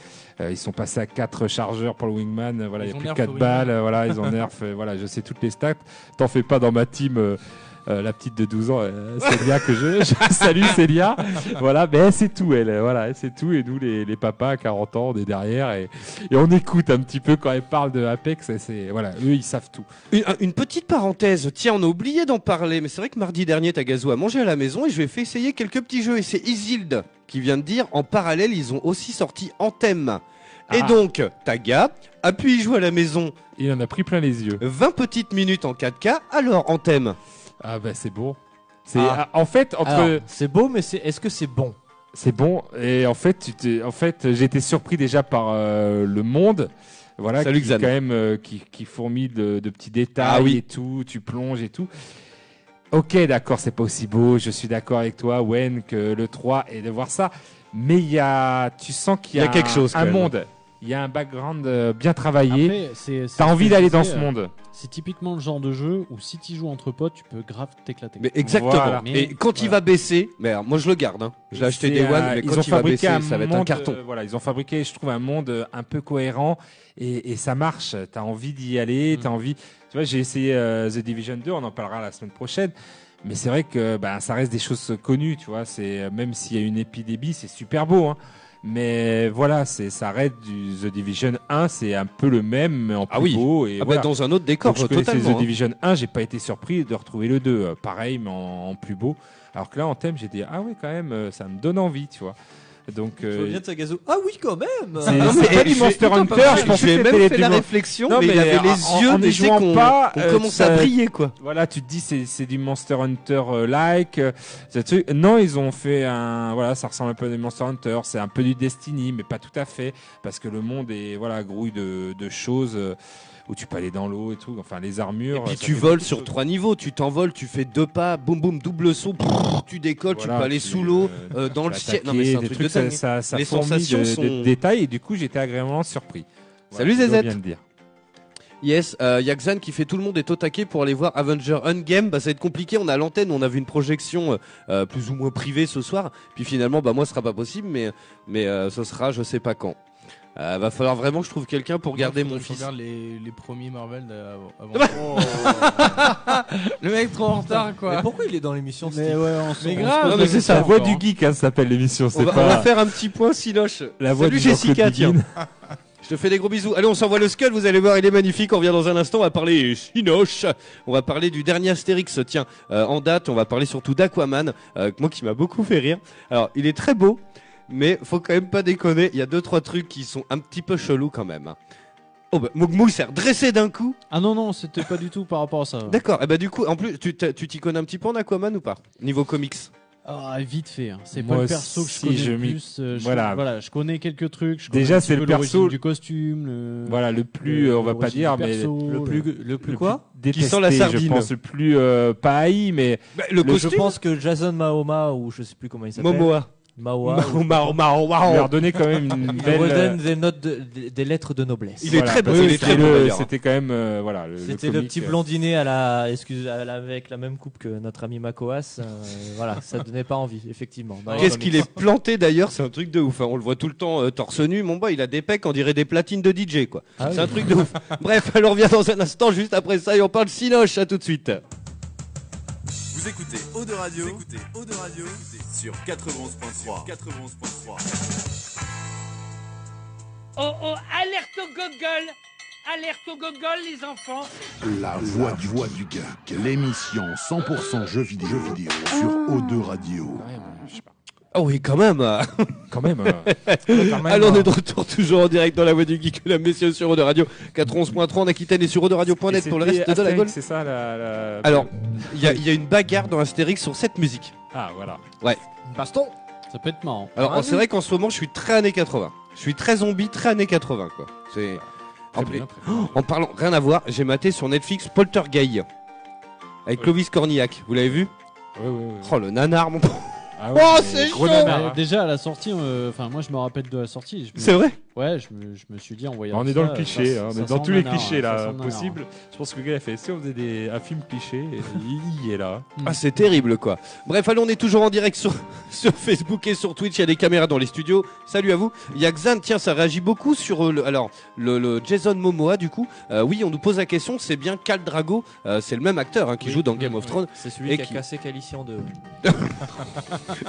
ils sont passés à 4 chargeurs pour le wingman, euh, voilà, il y a plus de nerf 4 au wingman. balles, euh, voilà, ils ont nerf, euh, voilà, je sais toutes les stats. T'en fais pas dans ma team euh, la petite de 12 ans, euh, Célia que je, je salue Célia. Voilà, mais c'est tout elle, voilà, c'est tout et nous les, les papas à 40 ans, on est derrière et, et on écoute un petit peu quand elle parle de Apex, c'est voilà, eux ils savent tout. Une, une petite parenthèse, tiens, on a oublié d'en parler, mais c'est vrai que mardi dernier, Tagazu a mangé à la maison et je lui ai fait essayer quelques petits jeux. Et c'est Isilde qui vient de dire, en parallèle, ils ont aussi sorti Anthem. Et Ah. donc, Taga a pu y jouer à la maison Il en a pris plein les yeux. 20 petites minutes en 4K. Alors, Anthem, Ah bah c'est bon. C'est Ah. ah, en fait entre c'est beau, mais c'est est-ce que c'est bon? C'est bon. Et en fait, tu t'es- en fait, j'ai été surpris déjà par euh, le monde. Voilà, Salut, qui, Xan. quand même, euh, qui, qui fourmille de, de petits détails Ah oui. et tout. Tu plonges et tout. Ok, d'accord, c'est pas aussi beau. Je suis d'accord avec toi, Wen, que le 3 et de voir ça. Mais il y a, tu sens qu'il y, a quelque un- chose, un même. Il y a un background euh, bien travaillé. T'as envie d'aller dans ce euh, monde. C'est typiquement le genre de jeu où si tu joues entre potes, tu peux grave t'éclater. mais exactement. Voilà. Et quand il va baisser, mais alors, moi je le garde, hein. je l'ai acheté Day One, euh, mais ils quand ont il va fabriqué baisser, ça va être un monde, carton. euh, voilà, ils ont fabriqué, je trouve, un monde euh, un peu cohérent et, et ça marche. T'as envie d'y aller, Mm. t'as envie. Tu vois, j'ai essayé euh, The Division 2, on en parlera la semaine prochaine. Mais c'est vrai que bah, ça reste des choses connues, tu vois. C'est même s'il y a une épidémie, c'est super beau. Hein. Mais voilà, c'est ça reste du The Division 1, c'est un peu le même, mais en plus Ah oui. beau. Et Ah bah, voilà. dans un autre décor, Quand je totalement. The hein. Division 1, j'ai pas été surpris de retrouver le 2. euh, pareil, mais en, en plus beau. Alors que là, en thème, j'ai dit, ah oui, quand même, euh, ça me donne envie, tu vois. Donc, Je euh, de Tagazu. Ah oui, quand même c'est Non, mais c'est pas du Monster Hunter, je pensais même c'était fait du la réflexion, Non, mais, il mais avait en- les en- yeux en des jouant qu'on pas, qu'on euh, commence ça- à briller, quoi. Voilà, tu te dis c'est c'est du Monster Hunter euh, like. euh. Non, ils ont fait un voilà, ça ressemble un peu à des Monster Hunter, c'est un peu du Destiny mais pas tout à fait parce que le monde est voilà, grouille de, de choses euh, où tu peux aller dans l'eau et tout, enfin les armures. Et puis tu voles sur trois niveaux, tu t'envoles, tu fais deux pas, boum boum, double saut, brrr, tu décolles, tu Voilà, peux aller tu, sous l'eau, euh, euh, dans le ciel. Non mais c'est un truc de ça, dingue. ça, ça Les sensations de, sont- de détails et du coup j'étais agréablement surpris. Salut, ZZ. bien dire. Yes, euh, y a Xan qui fait tout le monde est au taquet pour aller voir Avenger Endgame. Bah ça va être compliqué, on a l'antenne, on a vu une projection euh, euh, plus ou moins privée ce soir. Puis finalement, bah moi ce sera pas possible, mais mais euh, ce sera je sais pas quand. Euh, va falloir vraiment que je trouve quelqu'un pour garder mon fils. Regarde les, les premiers Marvel d'avant. Le mec trop en retard Mais quoi. pourquoi il est dans l'émission Mais ouais, on Mais grave. Non, mais c'est question. ça. La voix du hein. geek, hein, s'appelle l'émission. On C'est va, on pas va faire un petit point siloche. la voix Salut Jessica, tiens. Je te fais des gros bisous. Allez, on s'envoie le Skull, vous allez voir, il est magnifique. On revient dans un instant, on va parler Sinoche. On va parler du dernier Astérix, tiens, euh, en date. On va parler surtout d'Aquaman, euh, moi qui m'a beaucoup fait rire. Alors, il est très beau, mais faut quand même pas déconner. Il y a deux, trois trucs qui sont un petit peu chelous quand même. Oh bah, Mougmou s'est redressé d'un coup. Ah non, non, c'était pas du tout par rapport à ça. D'accord. Et bah du coup, en plus, tu t'y connais un petit peu en Aquaman ou pas Niveau comics? Ah, vite fait. hein. C'est Moi pas le perso que je aussi, connais je le m'y- plus. euh, je, voilà. voilà. je connais quelques trucs. Je Déjà, c'est le l'origine perso- du costume. Le... Voilà, le plus, le- euh, on va pas l'origine dire, du mais perso, Le plus, le plus le quoi? Détesté, sent la Je sardine. pense le plus euh, pas haï, mais le Le- Je costume pense? que Jason Mahoma, ou je sais plus comment il s'appelle. Momoa. Mawa. ou- Mao, Mao, Mao. redonné quand même une Il belle. redonne des notes, de- des, des lettres de noblesse. Il est très Oui, il est c'était très le- d'ailleurs. C'était quand même, euh, voilà. le- C'était le, comique, petit euh, blondinet à la, excuse, à la- avec la même coupe que notre ami Makoas. euh, voilà, ça donnait pas envie, effectivement. Dans les Qu'est-ce comics. qu'il est planté d'ailleurs, c'est un truc de ouf. hein. On le voit tout le temps euh, torse nu. Mon boy, il a des pecs, on dirait des platines de DJ quoi. Ah c'est oui. un truc de ouf. Bref, alors on revient dans un instant juste après ça et on parle Sinoche. À tout de suite. Vous écoutez Eau de Radio, vous écoutez Eau de Radio sur 91.3. 91.3. Oh oh, alerte au gogol Alerte au gogol, les enfants La voix du voix du geek, l'émission 100% jeux vidéo, jeux vidéo sur O2 Radio. pas. Ah oui, quand même. Quand même. euh, quand même, Alors on euh, est de retour toujours en direct dans la voix du geek, mesdames, messieurs, sur Eau de Radio 91.3 en Aquitaine et sur et Radio.net pour le reste de la Gaule. C'est ça la. la- Alors, il y, y a une bagarre dans Astérix sur cette musique. Ah, voilà. Baston Ça peut être marrant. Alors, Ah, c'est vrai qu'en ce moment, je suis très années 80. Je suis très zombie, très années 80, quoi. C'est. En, Très bien, très bien. en parlant, rien à voir, j'ai maté sur Netflix Poltergeist avec Ouais. Clovis Cornillac. Vous l'avez vu? Ouais, ouais, ouais. Oh le nanar, mon. Ah Oh, mais c'est gros chaud nanar, hein. déjà à la sortie, euh, enfin moi je me rappelle de la sortie. je me- C'est vrai? Ouais, je me, je me suis dit en voyant On est ça, dans le euh, cliché, ça- hein, on est dans tous les clichés ça là nanar. possibles. Je pense que le gars a fait si on faisait des, un film cliché, il y est là. Ah, c'est terrible, quoi. Bref, allons, on est toujours en direct sur, sur Facebook et sur Twitch. Il y a des caméras dans les studios. Salut à vous. Il y a Xan, tiens, ça réagit beaucoup sur euh, le, alors, le, le Jason Momoa, du coup. Euh, oui, on nous pose la question, c'est bien Cal Drago. Euh, c'est le même acteur hein, qui Oui. joue dans Game of Thrones. C'est celui Et qui a qui- cassé Calici en deux.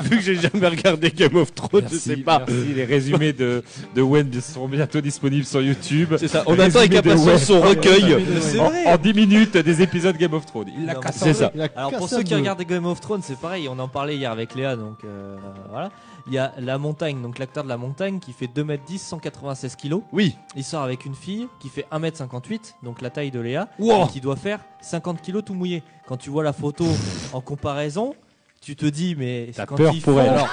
Vu que j'ai jamais regardé Game of Thrones, je sais pas. merci. Les résumés de, de Wen seront bientôt disponibles sur YouTube. C'est ça. On attend avec impatience son recueil. C'est En, vrai. en 10 minutes des épisodes Game of Thrones. Il l'a cassé. C'est ça. Alors pour ceux qui regardent Game of Thrones, c'est pareil, on en parlait hier avec Léa, donc euh, voilà. Il y a La Montagne, donc l'acteur de La Montagne qui fait 2m10, 196 kg. Oui. Il sort avec une fille qui fait 1m58, donc la taille de Léa, Wow. qui doit faire 50 kg tout mouillé. Quand tu vois la photo en comparaison, tu te dis, mais T'as quand peur pour font, elle. alors,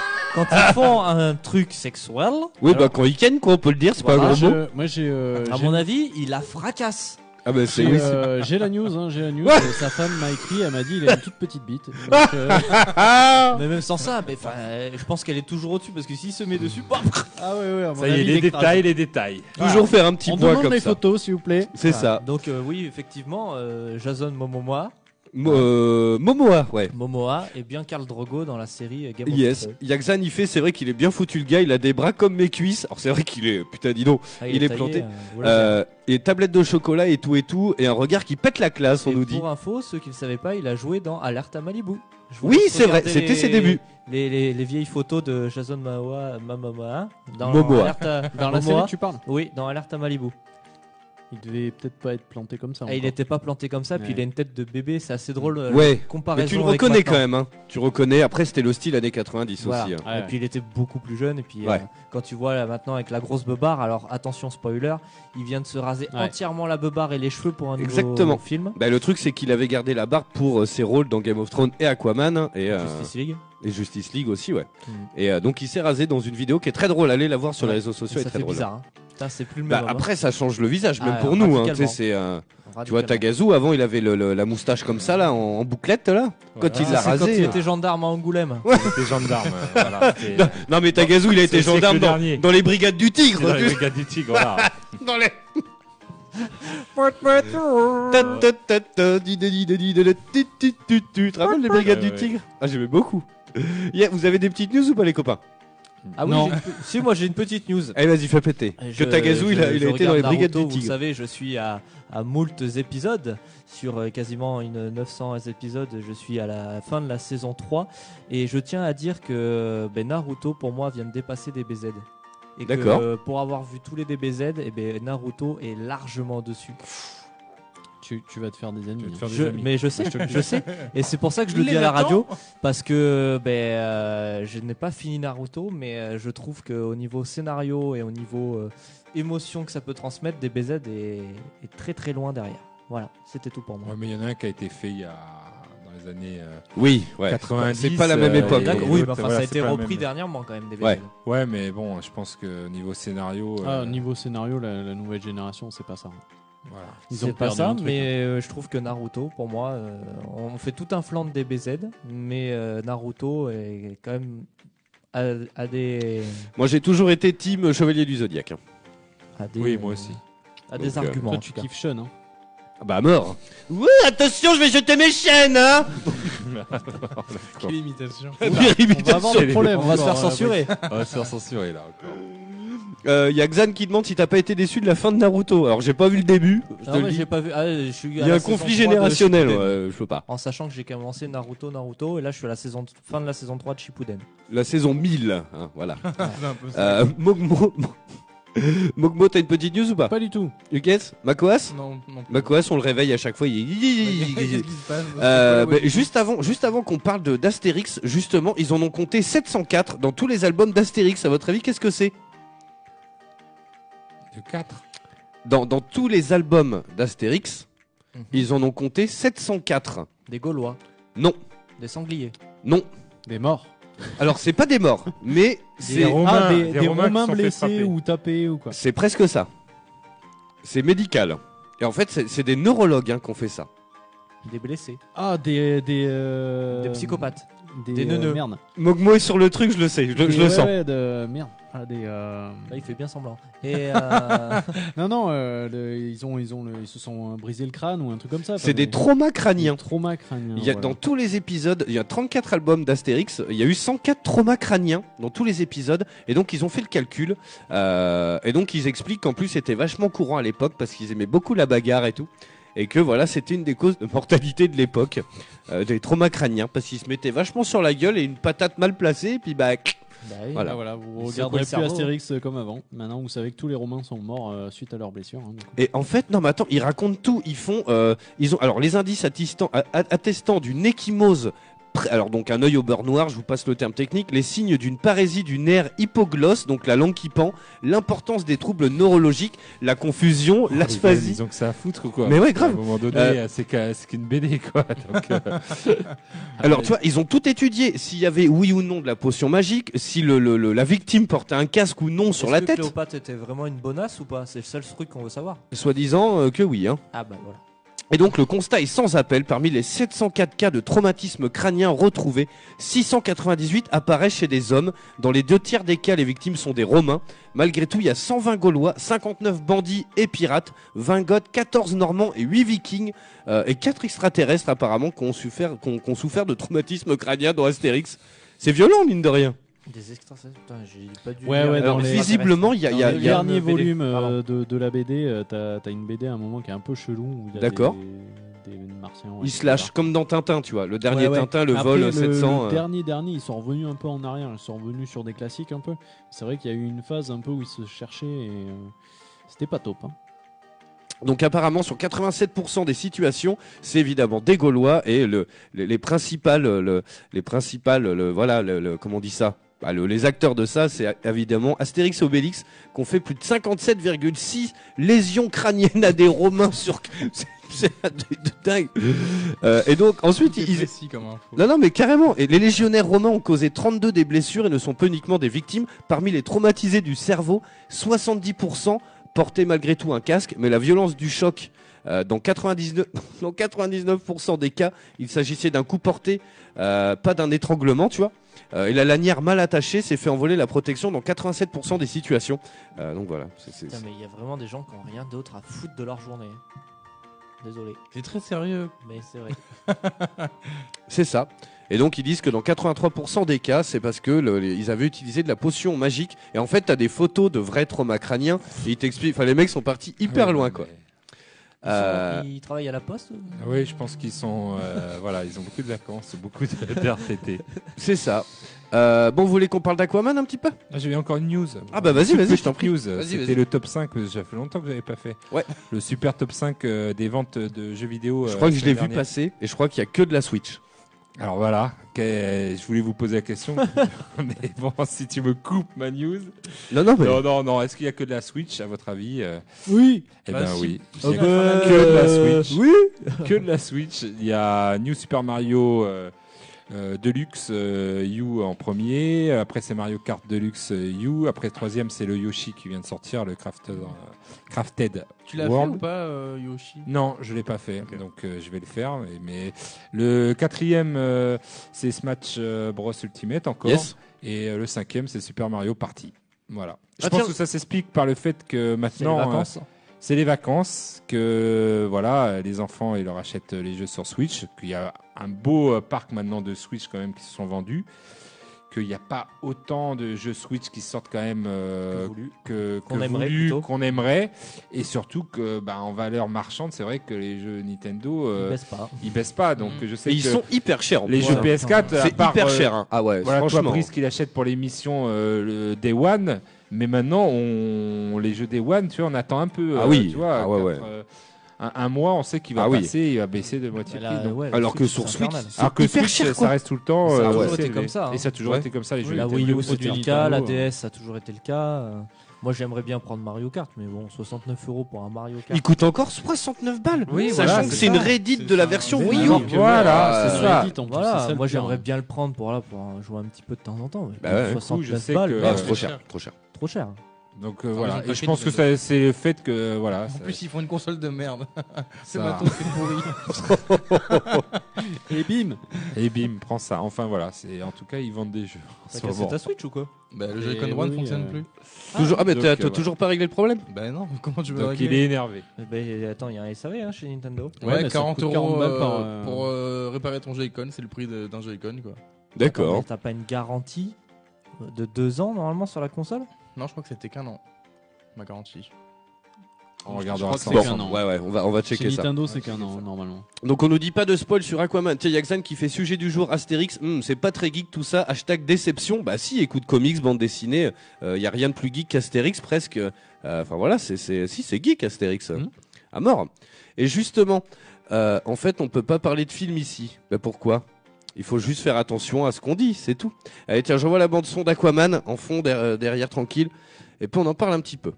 quand ils font un truc sexuel, Oui, bah quand il ken, quoi, on peut le dire, c'est pas Moi, un gros mot. Moi j'ai. euh, à mon avis, il la fracasse. Ah, bah c'est J'ai oui, euh, j'ai la news, hein, j'ai la news. Euh, Sa femme m'a écrit, elle m'a dit il a une toute petite bite. Donc, euh, Mais même sans ça, mais, enfin, je pense qu'elle est toujours au-dessus parce que s'il se met dessus, paf, ah ouais ouais. À mon Ça y est, les détails, les détails. toujours faire un petit On point demande comme les ça. photos s'il vous plaît. C'est Voilà. ça. Donc euh, oui, effectivement, euh, Jason Momoa, Mo- euh, Momoa, ouais. Momoa est bien Karl Drogo dans la série euh, Game of Yes, Thrones. Yaxan il fait, c'est vrai qu'il est bien foutu le gars, il a des bras comme mes cuisses. Alors c'est vrai qu'il est, putain dis donc, Ah, il est taillé, planté. euh, voilà. euh, et tablette de chocolat et tout et tout, et un regard qui pète la classe, on Et nous dit. Pour info, ceux qui ne savaient pas, il a joué dans Alerte à Malibu. Oui, c'est vrai, c'était ses débuts. Les, les- les vieilles photos de Jason Momoa, Momoa dans Momoa. Dans la série tu parles. Oui, dans Alerte à Malibu. Il devait peut-être pas être planté comme ça. Ah, il n'était pas planté comme ça, puis Ouais. il a une tête de bébé, c'est assez drôle. euh, Ouais. comparaison Mais tu le reconnais maintenant. quand même, hein. Tu reconnais, après c'était le style années 90 Voilà. aussi. hein. Ouais, et puis il était beaucoup plus jeune. Et puis euh, quand tu vois là, maintenant avec la grosse beubare, alors attention spoiler, il vient de se raser Ouais. entièrement la beubare et les cheveux pour un nouveau Exactement. film. Bah, le truc c'est qu'il avait gardé la barbe pour euh, ses rôles dans Game of Thrones et Aquaman hein, et, euh, Justice League. et Justice League aussi, ouais. Mm. Et euh, donc il s'est rasé dans une vidéo qui est très drôle, allez la voir sur Ouais. les réseaux sociaux, ça est très fait drôle. bizarre. Hein. Putain, c'est plus le Bah, même. homme, après ça change le visage, même Ah, pour nous. Hein, tu sais, radicalement. c'est euh, hein. Tu vois. Tagazu, avant, il avait le- le- la moustache comme ça, là, en, en bouclette, là. Quand il l'a Ah, c'est quand rasé. il était gendarme à Angoulême. Euh, voilà, c'était- Non, mais Tagazu, il a été C'est le siècle gendarme dans, dernier. dans les brigades du Tigre. dans les tu- brigades du Tigre, voilà. dans les. Ta, ta, ta, ta, di, di, di, di, di, di, di, ti, ti, ti, ti. Tu te rappelles les brigades Ouais, du ouais. Tigre Ah, j'aimais beaucoup. Yeah, vous avez des petites news ou pas, les copains Ah oui, Non. une si moi j'ai une petite news. Allez, vas-y, fais péter. Je- que Tagazu, il a, il été dans les brigades Naruto, du Vous savez, je suis à, à moult épisodes, sur euh, quasiment une 900 épisodes. Je suis à la fin de la saison 3 et je tiens à dire que ben, Naruto pour moi vient de dépasser DBZ. Et que, D'accord. euh, pour avoir vu tous les DBZ, et ben, Naruto est largement dessus. Tu, tu vas te faire des Tu ennemis. vas te faire des Je- amis. mais je sais, Je sais. Et c'est pour ça que je le dis à la radio, parce que ben, euh, je n'ai pas fini Naruto, mais euh, je trouve qu'au niveau scénario et au niveau euh, émotion que ça peut transmettre, DBZ est, est très très loin derrière. Voilà, c'était tout pour moi. Ouais, mais il y en a un qui a été fait il y a dans les les années. euh, Oui, ouais. 90, C'est pas la même époque. oui, mais enfin, voilà, ça a été repris même. dernièrement quand même des Ouais. BZ. Ouais, mais bon, je pense que niveau scénario. Ah, euh, niveau scénario, la, la nouvelle génération, c'est pas ça. Voilà. Ils ont C'est pas ça, mais hein. euh, je trouve que Naruto, pour moi, euh, on fait tout un flanc de DBZ, mais euh, Naruto est quand même à, à des, Moi, j'ai toujours été team Chevalier du Zodiaque. hein. à des, Oui, moi aussi. à des Donc, euh, arguments. Toi, en tu tout cas. kiffes Sean, hein Ah Bah, mort. Ouais, attention, je vais jeter mes chaînes, hein Quelle imitation. On va avoir des problèmes. On va se faire censurer. On va se faire censurer là encore. Il Euh, y a Xan qui demande si t'as pas été déçu de la fin de Naruto. Alors, j'ai pas vu le début. je Non, mais j'ai pas vu. Ah, je suis Il y a un conflit générationnel, ouais, je peux pas. En sachant que j'ai commencé Naruto, Naruto, et là je suis à la saison fin de la saison 3 de Shippuden. La saison 1000, hein, voilà. Ça. Euh, Mogmo, Mogmo, t'as une petite news ou pas? Pas du tout. Lucas? Makoas? Non, non. Makoas, on le réveille à chaque fois. il- Euh, bah, juste avant, juste avant qu'on parle de- d'Astérix, justement, ils en ont compté 704 dans tous les albums d'Astérix. À votre avis, qu'est-ce que c'est? De 4. dans, dans tous les albums d'Astérix, Mhm. ils en ont compté 704. Des Gaulois, Non, des sangliers. non. Des morts. Alors, c'est pas des morts, mais c'est ah, des, des des Romains blessés ou tapés ou quoi. c'est presque ça. C'est médical. Et en fait, c'est c'est des neurologues hein, qui ont fait ça. Des blessés, Ah, des. Des, euh, des psychopathes. Des, des euh, neuneux. Merde. Mogmo est sur le truc, je le sais, je, le- je Des- le ouais, sens. ouais, de, merde. Ah, des. euh, Là, il fait bien semblant. Et euh, Non, non, euh, le- ils, ont, ils, ont le- ils se sont euh, brisé le crâne ou un truc comme ça. C'est des traumas crâniens. Des traumas crâniens. Il y a, voilà. Dans tous les épisodes, il y a 34 albums d'Astérix, il y a eu 104 traumas crâniens dans tous les épisodes, et donc ils ont fait le calcul, euh, et donc ils expliquent qu'en plus c'était vachement courant à l'époque parce qu'ils aimaient beaucoup la bagarre et tout, et que voilà c'était une des causes de mortalité de l'époque, euh, des traumas crâniens, parce qu'ils se mettaient vachement sur la gueule et une patate mal placée, et puis bah... bah oui. Voilà. Ah, voilà, vous regarderez plus cerveau. Astérix euh, comme avant. Maintenant, vous savez que tous les Romains sont morts euh, suite à leurs blessures. hein. Et en fait, non mais attends, ils racontent tout, ils font, euh, ils ont, alors les indices attestant, attestant d'une échymose, alors donc un œil au beurre noir, je vous passe le terme technique, les signes d'une parésie du nerf hypoglosse, donc la langue qui pend, l'importance des troubles neurologiques, la confusion, l'asphasie. Ils ont que ça à foutre ou quoi Mais ouais, grave. À un moment donné, Euh, c'est qu'à- c'est qu'une BD quoi. Donc, euh, Alors tu vois, ils ont tout étudié, s'il y avait oui ou non de la potion magique, si le, le- le- la victime portait un casque ou non sur Est-ce la que tête, Cléopâtre était vraiment une bonasse ou pas? C'est le seul truc qu'on veut savoir. soi-disant euh, que oui. Hein. Ah bah voilà. Et donc le constat est sans appel. Parmi les 704 cas de traumatisme crânien retrouvés, 698 apparaissent chez des hommes. Dans les deux tiers des cas, les victimes sont des Romains. Malgré tout, il y a 120 Gaulois, 59 bandits et pirates, 20 Goths, 14 Normands et 8 Vikings, euh, et 4 extraterrestres apparemment qui ont souffert, qui ont- qui ont souffert de traumatisme crânien dans Astérix. C'est violent, mine de rien. Des. Putain, j'ai pas dû. Ouais, lire ouais, Alors, les- visiblement, il y a, il y a- Dans il le y a- dernier BD. volume euh, de, de la BD, euh, t'as t'as une BD à un moment qui est un peu chelou. où il y a D'accord. Des, des martiens. ouais, ils qui se lâchent débarquent. comme dans Tintin, tu vois. Le dernier Ouais, ouais. Tintin, le Après, vol le, 700. le euh, dernier, dernier, ils sont revenus un peu en arrière. Ils sont revenus sur des classiques un peu. C'est vrai qu'il y a eu une phase un peu où ils se cherchaient et euh, c'était pas top. hein. Donc apparemment sur 87% des situations, c'est évidemment des Gaulois et le, les, les principales, le- les principales, le, voilà, le, le- comment on dit ça? Bah, le- Les acteurs de ça, c'est évidemment Astérix et Obélix, qui ont fait plus de 57,6 lésions crâniennes à des Romains sur. c'est- de dingue. Euh, et donc ensuite, ils, précis comme info. non, non, mais carrément. Et les légionnaires romains ont causé 32 des blessures et ne sont pas uniquement des victimes. Parmi les traumatisés du cerveau, 70% portaient malgré tout un casque, mais la violence du choc, euh, dans 99, dans 99% des cas, il s'agissait d'un coup porté, euh, pas d'un étranglement, tu vois. Euh, et la lanière mal attachée s'est fait envoler la protection dans 87% des situations. Euh, donc voilà. c'est- c'est- Putain, mais il y a vraiment des gens qui ont rien d'autre à foutre de leur journée. Désolé, C'est très sérieux. mais c'est vrai. C'est ça. Et donc ils disent que dans 83% des cas, c'est parce que le- les- ils avaient utilisé de la potion magique. Et en fait, t'as des photos de vrais traumas crâniens. Et ils t'expliquent. Enfin, les mecs sont partis hyper ouais, loin, mais- quoi. Ils, sont- Euh, ils travaillent à la poste ou Oui, je pense qu'ils sont, euh, voilà, ils ont beaucoup de vacances, beaucoup de- d'RTT. C'est ça. Euh, bon, vous voulez qu'on parle d'Aquaman un petit peu? Ah, J'avais encore une news. Ah bah vas-y, vas-y, je t'en prie. C'était le top 5, mais ça fait longtemps que j'avais pas fait. Ouais. Le super top 5 euh, des ventes de jeux vidéo. Je euh, crois que je l'ai vu passer. Et je crois qu'il y a que de la Switch. Alors voilà, je voulais vous poser la question, mais bon, si tu me coupes ma news. Non, non, mais. Non, non, non, est-ce qu'il y a que de la Switch, à votre avis euh Oui. Eh Bah, ben si. oui. Oh, bah, que de la Switch. Oui. que de la Switch. Il y a New Super Mario euh, euh, Deluxe euh, U en premier. Après, c'est Mario Kart Deluxe euh, U. Après, le troisième, c'est le Yoshi qui vient de sortir, le Crafted, euh, Crafted Tu l'as fait ou pas, euh, Yoshi? Non, je l'ai pas fait, donc euh, je vais le faire. Mais, mais le quatrième, euh, c'est Smash Bros Ultimate encore, Yes. et euh, le cinquième, c'est Super Mario Party. Voilà. Je Ah, pense tiens. que ça s'explique par le fait que C'est les maintenant, vacances. euh, c'est les vacances, que voilà, les enfants ils leur achètent les jeux sur Switch, qu'il y a un beau euh, parc maintenant de Switch quand même qui se sont vendus, qu'il n'y a pas autant de jeux Switch qui sortent quand même euh, Que Qu'on aimerait qu'on et surtout que bah, en valeur marchande, c'est vrai que les jeux Nintendo Ils euh, baissent pas. ils baissent pas, donc je sais Et que ils sont hyper chers. en les jeux hein. PS4, à C'est hyper euh, cher. hein. Ah ouais, voilà, toi, franchement. Brice, qu'il achète pour l'émission euh, Day One. Mais maintenant, on, les jeux Day One, tu vois, on attend un peu. Ah euh, oui. Tu vois, Ah ouais, quatre, ouais. euh, un, un mois, on sait qu'il va Ah oui. passer, il va baisser de moitié prix. là, donc. ouais, Alors que Switch, sur Switch. Alors que Switch, cher, ça reste tout le temps. Ça a euh, toujours été comme ça, hein. Et ça a toujours Ouais. été comme ça, les jeux La. Wii U, c'était le cas. La. DS, ça a toujours été le cas. Euh, Moi, j'aimerais bien prendre Mario Kart, mais bon, 69 euros pour un Mario Kart. Il coûte encore 69 balles. Oui, sachant voilà, que c'est une. Reddit de la ça. version Wii U. que- Voilà, c'est euh, ça. Reddit, en plus, Voilà, ça moi j'aimerais bien le prendre pour, là, pour euh, jouer un petit peu de temps en temps. mais Bah ouais. Du coup, 69 je sais balles, que- Ah, trop cher. trop cher. trop cher. Donc euh, voilà. Et je pense que ça- c'est le fait que voilà. En ça- plus, ils font une console de merde. C'est Ça. matos, c'est pourri. Et bim Et bim, prends ça. Enfin voilà, c'est en tout cas ils vendent des jeux. en T'as ce cassé moment. ta Switch ou quoi Bah, le Et Joy-Con One oui, fonctionne euh, plus. Toujours. Ah, mais donc, t'as euh, t'as voilà. toujours pas réglé le problème? Bah non, comment tu veux Donc il régler est? énervé. Eh ben, Attends, il y a un SAV hein, chez Nintendo. Ouais, Ouais, mais ça 40 coûte euros 40 balles euh, par, euh, pour euh, réparer ton Joy-Con, c'est le prix de- d'un Joy-Con quoi. Attends, D'accord. mais T'as pas une garantie de deux ans normalement sur la console? Non, je crois que c'était qu'un an. Ma garantie. On Je regardera crois que Bon, c'est qu'un an. ouais, ouais, on va, on va Chez checker ça. Nintendo, c'est qu'un an, normalement. Donc on nous dit pas de spoil sur Aquaman. Tiens, Yaxan qui fait sujet du jour Astérix. Hum, c'est pas très geek tout ça. Hashtag déception. Bah si, écoute comics, bande dessinée. Il y a rien de plus geek qu'Astérix presque. Euh, Enfin voilà, c'est c'est si c'est geek Astérix. Mhm. À mort. Et justement, euh, en fait, on peut pas parler de film ici. Bah pourquoi? Il faut juste faire attention à ce qu'on dit, c'est tout. Allez tiens, j'envoie la bande son d'Aquaman en fond euh, derrière tranquille. Et puis on en parle un petit peu.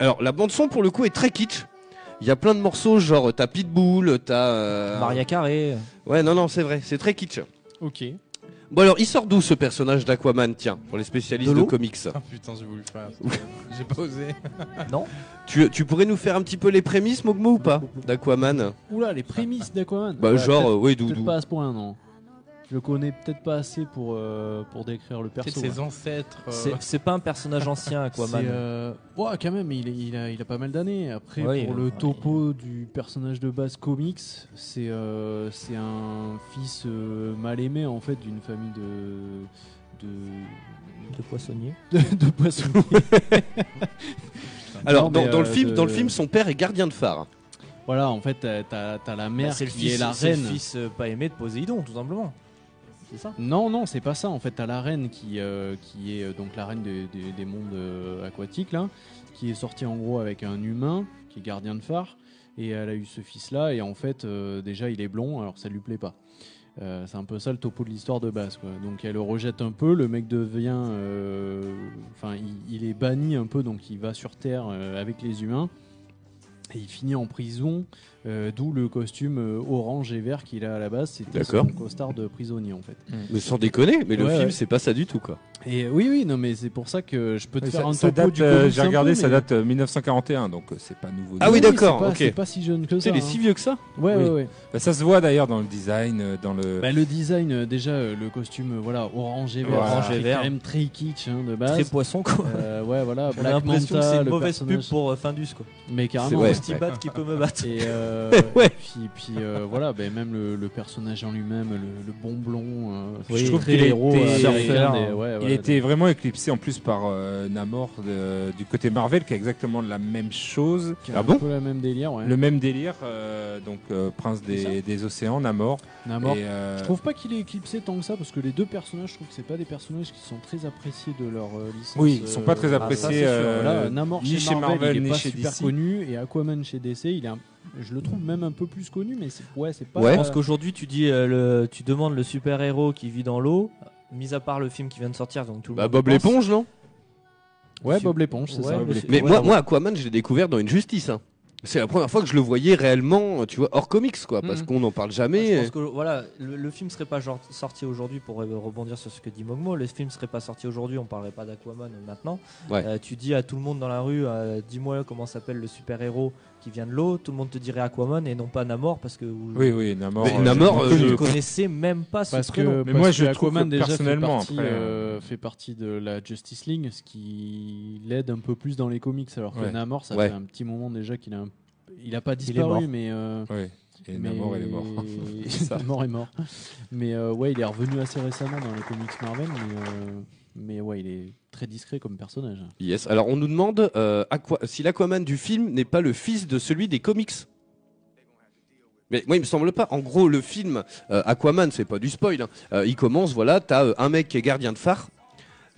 Alors la bande son pour le coup est très kitsch. Il y a plein de morceaux genre t'as Pitbull, t'as euh, Maria Carré. Ouais non non c'est vrai, c'est très kitsch. Ok. Bon alors il sort d'où ce personnage d'Aquaman? Tiens, pour les spécialistes De comics. Ah putain, j'ai voulu faire. J'ai pas osé. Non Tu, tu pourrais nous faire un petit peu les prémices Mogmo ou pas d'Aquaman? Oula, les prémices d'Aquaman. Bah Ouais, genre euh, Peut-être Doudou. pas à ce point, non. Je le connais peut-être pas assez pour, euh, pour décrire le perso. Peut-être ses ouais. ancêtres. euh, C'est pas un personnage ancien, Aquaman. euh, ouais, quand même, il, il a, il a pas mal d'années. Après, pour euh, le topo du personnage de base comics, c'est euh, c'est un fils euh, mal aimé en fait d'une famille de de, De poissonnier. de, de poissonniers. Alors Non, dans, le film, de- dans le film, son père est gardien de phare. Voilà, en fait, t'as- t'as t'as la mère Bah, le qui fils, est la c'est le reine. fils pas aimé de Poséidon, tout simplement. Non, non, c'est pas ça. En fait, t'as la reine qui, euh, qui est euh, donc la reine des- des- des mondes euh, aquatiques, là, qui est sortie en gros avec un humain qui est gardien de phare. Et elle a eu ce fils-là. Et en fait, déjà, il est blond, alors ça lui plaît pas. C'est un peu ça le topo de l'histoire de base. Quoi. Donc elle le rejette un peu. Le mec devient. Enfin, il, est banni un peu, donc il va sur Terre avec les humains. Et il finit en prison, euh, d'où le costume euh, orange et vert qu'il a à la base. C'était son costard de prisonnier en fait. Mais sans déconner, mais le Ouais, film ouais. c'est pas ça du tout quoi. Et oui, oui, non, mais c'est pour ça que je peux te faire ça- un ça topo date, du euh, J'ai regardé, ça date euh, 1941, donc euh, c'est pas nouveau. Ah oui, c'est d'accord, pas-. C'est pas si jeune que Tu sais, ça. il est hein. si vieux que ça Ouais, Oui. ouais, ouais. Bah, ça se voit d'ailleurs dans le design, euh, dans le. Bah, le design, euh, déjà, euh, le costume, euh, voilà, orange et vert, Orange qui et est vert. quand même très kitsch hein, de base. Très poisson, quoi. Euh, ouais, voilà, On a Black l'impression c'est une mauvaise pub pour euh, Findus, quoi. Mais C'est carrément. ouais. ouais. Qui bat qui peut me battre. Et, euh, Ouais. puis, puis euh, voilà, ben même le, le personnage en lui-même, le, le bon blond, euh, Oui, je trouve que les héros était vraiment éclipsé en plus par euh, Namor de- du côté Marvel, qui a exactement la même chose. qui a Ah un bon peu la même délire, ouais. Le même délire, euh, donc euh, Prince des, des Océans, Namor. Namor. Et, euh, Je trouve pas qu'il est éclipsé tant que ça parce que les deux personnages, je trouve que c'est pas des personnages qui sont très appréciés de leur euh, licence. Oui, ils sont pas très euh, appréciés, ah, ça, c'est sûr. euh, Voilà, Namor ni chez chez Marvel, Marvel, il est ni pas chez super DC. connu et Aquaman chez DC, il est un- je le trouve même un peu plus connu, mais c'est ouais, c'est pas. Ouais. Je pense qu'aujourd'hui, tu dis, euh, le, tu demandes le super héros qui vit dans l'eau, mis à part le film qui vient de sortir, donc tout le Bah monde Bob pense. l'éponge, non? Ouais, Bob l'éponge, c'est Ouais, ça. mais c'est- Mais ouais, moi, Aquaman, je l'ai découvert dans une justice. hein. C'est la première fois que je le voyais réellement, tu vois, hors comics, quoi, parce Mhm. qu'on n'en parle Ah, jamais. je pense que voilà, le, le film serait pas genre sorti aujourd'hui pour rebondir sur ce que dit Mogmo. Le film serait pas sorti aujourd'hui, on parlerait pas d'Aquaman maintenant. Ouais. Euh, tu dis à tout le monde dans la rue, euh, dis-moi comment s'appelle le super héros qui vient de l'eau. Tout le monde te dirait Aquaman et non pas Namor parce que vous, Oui, oui, Namor. Mais euh, Namor, je- euh, je- ne connaissez même pas ce Parce prénom. que, Mais parce moi, que je trouve Aquaman déjà fait personnellement, partie, après, euh, fait partie de la Justice League, ce qui l'aide un peu plus dans les comics, alors que Ouais. Namor, ça Ouais. fait un petit moment déjà qu'il a, un- il a pas disparu, mais euh, Oui, et mais- Namor, il est mort. Mort est mort. Mais euh, ouais, il est revenu assez récemment dans les comics Marvel, mais, euh, mais ouais, il est très discret comme personnage. Yes. Alors, on nous demande euh, si l'Aquaman du film n'est pas le fils de celui des comics. Mais moi, il me semble pas. En gros, le film euh, Aquaman, c'est pas du spoil. hein. Euh, il commence, voilà, t'as euh, un mec qui est gardien de phare.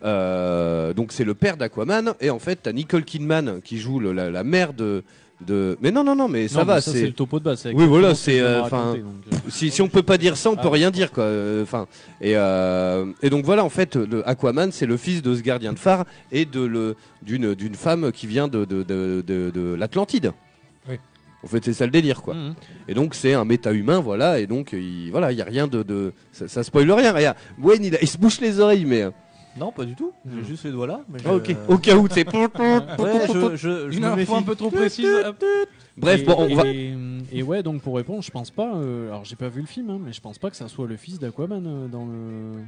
Euh, donc c'est le père d'Aquaman et en fait t'as Nicole Kidman qui joue la mère de, de mais non non non mais ça Non, va c'est le topo de base. Oui, voilà, c'est, euh, enfin, euh, si, si on peut pas dire ça, on peut Ah. rien dire quoi. Euh, Enfin et euh, et donc voilà en fait le Aquaman c'est le fils de ce gardien de phare et de le d'une d'une femme qui vient de de de, de, de l'Atlantide. Oui. En fait c'est ça le délire quoi. mhm. Et donc c'est un méta-humain voilà et donc il voilà il y a rien de de ça, ça spoil rien. Regarde, Wayne il, a- il se bouche les oreilles mais Non, pas du tout. J'ai juste les doigts là. Mais ah, ok au cas où c'est Ouais, je, je, je Une me info méfie. un peu trop précise. hop. bref et, bon on va et, et ouais, donc pour répondre, je pense pas. euh, alors j'ai pas vu le film, hein, mais je pense pas que ça soit le fils d'Aquaman euh, dans le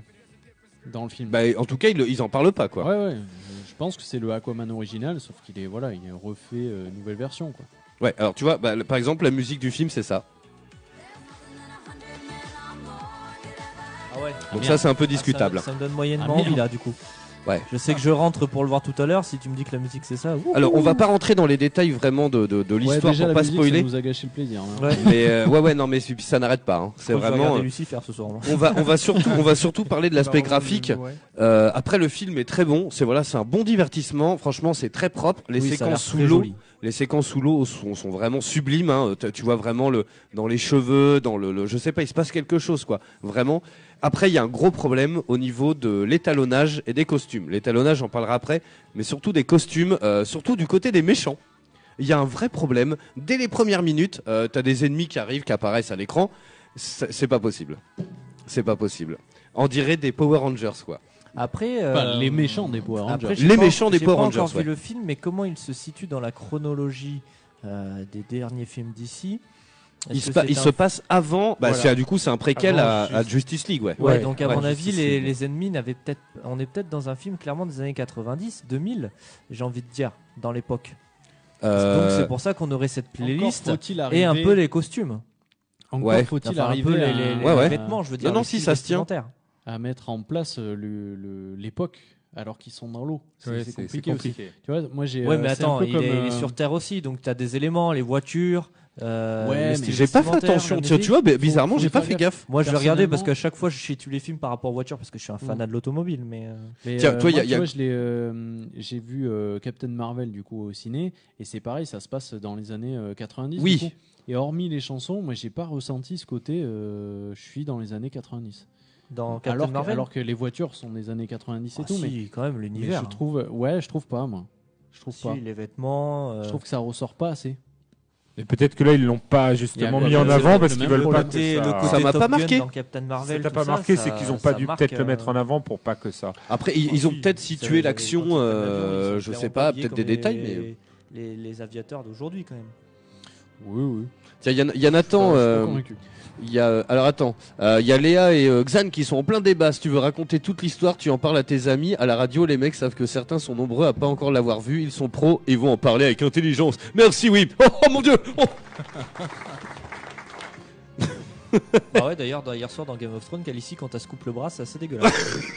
dans le film. bah, en tout cas ils, ils en parlent pas quoi. Ouais, ouais. Je je pense que c'est le Aquaman original, sauf qu'il est voilà, il est refait euh, nouvelle version quoi. Ouais alors tu vois bah, le- par exemple la musique du film c'est ça. Ah ouais. Donc ça c'est un peu Ah, discutable. ça, ça me donne moyennement Ah, envie là du coup. Ouais. Je sais que je rentre pour le voir tout à l'heure. Si tu me dis que la musique c'est ça. ouh. Alors, on va pas rentrer dans les détails vraiment de, de, de Ouais, l'histoire déjà pour pas musique, spoiler. ça nous a gâché le plaisir. hein. Ouais. Mais euh, ouais, ouais, non, mais ça n'arrête pas. hein. C'est vraiment. euh, Lucifer ce soir. moi. On va, on va surtout, on va surtout parler de l'aspect graphique. ouais. Euh, après, le film est très bon. C'est voilà, c'est un bon divertissement. Franchement, c'est très propre. Les Oui, séquences sous l'eau, les séquences sous l'eau sont, sont vraiment sublimes. Hein. Tu- Tu vois vraiment le dans les cheveux, dans le, le- je sais pas, il se passe quelque chose quoi. Vraiment. Après, il y a un gros problème au niveau de l'étalonnage et des costumes. L'étalonnage, j'en parlera après, mais surtout des costumes, euh, surtout du côté des méchants. Il y a un vrai problème. Dès les premières minutes, euh, t'as des ennemis qui arrivent, qui apparaissent à l'écran. C'est pas possible. C'est pas possible. On dirait des Power Rangers quoi. Après, Enfin, euh, les méchants des Power Rangers. Après, j'ai Les pas- méchants des j'ai Power pas Rangers, encore vu ouais. le film, mais comment il se situe dans la chronologie euh, des derniers films d'ici? Il, se, pa- il se passe avant. Bah, Voilà. du coup, c'est un préquel à, à Justice. League, ouais. Ouais, Ouais, donc à ouais, mon avis, les, ennemis n'avaient peut-être. On est peut-être dans un film clairement des années 90, 2000, j'ai envie de dire, dans l'époque. Euh, Donc c'est pour ça qu'on aurait cette playlist faut-il et arriver- un peu les costumes. Encore Ouais. faut-il Enfin, un arriver peu les, à, les- les Ouais, ouais. vêtements, je veux dire. Non, non, si, ça se tient. à mettre en place euh, l'époque alors qu'ils sont dans l'eau. C'est Ouais, compliqué, compliqué. Tu vois, moi j'ai. Ouais, euh, mais un attends, peu il, comme, est, il est sur Terre aussi, donc tu as des éléments, les voitures. Euh, Ouais, mais J'ai pas fait attention. Tiens, tu vois, mais bizarrement, j'ai pas fait gaffe. Moi, je vais regarder parce qu'à chaque fois, je situe les films par rapport aux voitures parce que je suis un fanat de l'automobile. Mais euh, Mais, Tiens, euh, toi, y a- moi, tu y a- vois, je euh, j'ai vu euh, Captain Marvel du coup au ciné et c'est pareil, ça se passe dans les années euh, 90. Oui. du coup. Et hormis les chansons, moi j'ai pas ressenti ce côté. euh, je suis dans les années 90. dans Captain Alors que, Marvel. alors que les voitures sont des années 90 et Ah, tout, mais, si, quand même mais l'univers. je trouve, ouais, je trouve pas moi. Je trouve Si, pas. les vêtements. euh, Je trouve que ça ressort pas assez. Et peut-être que là, ils l'ont pas justement mis en avant parce qu'ils veulent pas que ça. Ça m'a pas marqué. Dans Captain Marvel, Ça t'a pas marqué, c'est qu'ils ont pas dû peut-être le euh, mettre en avant pour pas que ça. Après, ils, ont peut-être situé l'action, euh, je sais pas, peut-être des détails, les- mais. Les, les aviateurs d'aujourd'hui, quand même. Oui, oui. Tiens, il y, en a- il y a Nathan. Euh. Il y a, alors attends, euh, il y a Léa et euh, Xan qui sont en plein débat. Si tu veux raconter toute l'histoire, tu en parles à tes amis. À la radio, les mecs savent que certains sont nombreux à pas encore l'avoir vu. Ils sont pros et vont en parler avec intelligence. Merci, oui. Oh, oh, mon dieu. Oh. bah ouais, d'ailleurs, dans- hier soir dans Game of Thrones, Khaleesi, quand elle se coupe le bras, c'est assez dégueulasse.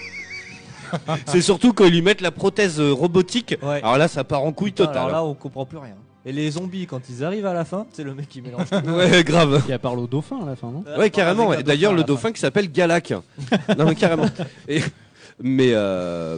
C'est surtout quand ils lui mettent la prothèse euh, robotique. Ouais. Alors là, ça part en couille Putain, totale. Alors là, on comprend plus rien. Et les zombies, quand ils arrivent à la fin, c'est le mec qui mélange tout. Ouais, grave. Il parle au dauphin à la fin, non Ouais, carrément. Ouais. un D'ailleurs, le dauphin qui s'appelle Galak. non, mais carrément. Et- mais euh,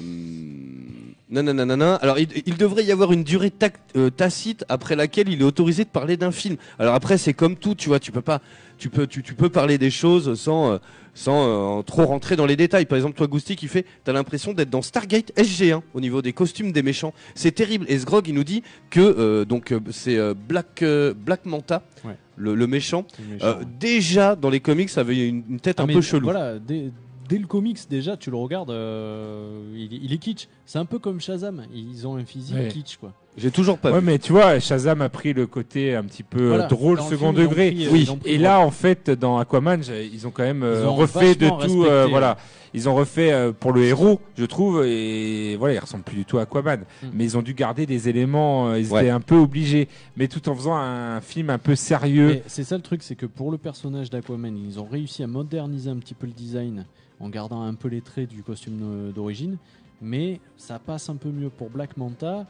non, non, non, non, non. Alors, il, il devrait y avoir une durée tac- euh, tacite après laquelle il est autorisé de parler d'un film. Alors après, c'est comme tout, tu vois, tu peux pas, tu peux, tu, tu peux parler des choses sans, euh, sans euh, trop rentrer dans les détails. Par exemple, toi, Gousti, qui fait, t'as l'impression d'être dans Stargate SG1 au niveau des costumes des méchants. C'est terrible. Et Sgrog, il nous dit que euh, donc c'est euh, Black Black Manta, Ouais. le, le méchant. Le méchant, ouais. déjà dans les comics, ça avait une, une tête Ah, un mais peu chelou. Voilà, dès, dès le comics, déjà, tu le regardes, euh, il, il est kitsch. C'est un peu comme Shazam. Ils ont un physique Ouais. kitsch, quoi. J'ai toujours pas Ouais, vu. mais tu vois, Shazam a pris le côté un petit peu euh, Voilà, drôle, dans second film, degré. pris, euh, oui. pris, Et là, en fait, dans Aquaman, ils ont quand même euh, ont refait de tout. euh, voilà, ils ont refait euh, pour le héros, je trouve, et voilà, il ressemble plus du tout à Aquaman. Mm. Mais ils ont dû garder des éléments. euh, ils Ouais. étaient un peu obligés, mais tout en faisant un film un peu sérieux. C'est ça le truc, c'est que pour le personnage d'Aquaman, ils ont réussi à moderniser un petit peu le design en gardant un peu les traits du costume d'origine, mais ça passe un peu mieux pour Black Manta.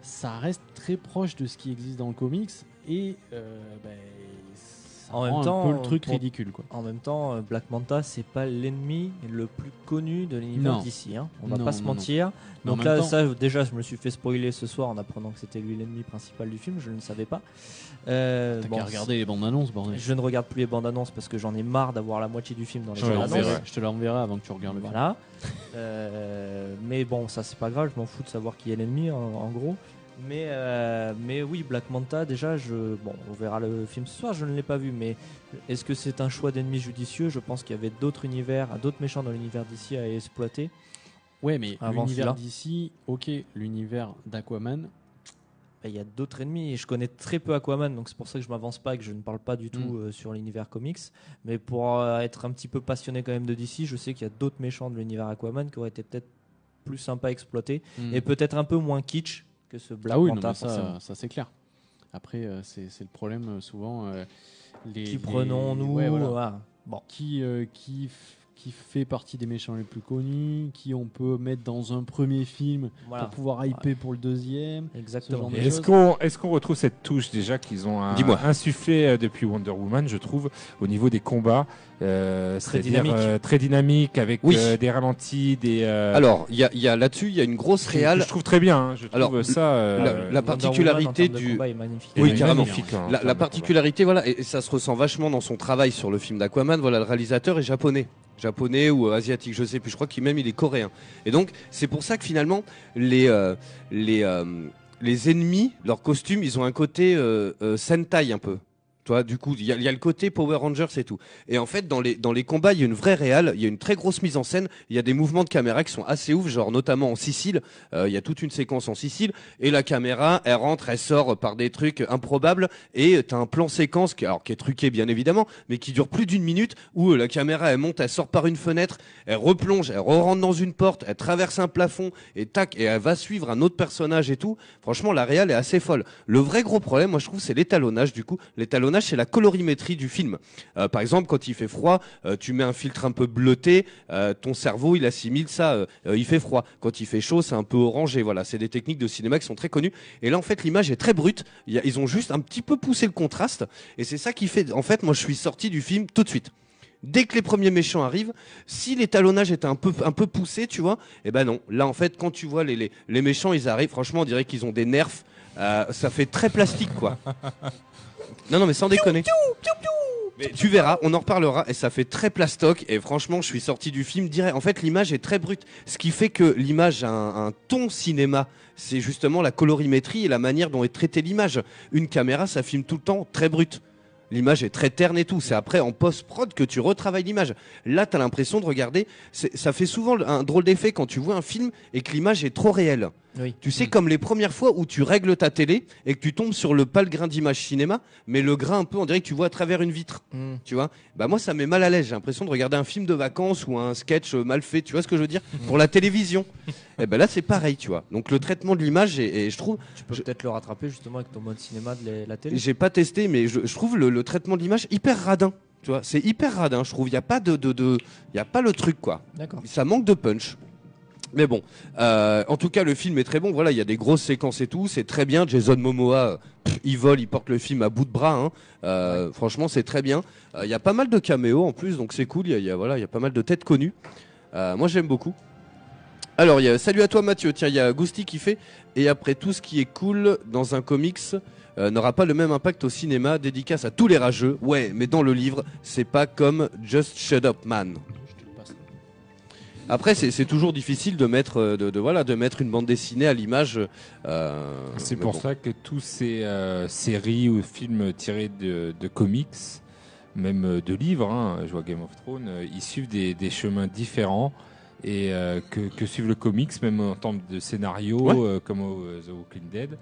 Ça reste très proche de ce qui existe dans le comics et euh, ben, En même un temps, peu le truc pour- ridicule. Quoi. En même temps, euh, Black Manta, c'est pas l'ennemi le plus connu de l'univers d'ici. Hein. On va Non, pas se non, mentir. Donc là, temps- ça, déjà, je me suis fait spoiler ce soir en apprenant que c'était lui l'ennemi principal du film. Je ne savais pas. Euh, T'as bon, qu'à regarder les bandes annonces, bordel. Je ne regarde plus les bandes annonces parce que j'en ai marre d'avoir la moitié du film dans les Je bandes annonces. je te l'enverrai avant que tu regardes le film. Voilà. Euh, mais bon, ça c'est pas grave, je m'en fous de savoir qui est l'ennemi en, en gros. Mais, euh, mais oui, Black Manta, déjà, je, bon, on verra le film ce soir, je ne l'ai pas vu, mais est-ce que c'est un choix d'ennemi judicieux? Je pense qu'il y avait d'autres univers, d'autres méchants dans l'univers d'ici à exploiter. Ouais, mais l'univers d'ici, ok, l'univers d'Aquaman, Bah, Il y a d'autres ennemis et je connais très peu Aquaman, donc c'est pour ça que je m'avance pas et que je ne parle pas du tout Mm. euh, sur l'univers comics. Mais pour euh, être un petit peu passionné quand même de DC, je sais qu'il y a d'autres méchants de l'univers Aquaman qui auraient été peut-être plus sympas à exploiter Mm. et peut-être un peu moins kitsch que ce Black ah oui, non, Manta, mais ça, ça c'est clair. Après, euh, c'est le problème euh, souvent. euh, les, Qui les- prenons-nous Ouais, voilà. voilà. Bon. qui, euh, qui, qui fait partie des méchants les plus connus, qui on peut mettre dans un premier film Voilà. pour pouvoir hyper pour le deuxième. Exactement. de Est-ce qu'on est-ce qu'on retrouve cette touche déjà qu'ils ont un- insufflé euh, depuis Wonder Woman, je trouve, au niveau des combats, euh, Très dynamique. euh, très dynamique, avec Oui. euh, des ralentis, des. euh, Alors, il y a, il y a là-dessus, il y a une grosse que- que réal. je trouve très bien. hein, je trouve Alors, ça. euh, la- la particularité du- combat est magnifique. Oui, est carrément. magnifique, hein, La, particularité, voilà, et, et ça se ressent vachement dans son travail sur le film d'Aquaman. Voilà, le réalisateur est japonais, japonais ou asiatique, je sais plus. Je crois qu'il même il est coréen. Et donc, c'est pour ça que finalement, les euh, les euh, les ennemis, leurs costumes, ils ont un côté euh, euh, Sentai un peu. Toi, du coup, il y, a- le côté Power Rangers et tout. Et en fait, dans les dans les combats, il y a une vraie réale, il y a une très grosse mise en scène. Il y a des mouvements de caméra qui sont assez ouf, genre notamment en Sicile. Euh, Il y a toute une séquence en Sicile et la caméra, elle rentre, elle sort par des trucs improbables et t'as un plan séquence qui, alors, qui est truqué bien évidemment, mais qui dure plus d'une minute où euh, la caméra elle monte, elle sort par une fenêtre, elle replonge, elle rentre dans une porte, elle traverse un plafond et tac et elle va suivre un autre personnage et tout. Franchement, la réal est assez folle. Le vrai gros problème, moi je trouve, c'est l'étalonnage du coup. L'étalonnage, c'est la colorimétrie du film. Euh, par exemple, quand il fait froid, euh, tu mets un filtre un peu bleuté, euh, ton cerveau il assimile ça, il fait froid. Quand il fait chaud, c'est un peu orangé. Voilà, c'est des techniques de cinéma qui sont très connues. Et là, en fait, l'image est très brute. Ils ont juste un petit peu poussé le contraste, et c'est ça qui fait. En fait, moi, je suis sorti du film tout de suite. Dès que les premiers méchants arrivent, si l'étalonnage était un peu un peu poussé, tu vois, eh ben non. Là, en fait, quand tu vois les les, les méchants, ils arrivent. Franchement, on dirait qu'ils ont des nerfs. Ça fait très plastique, quoi. Non, non, mais sans déconner. Mais tu verras, on en reparlera et ça fait très plastoc et franchement je suis sorti du film direct. En fait l'image est très brute, ce qui fait que l'image a un, un ton cinéma. C'est justement la colorimétrie et la manière dont est traitée l'image. Une caméra ça filme tout le temps très brut. L'image est très terne et tout. C'est après en post-prod que tu retravailles l'image. Là, tu as l'impression de regarder. Ça fait souvent un drôle d'effet quand tu vois un film et que l'image est trop réelle. Oui. Tu sais, comme les premières fois où tu règles ta télé et que tu tombes sur le pas le grain d'image cinéma, mais le grain un peu, on dirait que tu vois à travers une vitre. Mm. Tu vois Bah moi, ça met mal à l'aise. J'ai l'impression de regarder un film de vacances ou un sketch euh, mal fait. Tu vois ce que je veux dire? Pour la télévision. et ben là, c'est pareil, tu vois. Donc le traitement de l'image, et, et je trouve, Tu peux Je- peut-être le rattraper justement avec ton mode cinéma de la- la télé. j'ai pas testé, mais je, je trouve le, le traitement de l'image hyper radin. Tu vois, c'est hyper radin. Je trouve. Il y a pas de, de, de, il y a pas le truc quoi. D'accord. Ça manque de punch. Mais bon, euh, en tout cas, le film est très bon. Voilà, il y a des grosses séquences et tout. C'est très bien. Jason Momoa, pff, il vole, il porte le film à bout de bras. hein. Euh, Franchement, c'est très bien. Euh, Il y a pas mal de caméos en plus, donc c'est cool. Il y a, voilà, il y a pas mal de têtes connues. Euh, moi, j'aime beaucoup. Alors, salut à toi Mathieu. Tiens, il y a Gusti qui fait. Et après tout ce qui est cool dans un comics. euh, n'aura pas le même impact au cinéma, dédicace à tous les rageux. Ouais, mais dans le livre, c'est pas comme Just Shut Up Man. Après, c'est toujours difficile de mettre, euh, de, de- voilà, de mettre une bande dessinée à l'image. euh, C'est pour bon. ça que tous ces euh, séries ou films tirés de, de comics, même de livres, hein, je vois Game of Thrones, ils suivent des, des chemins différents et euh, que, que suivent le comics, même en termes de scénario, Ouais. comme au, The Walking Dead.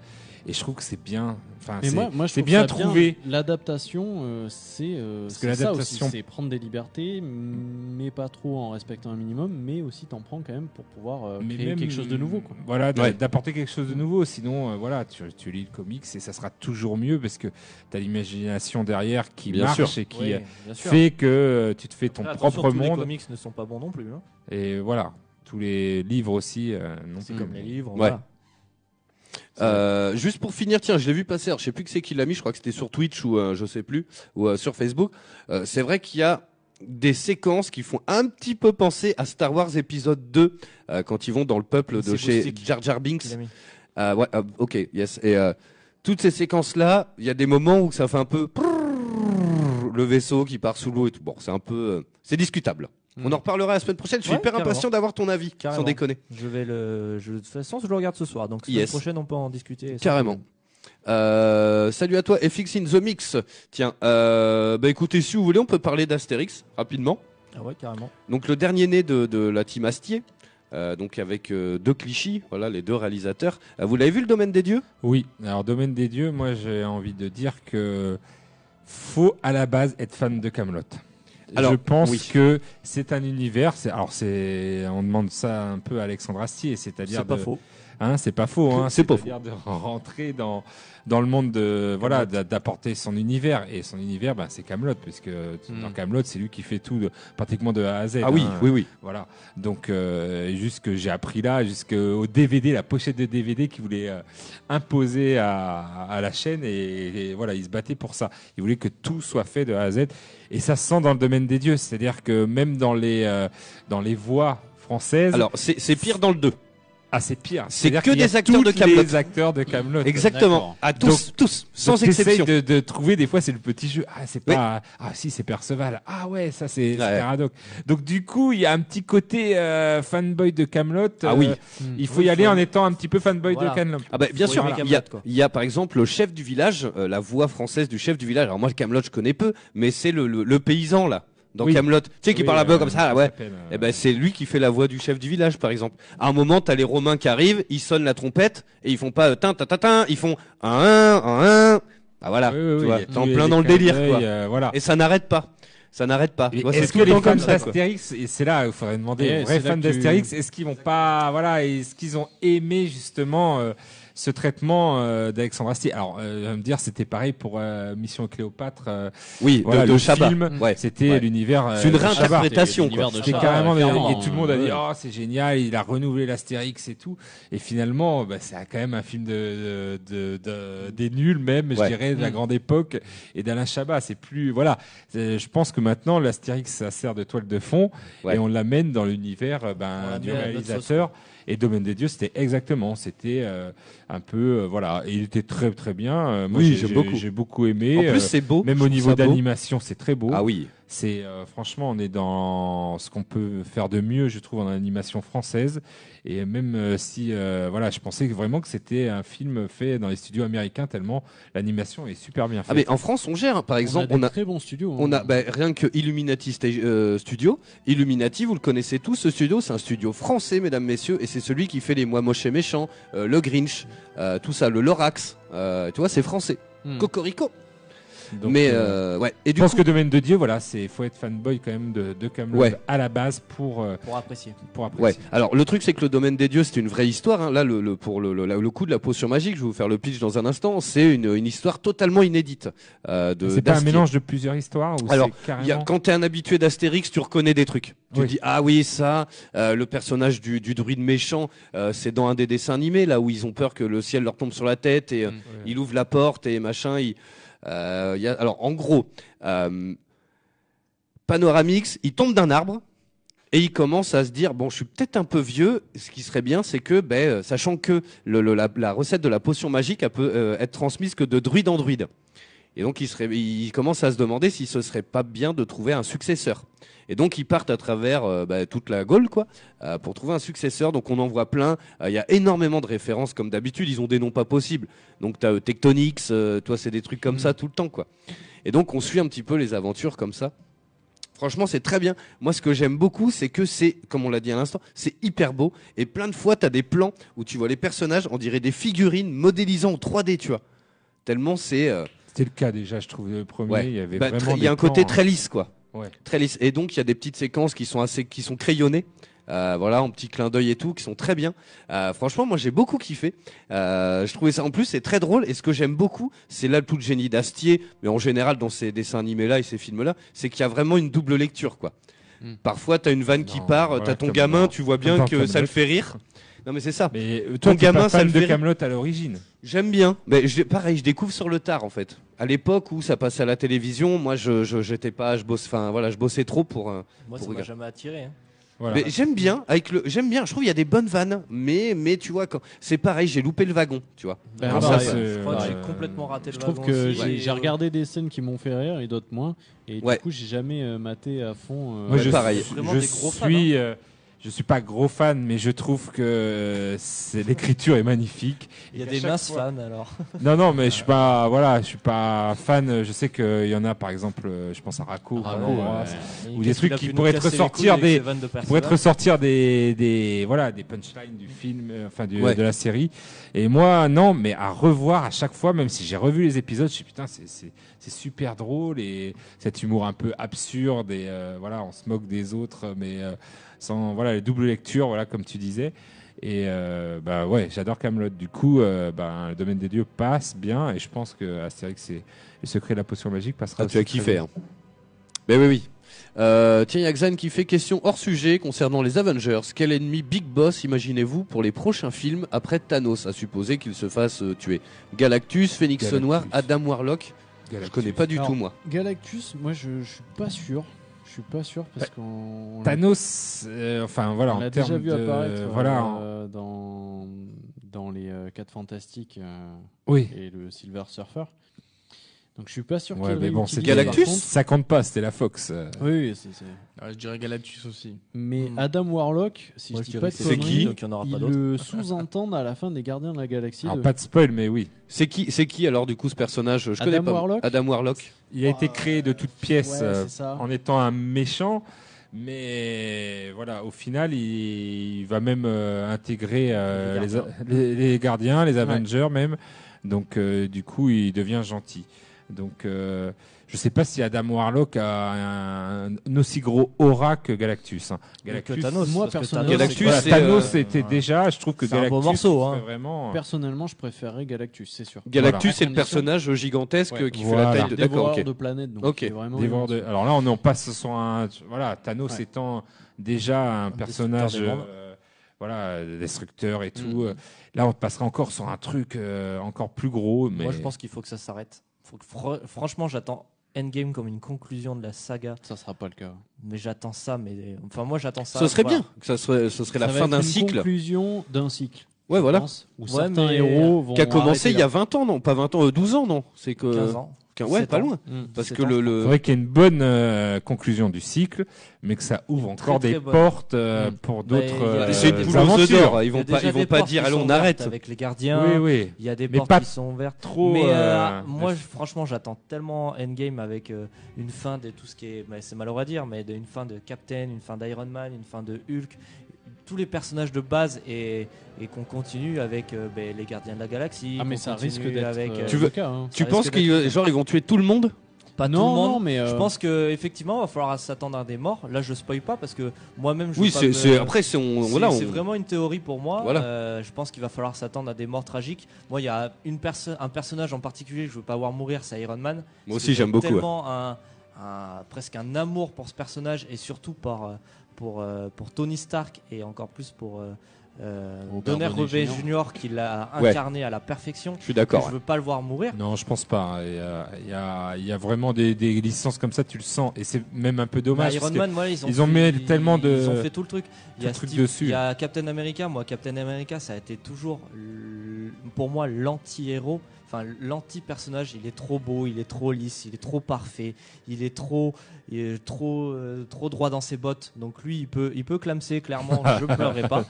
Et je trouve que c'est bien. Enfin, c'est moi, moi, bien trouvé. L'adaptation, euh, c'est euh, Parce que c'est ça l'adaptation- aussi, c'est prendre des libertés, mais pas trop en respectant un minimum, mais aussi t'en prends quand même pour pouvoir euh, Mais créer même, quelque chose de nouveau. Quoi. Voilà, Ouais. d'apporter quelque chose de nouveau. Sinon, euh, voilà, tu, tu lis le comics et ça sera toujours mieux parce que tu as l'imagination derrière qui Bien marche sûr. et qui Oui, fait que euh, tu te fais ton propre tous les monde. comics ne sont pas bons non plus. hein. Et voilà, tous les livres aussi. euh, non C'est plus. comme les livres. Ouais. voilà. Euh, juste pour finir, tiens, je l'ai vu passer. Alors, je sais plus que c'est qui l'a mis. Je crois que c'était sur Twitch ou euh, je sais plus ou euh, sur Facebook. Euh, c'est vrai qu'il y a des séquences qui font un petit peu penser à Star Wars épisode 2 euh, quand ils vont dans le peuple de chez Jar Jar Binks. Euh, ouais, euh, ok, yes. Et euh, toutes ces séquences-là, il y a des moments où ça fait un peu le vaisseau qui part sous l'eau et tout. Bon, c'est un peu, euh, c'est discutable. Mm. On en reparlera la semaine prochaine. Je suis Ouais, hyper carrément. impatient d'avoir ton avis, sans Carrément. déconner. Je vais le. Je, de toute façon, je le regarde ce soir. Donc, la Yes. semaine prochaine, on peut en discuter. sans Carrément. Euh, salut à toi, FX in the Mix. Tiens, euh, bah écoutez, si vous voulez, on peut parler d'Astérix rapidement. Ah ouais, carrément. Donc le dernier né de, de la team Astier, euh, donc avec euh, deux clichés, voilà les deux réalisateurs. Euh, vous l'avez vu le domaine des dieux? Oui, alors Domaine des Dieux, moi j'ai envie de dire que faut à la base être fan de Camelot. Alors, je pense oui. que c'est un univers. c'est- Alors c'est, on demande ça un peu à Alexandre Astier, c'est-à-dire C'est pas de- faux. Hein, c'est pas faux. Hein, C'est pas C'est-à-dire de rentrer dans dans le monde de voilà d'a- d'apporter son univers et son univers, ben, c'est Camelot puisque Hmm. dans Camelot c'est lui qui fait tout de, pratiquement de A à Z. Ah oui, hein. oui, oui. Voilà. Donc, euh, juste que j'ai appris là, jusqu'au DVD, la pochette de DVD qu'il voulait euh, imposer à, à la chaîne. Et, et voilà, il se battait pour ça. Il voulait que tout soit fait de A à Z. Et ça se sent dans le domaine des dieux. C'est-à-dire que même dans les, euh, dans les voix françaises, Alors c'est pire dans le 2. Ah, c'est pire. c'est que des acteurs de Kaamelott. les acteurs de Camelot. Exactement. À tous, tous, sans Donc, exception. De, de trouver des fois c'est le petit jeu. Ah c'est pas. Ah si c'est Perceval. Ah ouais ça c'est c'est Ouais. Caradoc. Donc du coup il y a un petit côté euh, fanboy de Camelot. Ah oui. Il faut Oui, y aller faut- en étant un petit peu fanboy Voilà. de Camelot. Ah bah, bien Faut sûr, il y, a, il y a par exemple le chef du village, euh, la voix française du chef du village. Alors moi le Camelot je connais peu, mais c'est le, le, le paysan là dans Oui. Camelot. Tu sais qui Oui, parle un peu euh, comme ça, là, ouais. s'appelle, euh, Eh ben c'est lui qui fait la voix du chef du village par exemple. À un moment t'as les Romains qui arrivent, ils sonnent la trompette et ils font pas euh, tin tin tin tin, ils font un un un un. Ah voilà, oui, tu vois, t'es en plein dans le délire quoi. euh, voilà. Et ça n'arrête pas. Ça n'arrête pas. Et Est-ce que le les fans comme ça, quoi. d'Astérix, et c'est là il faudrait demander Et aux vrais fans d'Astérix, est-ce qu'ils vont pas, voilà, est-ce qu'ils ont aimé justement euh, ce traitement euh, d'Alexandre Astier Alors, euh, je vais me dire, c'était pareil pour euh, Mission Cléopâtre. euh, Oui, voilà, de, de le Chabat. film, Ouais. C'était Ouais. l'univers. euh, C'est une réinterprétation Chabat, carrément et tout le monde a dit ouais. oh c'est génial il a renouvelé l'Astérix et tout et finalement bah, c'est quand même un film de, de, de- de- des nuls même je dirais de la Mm. grande époque et d'Alain Chabat c'est plus voilà je pense que maintenant l'Astérix ça sert de toile de fond Ouais. et on l'amène dans l'univers euh, ben, du réalisateur et Domaine des Dieux c'était exactement c'était euh, un peu euh, voilà et il était très très bien Euh, moi Oui, j'ai- beaucoup. j'ai beaucoup aimé En plus c'est beau. même au niveau d'animation c'est très beau Ah oui. c'est franchement, on est dans ce qu'on peut faire de mieux, je trouve, en animation française. Et même euh, si, euh, voilà, je pensais vraiment que c'était un film fait dans les studios américains, tellement l'animation est super bien faite. Ah mais en France on gère. hein. Par exemple, on a on des a très bons studios. hein. On a bah, rien que Illuminati euh, Studio. Illuminati, vous le connaissez tous. Ce studio, c'est un studio français, mesdames, messieurs, et c'est celui qui fait les Moi Moche et Méchant, euh, le Grinch, euh, tout ça, le Lorax. Euh, tu vois, c'est français. Hmm. Cocorico. Donc, mais euh, euh, ouais. Et je pense coup, que Domaine de Dieu, voilà, c'est faut être fanboy quand même de, de Camelot Ouais. à la base pour euh, Pour apprécier. pour Ouais. apprécier. Alors le truc c'est que le domaine des dieux c'est une vraie histoire. hein. Là le, le- pour le, le, le coup de la potion magique, je vais vous faire le pitch dans un instant. C'est une, une histoire totalement inédite. Euh, de, C'est pas un mélange de plusieurs histoires ou Alors, y a- carrément. quand t'es un habitué d'Astérix, tu reconnais des trucs. Tu Oui. dis ah oui ça, euh, le personnage du, du druide méchant, euh, c'est dans un des dessins animés là où ils ont peur que le ciel leur tombe sur la tête et euh, Mm. il ouvre la porte et machin. Il, euh, alors en gros, euh, Panoramix, il tombe d'un arbre et il commence à se dire bon, je suis peut-être un peu vieux. Ce qui serait bien, c'est que, ben, euh, sachant que la, recette de la potion magique, elle peut être transmise que de druide en druide. Et donc il, serait, il commence à se demander si ce serait pas bien de trouver un successeur. Et donc ils partent à travers euh, bah, toute la Gaule quoi, euh, pour trouver un successeur. Donc on en voit plein. Euh, Il y a énormément de références comme d'habitude. Ils ont des noms pas possibles. Donc t'as euh, Tectonix, toi c'est des trucs comme ça tout le temps quoi. Et donc on suit un petit peu les aventures comme ça. Franchement, c'est très bien. Moi, ce que j'aime beaucoup, c'est que c'est, comme on l'a dit à l'instant, c'est hyper beau. Et plein de fois, tu as des plans où tu vois les personnages, on dirait des figurines modélisant en 3D, tu vois. Tellement c'est. C'était le cas déjà, je trouve le premier. Ouais. Il y avait bah, vraiment. très- il y a un côté très lisse, quoi. Ouais. Très lisse. Et donc, il y a des petites séquences qui sont assez, qui sont crayonnées. Euh, voilà, en petit clin d'œil et tout, qui sont très bien. Euh, franchement, moi, j'ai beaucoup kiffé. Euh, je trouvais ça, en plus, c'est très drôle. Et ce que j'aime beaucoup, c'est là tout le génie d'Astier, mais en général dans ces dessins animés-là et ces films-là, c'est qu'il y a vraiment une double lecture, quoi. Mm. Parfois, t'as une vanne qui part, voilà, t'as ton gamin, tu vois bien que ça le fait rire. Non, mais c'est ça. Mais euh, Ton gamin, pas ça fan le de Camelot à l'origine. J'aime bien. Mais je, pareil, je découvre sur le tard en fait. À l'époque où ça passait à la télévision, moi je j'étais pas, je bosse, enfin voilà, je bossais trop pour. euh, Moi, Pour ça m'a jamais attiré. hein. Voilà. Mais j'aime bien avec le, j'aime bien. Je trouve il y a des bonnes vannes, mais mais tu vois quand c'est pareil, j'ai loupé le wagon, tu vois. Ben, Ah, ça, Je crois que j'ai euh, complètement raté le Je trouve wagon que aussi, j'ai regardé des scènes qui m'ont fait rire et d'autres moins. Et Ouais. du coup, j'ai jamais euh, maté à fond. euh, Moi, je, pareil. je des gros fans, suis, euh, je suis pas gros fan, mais je trouve que euh, c'est l'écriture est magnifique. Il y a des minces fois- fans alors. Non, non, mais je suis pas, voilà, je suis pas fan. Je sais qu'il y en a, par exemple, euh, je pense à ouais. euh, Et Ou des trucs qui pourraient les ressortir des- de te Perceval. ressortir des, des, voilà, des punchlines du film, euh, enfin du, Ouais. de la série. Et moi, non, mais à revoir à chaque fois, même si j'ai revu les épisodes, je suis putain, c'est, c'est, c'est super drôle et cet humour un peu absurde et euh, voilà, on se moque des autres, mais euh, sans voilà les doubles lectures, voilà comme tu disais. Et euh, bah ouais, j'adore Camelot. Du coup, euh, bah, le domaine des dieux passe bien et je pense que Astérix et le secret de la potion magique passera. Ah, tu as kiffé. Hein. Mais oui, oui. Euh, tiens, il y a Xan qui fait question hors sujet concernant les Avengers. Quel ennemi Big Boss imaginez-vous pour les prochains films après Thanos, à supposer qu'il se fasse euh, tuer? Galactus, Phénix Galactus. Noir, Adam Warlock Je Galactus. connais pas du Alors, tout moi. Galactus, moi je, je suis pas sûr. Je suis pas sûr parce Bah, qu'on. on- Thanos, euh, enfin voilà, on en l'a termes déjà vu de, apparaître voilà, en- euh, dans, dans les 4 Fantastiques euh, oui. et le Silver Surfer. Donc je suis pas sûr Ouais, qu'il mais bon, réutilise, c'est Galactus Ça compte pas, c'était la Fox. euh. Oui, oui, c'est- c'est- Ouais, je dirais Galactus aussi. Mais Hmm. Adam Warlock, si Moi, je je dis dirais pas de c'est conneries, qui donc il y en aura pas ils d'autres. le sous-entendent à la fin des Gardiens de la Galaxie. Alors de- pas de spoil, mais oui. C'est qui, c'est qui alors du coup ce personnage? Je Adam connais pas. Warlock Adam Warlock. Il a été créé de toutes pièces Ouais, euh, c'est ça. en étant un méchant, mais voilà, au final, il, il va même euh, intégrer euh, Les les, gardiens. les- les gardiens, les Avengers même. Donc euh, du coup, il devient gentil. Donc euh, je sais pas si Adam Warlock a un, un aussi gros aura que Galactus. hein. Galactus, Que Thanos, moi, personnellement, Galactus, c'est- voilà, c'est, Thanos euh, était déjà, je trouve que c'est un Galactus beau morceau, hein. vraiment. Personnellement, je préférerais Galactus, c'est sûr. Galactus, Voilà. c'est le personnage gigantesque Ouais. qui Voilà. fait la taille de. D'accord, Dévoreur ok. de planètes. Donc Ok. il est vraiment de- Alors là, on en passe sur un. Voilà, Thanos Ouais. étant déjà un, personnage. euh, voilà, destructeur et tout. Mm. euh, Là, on passera encore sur un truc euh, encore plus gros. Mais Moi, je pense qu'il faut que ça s'arrête. Faut que fr- Franchement, j'attends Endgame comme une conclusion de la saga. Ça sera pas le cas. Mais j'attends ça. Mais enfin, moi, j'attends ça. Ce serait voilà. bien. Que ça serait, ce serait la Ça va fin d'un une cycle. conclusion d'un cycle. Ouais, voilà. pense, Où Ouais, certains héros vont. Qui a commencé il y a là. 20 ans, non Pas 20 ans, euh, 12 ans, non C'est que. 15 ans. Ouais, 7 pas ans. loin. Mm. Parce que ans, le. je il le... faudrait qu'il y ait une bonne euh, conclusion du cycle, mais que ça ouvre encore Très, des bonne. portes euh, Mm. pour Bah, d'autres a euh, aventures. d'or. Ils a vont pas, ils vont pas dire allez, on arrête. Avec les gardiens. Oui, oui. Il y a des Mais portes pas qui sont ouvertes. Trop. mais euh, euh, moi, je- franchement, j'attends tellement Endgame avec euh, une fin de tout ce qui est. bah, c'est malheureux à dire, mais de- une fin de Captain, une fin d'Iron Man, une fin de Hulk. Tous les personnages de base et, et qu'on continue avec euh, ben, les Gardiens de la Galaxie. Ah, mais ça risque d'être avec. euh, Tu veux- le cas. hein. Tu penses qu'ils d'être- genre ils vont tuer tout le monde? Pas non, tout le monde. non, mais Je euh, pense qu'effectivement, il va falloir s'attendre à des morts. Là, je spoil pas parce que moi-même, je Oui, pas c'est me- c'est- après c'est on C'est voilà, on- c'est vraiment une théorie pour moi. Voilà. Euh, je pense qu'il va falloir s'attendre à des morts tragiques. Moi, il y a une perso- un personnage en particulier que je veux pas voir mourir, c'est Iron Man. moi Parce aussi que j'aime j'ai beaucoup. ouais. Tellement un, un- presque un amour pour ce personnage et surtout par, euh, pour, euh, pour Tony Stark et encore plus pour euh, euh, Donner Rebay Jr. Jr. qui l'a Ouais. incarné à la perfection. Je suis Je d'accord. veux pas le voir mourir. Non, je pense pas. Il y a, il y a- il y a vraiment des, des licences comme ça, tu le sens. Et c'est même un peu dommage. Bah, Iron Man, voilà, ils ont, ils ont fait- mis tellement de- Ils ont fait tout le truc. Il y a Steve- dessus. Il y a Captain America. Moi, Captain America, ça a été toujours pour moi l'anti-héros. Enfin, l'anti-personnage, il est trop beau, il est trop lisse, il est trop parfait, il est trop, il est trop, euh, trop droit dans ses bottes. Donc lui, il peut, il peut clamser clairement. je ne pleurerai pas.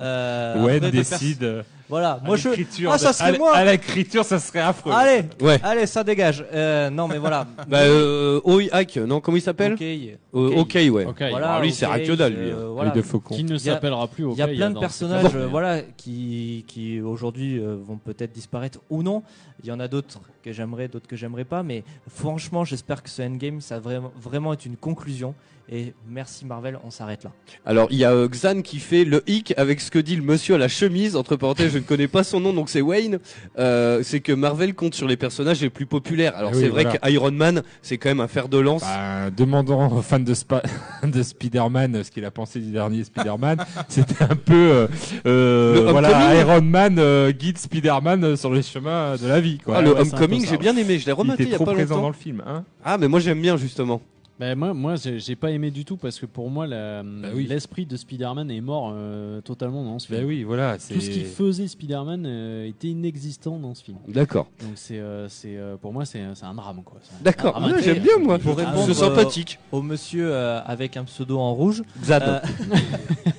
Euh, décide. Voilà. à Moi, je. l'écriture Ah, ça serait moi. À l'écriture, ça serait affreux. Allez, Ouais. allez, ça dégage. Euh, non, mais voilà. Bah euh, Oi Hack, non comment il s'appelle Ok. Euh, ok. Ok ouais. Ok, Voilà, Alors lui c'est ok, Radiodal lui. euh, hein. voilà. Œil de faucon. qui ne Il y a- s'appellera plus Il y a plein de personnages euh, voilà, qui, qui aujourd'hui euh, vont peut-être disparaître ou non. Il y en a d'autres que j'aimerais, d'autres que j'aimerais pas. Mais franchement, j'espère que ce Endgame, ça va vraiment, vraiment être une conclusion. Et merci Marvel, on s'arrête là. Alors il y a euh, Xan qui fait le hic avec ce que dit le monsieur à la chemise. Entre parenthèses, je ne connais pas son nom donc c'est Wayne. Euh, c'est que Marvel compte sur les personnages les plus populaires. Alors Ah oui, c'est vrai voilà. que Iron Man c'est quand même un fer de lance. Bah, demandant aux fans de, Spa- de Spider-Man ce qu'il a pensé du dernier Spider-Man, c'était un peu euh, euh, voilà. Iron Man euh, guide Spider-Man euh, sur les chemins de la vie quoi. Ah, le ouais, j'ai bien aimé, je l'ai rematé il était y a trop pas présent dans longtemps. le film, hein. Ah mais moi j'aime bien justement. Ben, moi, moi j'ai pas aimé du tout parce que pour moi, Bah oui. l'esprit de Spider-Man est mort euh, totalement dans ce film. Ben oui, voilà, Tout ce qui faisait Spider-Man euh, était inexistant dans ce film. D'accord. Donc c'est, euh, c'est, euh, pour moi, c'est un drame. quoi. D'accord. Ah, j'aime bien moi. Pour C'est répondre, sympathique. Au monsieur euh, avec un pseudo en rouge. Xan.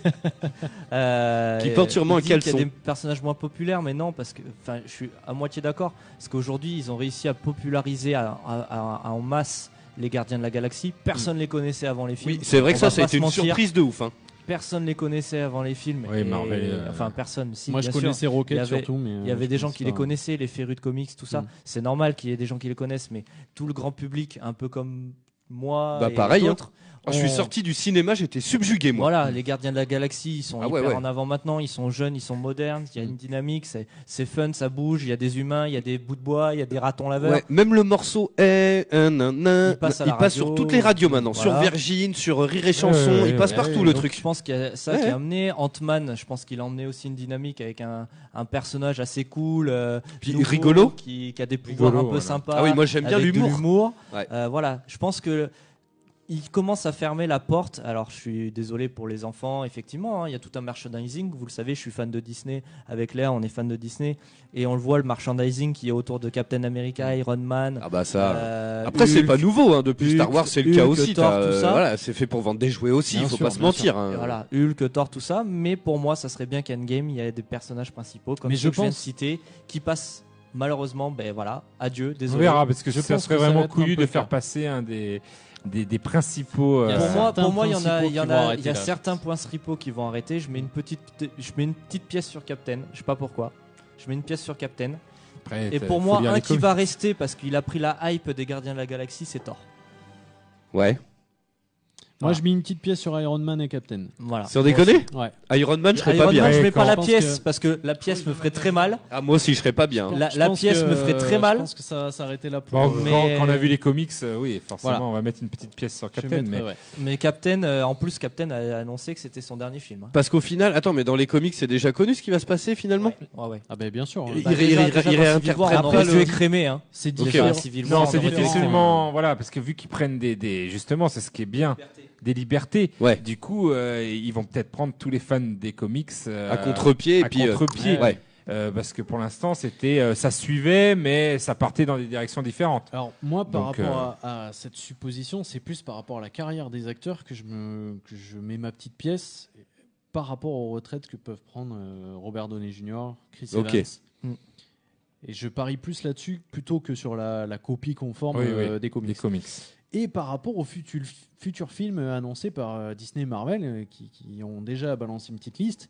Euh, Qui porte sûrement il un dit qu'il y caleçon. a des personnages moins populaires, mais non, parce que enfin, je suis à moitié d'accord. Parce qu'aujourd'hui, ils ont réussi à populariser à- à- à- en masse les Gardiens de la Galaxie. Personne ne les connaissait avant les films. Oui, c'est vrai que ça, ça a été une mentir. surprise de ouf. Hein. Personne ne les connaissait avant les films. Oui, et- Marvel, euh, Enfin, personne. Si, Moi, je sûr. connaissais Rocket Il y avait- surtout, mais Il y euh, avait des gens qui les connaissaient, les férus de comics, tout ça. Mm. C'est normal qu'il y ait des gens qui les connaissent, mais tout le grand public, un peu comme moi Bah, et pareil, hein. Ah, je suis sorti du cinéma, j'étais subjugué moi. Voilà, les gardiens de la galaxie, ils sont Ah hyper ouais, ouais. en avant maintenant, ils sont jeunes, ils sont modernes, il y a une dynamique, c'est c'est fun, ça bouge, il y a des humains, il y a des bouts de bois, il y a des ratons laveurs. Ouais, même le morceau est un nan, Il passe à la sur radio. toutes les radios maintenant, Voilà. sur Virgin, sur Rire et Chanson, Ouais, ouais, il passe ouais, partout ouais. le Donc, truc. Je pense qu'il y a ça Ouais, qui a amené Ant-Man. Je pense qu'il a emmené aussi une dynamique avec un, un personnage assez cool, euh, Puis nouveau, rigolo. qui, qui a des pouvoirs Rigolo, un peu voilà. sympas. Ah oui, moi j'aime bien l'humour. l'humour. Ouais. Euh, voilà, je pense que il commence à fermer la porte. Alors, je suis désolé pour les enfants. Effectivement, hein, il y a tout un merchandising. Vous le savez, je suis fan de Disney. Avec Léa, on est fan de Disney. Et on le voit, le merchandising qui est autour de Captain America, Iron Man. Ah bah ça. euh, Après c'est pas nouveau, hein. depuis Hulk, Star Wars c'est le cas Hulk, aussi. Thor, euh, ça. Voilà, c'est fait pour vendre des jouets aussi, il faut sûr, pas se mentir. hein. Voilà, Hulk, Thor, tout ça. Mais pour moi, ça serait bien qu'Endgame, il y ait des personnages principaux, comme Mais ceux je que je viens de citer, qui passent malheureusement, ben voilà, adieu, On désolé. verra parce que Je ça pense serait que ça va vraiment couillu de faire passer un des des, des principaux. Euh, Pour moi, pour moi, il y en a, il y en a, il y a certains points stripos qui vont arrêter. Je mets une petite, je mets une petite pièce sur Captain. Je sais pas pourquoi. Je mets une pièce sur Captain. après, Et pour moi, un qui comics. va rester parce qu'il a pris la hype des Gardiens de la Galaxie, c'est Thor. Ouais. Moi, Voilà. je mets une petite pièce sur Iron Man et Captain. Voilà. Sans déconner Ouais. Iron Man je serais Iron pas bien. Man, je Ouais, mets pas la je pense pièce que- parce que la pièce me ferait très mal. Ah moi aussi je serais pas bien. La, Je la pense pièce que- me ferait très mal. Je pense que ça va s'arrêter là pour. Bon, euh, Mais- quand, quand on a vu les comics, euh, oui, forcément, Voilà. on va mettre une petite pièce sur je Captain. Mais ouais. Mais Captain, euh, en plus, Captain a annoncé que c'était son dernier film. hein. Parce qu'au final, attends, mais dans les comics c'est déjà connu ce qui va se passer finalement Ouais, ouais. Ah ben bien sûr. hein. Il Bah, il il dans réinterprète Civil War, on après aurait le- pu écrémer, hein. C'est différent. non, c'est difficilement, voilà, parce que vu qu'ils prennent des, des, justement, c'est ce qui est bien, des libertés. Ouais. Du coup, euh, ils vont peut-être prendre tous les fans des comics euh, À contre-pied à puis. euh, contre-pied. ouais. Euh, parce que pour l'instant, c'était, euh, ça suivait, mais ça partait dans des directions différentes. Alors moi, par Donc, rapport à, à cette supposition, c'est plus par rapport à la carrière des acteurs que je me que je mets ma petite pièce par rapport aux retraites que peuvent prendre euh, Robert Downey Jr., Chris. Evans. Mm. Et je parie plus là-dessus plutôt que sur la, la copie conforme Oui, euh, oui, des comics. Et par rapport aux futur- futurs films annoncés par euh, Disney et Marvel, euh, qui, qui ont déjà balancé une petite liste,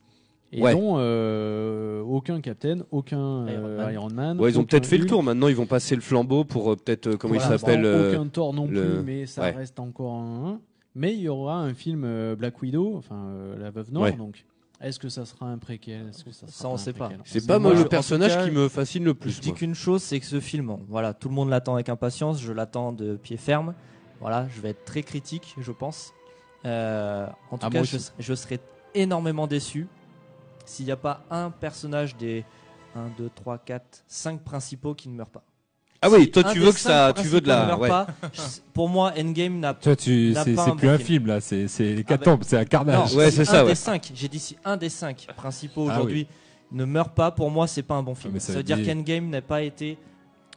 et Ouais. dont euh, aucun Captain, aucun euh, Iron Man. Iron Man. Ouais, ils ont peut-être fait le tour. Maintenant, ils vont passer le flambeau pour euh, peut-être euh, comment pour il s'appelle. Aucun Thor non le- plus, mais ça ouais. reste encore un. Mais il y aura un film euh, Black Widow, enfin euh, la Veuve Noire, Ouais. donc. Est-ce que ça sera un préquel? Est-ce que ça, sera Ça, on un sait pas. C'est pas moi je- le personnage cas, qui me fascine le Je plus. dis moi. qu'une chose, c'est que ce film, voilà, tout le monde l'attend avec impatience. Je l'attends de pied ferme. Voilà, je vais être très critique, je pense. Euh, en tout Ah, cas, moi je, je serais énormément déçu s'il n'y a pas un personnage des 1, 2, 3, 4, 5 principaux qui ne meurt pas. Ah oui, toi tu veux que ça, tu veux de la. ouais. pas, je- pour moi, Endgame n'a Toi, tu, n'a c'est pas c'est un plus un film. film là, c'est c'est l'hécatombe, c'est un carnage. Non, Ouais, si c'est ça, Un ouais. des cinq, j'ai dit si un des cinq principaux Ah aujourd'hui ne meurt pas, pour moi, c'est pas un bon film. mais ça ça, veut veut dire dire- qu'Endgame n'a pas été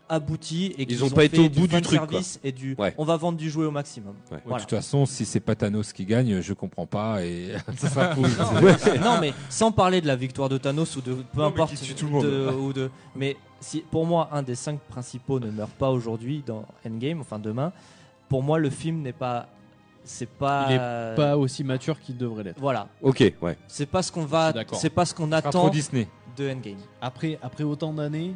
abouti et qu'ils ont pas été au bout du fan truc, quoi. et du Ouais. on va vendre du jouet au maximum. Ouais. Ouais, Voilà. De toute façon, si c'est pas Thanos qui gagne, je comprends pas et ça non mais sans parler de la victoire de Thanos ou de peu mais importe qui tue tout le monde. de- ou de mais si pour moi un des cinq principaux ne meurt pas aujourd'hui dans Endgame enfin demain pour moi le film n'est pas c'est pas Il est Pas aussi mature qu'il devrait l'être. voilà Ok, ouais. c'est pas ce qu'on va c'est pas ce qu'on Pas trop attend Disney. de Endgame Après, après autant d'années,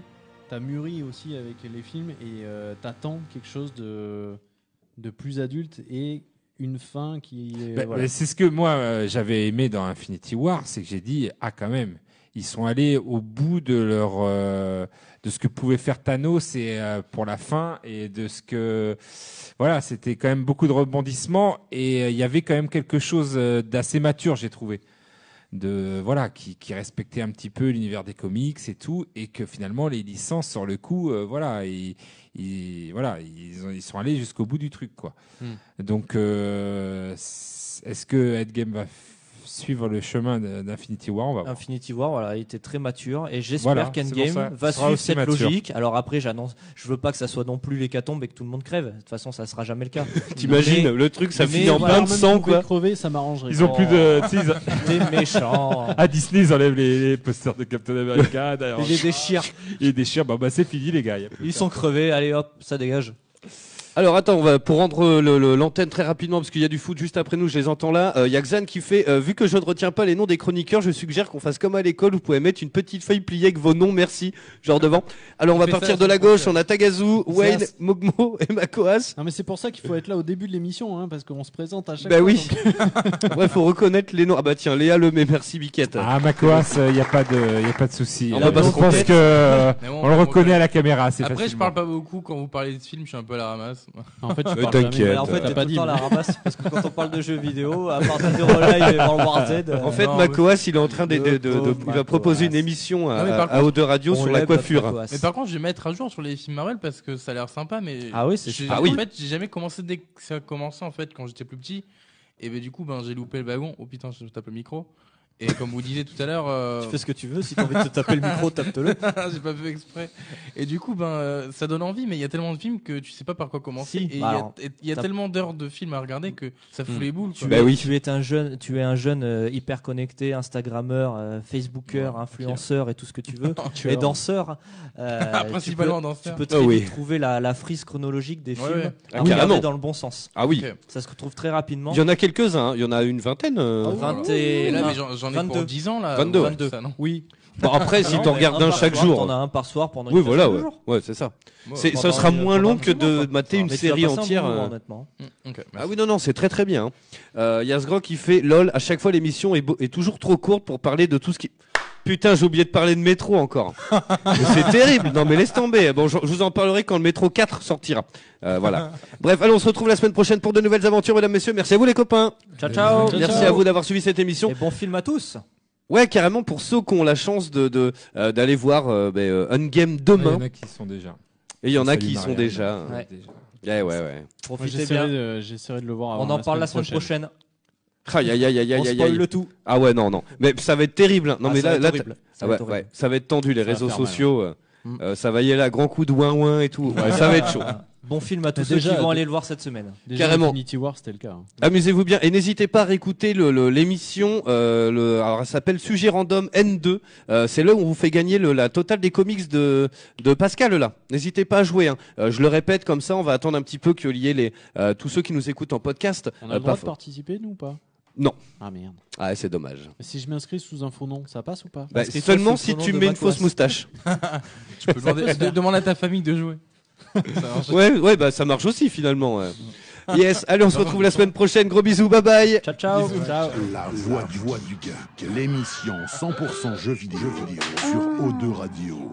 t'as mûri aussi avec les films et euh, t'attends quelque chose de, de plus adulte et une fin qui est. Bah, voilà. mais C'est ce que moi euh, j'avais aimé dans Infinity War, c'est que j'ai dit ah quand même, ils sont allés au bout de leur euh, de ce que pouvait faire Thanos et euh, pour la fin et de ce que voilà, c'était quand même beaucoup de rebondissements et euh, il y avait quand même quelque chose d'assez mature, j'ai trouvé. De voilà, qui, qui respectait un petit peu l'univers des comics et tout, et que finalement les licences sur le coup, euh, voilà, voilà, ils, ont- ils sont allés jusqu'au bout du truc, quoi. Donc, euh, est-ce que Endgame va f- suivre le chemin d'Infinity War On va voir. Infinity War, voilà, il était très mature et j'espère Voilà, qu'Endgame va suivre aussi cette mature. logique. Alors après, j'annonce, je veux pas que ça soit non plus l'hécatombe et que tout le monde crève. De toute façon, ça sera jamais le cas. T'imagines le truc, ça finit en voilà, bain de sang quoi. crever, ça m'arrangerait. Ils ont plus de. ils- T'es méchant. À Disney, ils enlèvent les, les posters de Captain America. d'ailleurs. Il les déchire. Ils les déchirent. Bah, bah c'est fini, les gars. Ils sont crevés. Allez hop, ça dégage. Alors attends, on va, pour rendre le- le- l'antenne très rapidement, parce qu'il y a du foot juste après nous, je les entends là. Il y a Xan qui fait, euh, vu que je ne retiens pas les noms des chroniqueurs, je suggère qu'on fasse comme à l'école, vous pouvez mettre une petite feuille pliée avec vos noms, merci, genre devant. Alors on va partir de la c'est gauche, parfait. on a Tagazu, Wayne, c'est- Mogmo et Makoas. Non mais c'est pour ça qu'il faut être là au début de l'émission, hein, parce qu'on se présente à chaque Bah fois. oui. donc- Ouais, faut reconnaître les noms. Ah bah tiens, Léa Lemay, merci Biquette. Ah, Makoas, il n'y a pas de, y a pas de souci. On Euh, je pense que euh, on le on reconnaît à la caméra. assez Après, je facilement. parle pas beaucoup quand vous parlez de ce film, je suis un peu à la ramasse. En fait, je parle t'inquiète. jamais. Mais en fait, t'as t'es pas tout le dit, temps la ramasse parce que quand on parle de jeux vidéo, à part Zero Live et World War Z, euh, En fait, non, Makoas, il est en train de, de- de- de- il va proposer une émission à, Non, à contre, Haute de Radio sur la coiffure. Mais par contre, je vais mettre à jour sur les films Marvel parce que ça a l'air sympa. Mais Ah oui, c'est Ah en oui. fait, j'ai jamais commencé dès que ça a commencé en fait quand j'étais plus petit. Et ben du coup, ben j'ai loupé le wagon. Oh putain, je tape le micro. Et comme vous disiez tout à l'heure, euh, tu fais ce que tu veux. Si t'as envie de te taper le micro, tape-le. j'ai pas fait exprès. Et du coup, ben euh, ça donne envie, mais il y a tellement de films que tu sais pas par quoi commencer. Si, et il y bah a- y t'as- tellement d'heures de films à regarder que ça fout Hmm. les boules. Tu, quoi. es, Bah oui. tu es un jeune, tu es un jeune euh, hyper connecté, Instagrammeur, euh, Facebooker, influenceur et tout ce que tu veux, Tu et vois. danseur. euh, Ah, principalement tu peux, danseur. Tu peux Ah très oui. vite trouver la, la frise chronologique des Ouais, films, ouais. Ah, dans le bon sens. Ah oui. Ça se retrouve très rapidement. Il y en a quelques-uns, hein. il y en a une vingtaine. euh. Ah, Oh, voilà. 20 et- J'en ai 22. pour 10 ans là. 22, ou ouais. 22. Ça, non Oui. Bon, après, si mais regardes un chaque soir, jour. T'en as un par soir pendant une Oui, voilà, ouais. Ouais, c'est ça. C'est- Pendant sera moins long que de mater une tu série un entière. moment, euh. mm, Ah oui, non, non, c'est très très bien. Euh, Yasgro qui fait lol, à chaque fois l'émission est toujours trop courte pour parler de tout ce qui. Putain, j'ai oublié de parler de métro encore. C'est terrible. Non, mais laisse tomber. Bon, je, je vous en parlerai quand le métro 4 sortira. Euh, voilà. Bref, allez, on se retrouve la semaine prochaine pour de nouvelles aventures, mesdames, messieurs. Merci à vous, les copains. Ciao, ciao. Merci à vous d'avoir suivi cette émission. Et bon film à tous. Ouais, carrément, pour ceux qui ont la chance de, de, euh, d'aller voir euh, euh, Ungame Il y demain. en a qui sont déjà. Et il y en a qui sont déjà. Ouais. Déjà. Ouais, ouais, Profitez bien. de, j'essaierai de le voir avant On en parle la semaine prochaine. Aïe, aïe, aïe, aïe, aïe, aïe, aïe. le tout. Ah ouais, non, non. Mais ça va être terrible. hein. Non, Ah, mais ça là, va être là, horrible. Ça Ah va ouais, être horrible. ouais, ça va être tendu les Ça va réseaux faire mal, sociaux. euh, Mm. euh, ça va y aller à grands coups de ouin ouin et tout. Ouais, ça va être chaud. bon film à tous ceux déjà, qui vont aller le voir cette semaine. Déjà, Carrément. Infinity War, c'était le cas. hein. Amusez-vous bien et n'hésitez pas à réécouter le- le- l'émission. euh, le, alors elle s'appelle Sujet Random N2. Euh, c'est là où on vous fait gagner le- la totale des comics de, de Pascal là. N'hésitez pas à jouer. hein. Euh, je le répète comme ça, on va attendre un petit peu qu'il y ait les euh, tous ceux qui nous écoutent en podcast. On a Euh, le droit pas de participer, nous ou pas? Non. Ah merde. Ah c'est dommage. Mais si je m'inscris sous un faux nom, ça passe ou pas Bah, Inscris-toi seulement sous si nom tu de mets une fausse moustache. Tu peux demander, de- demander à ta famille de jouer. Ça marche. ouais ouais bah ça marche aussi finalement. ouais. Yes, allez on se retrouve la semaine prochaine. Gros bisous, bye bye. Ciao, ciao. ciao. La voix du, voix du geek, l'émission 100% jeux vidéo, jeux vidéo sur O2 Radio.